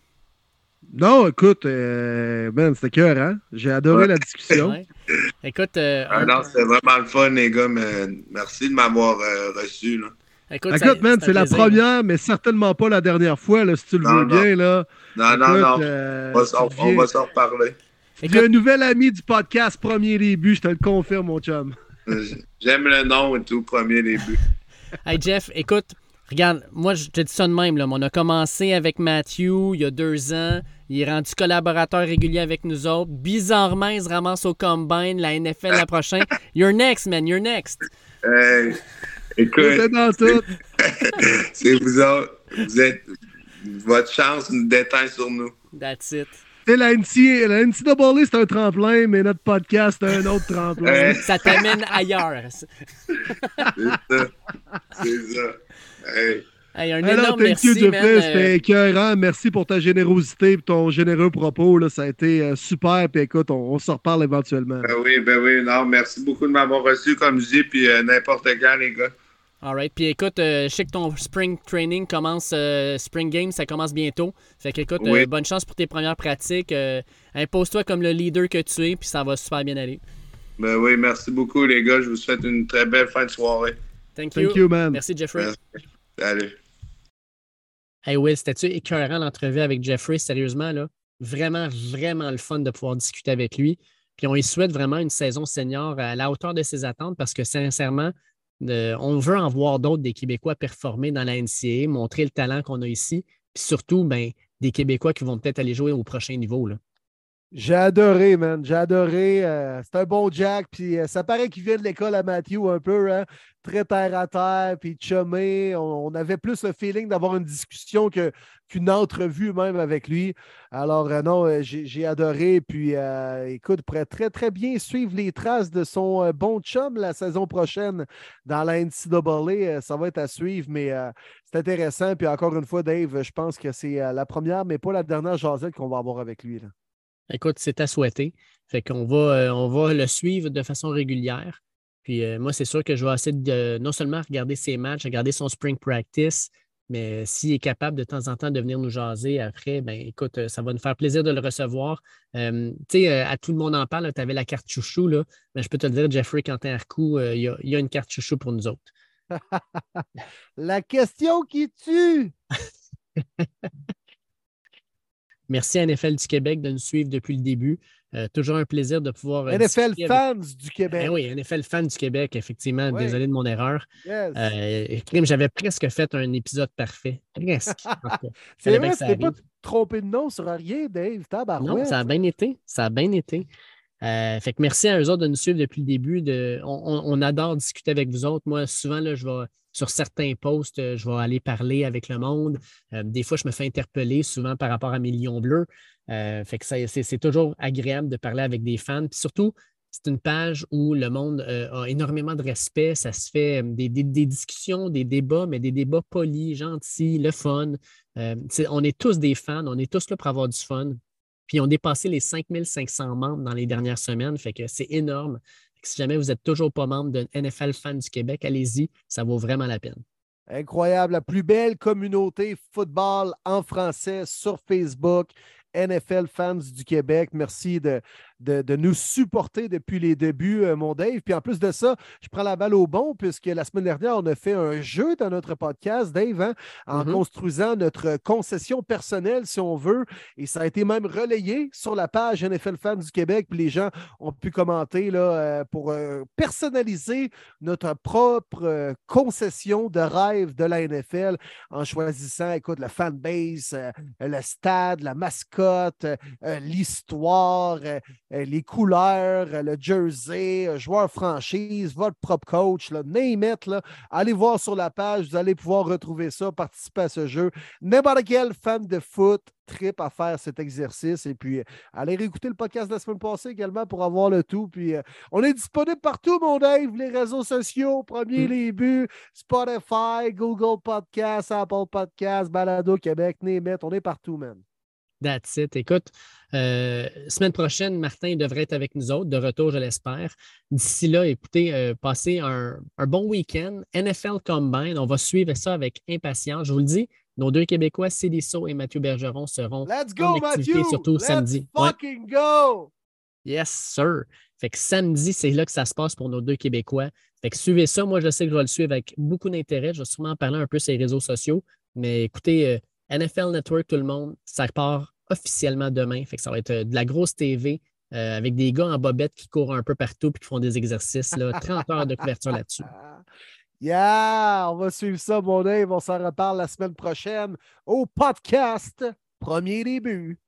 Non, écoute, euh, man, c'était cœur, hein? J'ai adoré Ouais. la discussion. Ouais. Écoute, euh, Ah non, c'était vraiment le fun, les gars, mais merci de m'avoir euh, reçu. Là. écoute, ça- Écoute, man, c'est la première, mais certainement pas la dernière fois, là, si tu le Non, veux non. bien, là. Non, non, Écoute, non. euh, On va, s'en reparler. tu deviens un nouvel ami du podcast Premier Début, je te le confirme, mon chum. J'aime le nom et tout, premier début. Hey Jeff, écoute, regarde, moi je te dis ça de même. Là. On a commencé avec Matthew il y a deux ans. Il est rendu collaborateur régulier avec nous autres. Bizarrement, il se ramasse au Combine, la NFL la prochaine. You're next, man, you're next. Hey, écoute, C'est dans tout. c'est vous autres. Vous êtes. Votre chance nous déteint sur nous. That's it. Tu sais, la, NCA, la NCAA, c'est un tremplin, mais notre podcast, c'est un autre tremplin. Ça t'amène ailleurs. c'est ça. C'est ça. Hey. Hey, un Alors, énorme merci, you, man. Jeffrey. Euh, C'était écœurant. Merci pour ta générosité et ton généreux propos. Là. Ça a été euh, super. Puis écoute, on, on se reparle éventuellement. Ben oui, ben oui, non, merci beaucoup de m'avoir reçu comme je dis, puis euh, n'importe quand, les gars. All right. Puis écoute, euh, je sais que ton spring training commence, euh, spring game, ça commence bientôt. Fait qu'écoute, Oui. euh, bonne chance pour tes premières pratiques. Euh, Impose-toi comme le leader que tu es, puis ça va super bien aller. Ben oui, merci beaucoup, les gars. Je vous souhaite une très belle fin de soirée. Thank you. Thank you, man. Merci, Jeffrey. Merci. Salut. Hey Will, c'était-tu écœurant l'entrevue avec Jeffrey, sérieusement, là? Vraiment, vraiment le fun de pouvoir discuter avec lui. Puis on lui souhaite vraiment une saison senior à la hauteur de ses attentes parce que sincèrement, on veut en voir d'autres des Québécois performer dans la NCAA, montrer le talent qu'on a ici. Puis surtout, ben, des Québécois qui vont peut-être aller jouer au prochain niveau. Là. J'ai adoré, man. J'ai adoré. Euh, c'est un bon Jack. Puis euh, ça paraît qu'il vient de l'école à Matthew un peu, hein? très terre à terre, puis chumé. On, avait plus le feeling d'avoir une discussion qu'une entrevue même avec lui. Alors, euh, non, j'ai adoré. Puis, écoute, pourrait très, très bien suivre les traces de son bon chum la saison prochaine dans la NCAA. ça va être à suivre, mais c'est intéressant. Puis, encore une fois, Dave, je pense que c'est la première, mais pas la dernière jasette qu'on va avoir avec lui. Là. Écoute, c'est à souhaiter. Fait qu'on va, euh, on va le suivre de façon régulière. Puis euh, moi, c'est sûr que je vais essayer de non seulement regarder ses matchs, regarder son spring practice, mais s'il est capable de temps en temps de venir nous jaser après, ben écoute, euh, ça va nous faire plaisir de le recevoir. tu sais, à tout le monde en parle, tu avais la carte chouchou, là, mais je peux te le dire, Jeffrey Quentin Arcou, il y, y, a une carte chouchou pour nous autres. la question qui tue! Merci à NFL du Québec de nous suivre depuis le début. Euh, toujours un plaisir de pouvoir. Euh, NFL fans du Québec. Ben oui, NFL fans du Québec, effectivement. Désolé de mon erreur. Euh, j'avais presque fait un épisode parfait. Presque. C'est vrai, tu pas trompé de nom sur rien, Dave. Non, ça a bien été. Ça a bien été. fait que merci à eux autres de nous suivre depuis le début. De, on, adore discuter avec vous autres. Moi, souvent, là, je vais sur certains posts, euh, je vais aller parler avec le monde. Euh, des fois, je me fais interpeller souvent par rapport à mes lions bleus. Euh, fait que c'est toujours agréable de parler avec des fans. Puis surtout, c'est une page où le monde a énormément de respect. Ça se fait des, discussions, des débats, mais des débats polis, gentils, le fun. on est tous des fans, on est tous là pour avoir du fun. Puis on dépassé les 5500 membres dans les dernières semaines, fait que c'est énorme. Si jamais vous n'êtes toujours pas membre d'un NFL fan du Québec, allez-y, ça vaut vraiment la peine. Incroyable, la plus belle communauté football en français sur Facebook. NFL fans du Québec. Merci de, de, nous supporter depuis les débuts, euh, mon Dave. Puis en plus de ça, je prends la balle au bon puisque la semaine dernière, on a fait un jeu dans notre podcast, Dave, hein, en mm-hmm. construisant notre concession personnelle, si on veut. Et ça a été même relayé sur la page NFL Fans du Québec. Puis les gens ont pu commenter là, euh, pour euh, personnaliser notre propre concession de rêve de la NFL en choisissant, écoute, la fanbase, le stade, la mascotte, l'histoire les couleurs, euh, le jersey, euh, joueur franchise, votre propre coach, là, name it, allez voir sur la page, vous allez pouvoir retrouver ça, participer à ce jeu. N'importe quel fan de foot trip à faire cet exercice. Et puis, allez réécouter le podcast de la semaine passée également pour avoir le tout. Puis, on est disponible partout, mon Dave, les réseaux sociaux, premier mm. les buts, Spotify, Google Podcast, Apple Podcast, Balado Québec, name on est partout, man. That's it. Écoute, euh, semaine prochaine, Martin devrait être avec nous autres, de retour, je l'espère. D'ici là, écoutez, euh, passez un, bon week-end. NFL Combine, on va suivre ça avec impatience. Je vous le dis, nos deux Québécois, Célisso et Mathieu Bergeron, seront Let's go, en activité, surtout Let's samedi. Fucking go! Yes, sir. Fait que samedi, c'est là que ça se passe pour nos deux Québécois. Fait que suivez ça. Moi, je sais que je vais le suivre avec beaucoup d'intérêt. Je vais sûrement en parler un peu sur les réseaux sociaux. Mais écoutez, euh, NFL Network, tout le monde, ça part officiellement demain. Fait que ça va être euh, de la grosse TV euh, avec des gars en bobette qui courent un peu partout et qui font des exercices. Là, 30 heures de couverture là-dessus. Yeah! On va suivre ça, mon Dave. On s'en reparle la semaine prochaine au podcast Premier Début.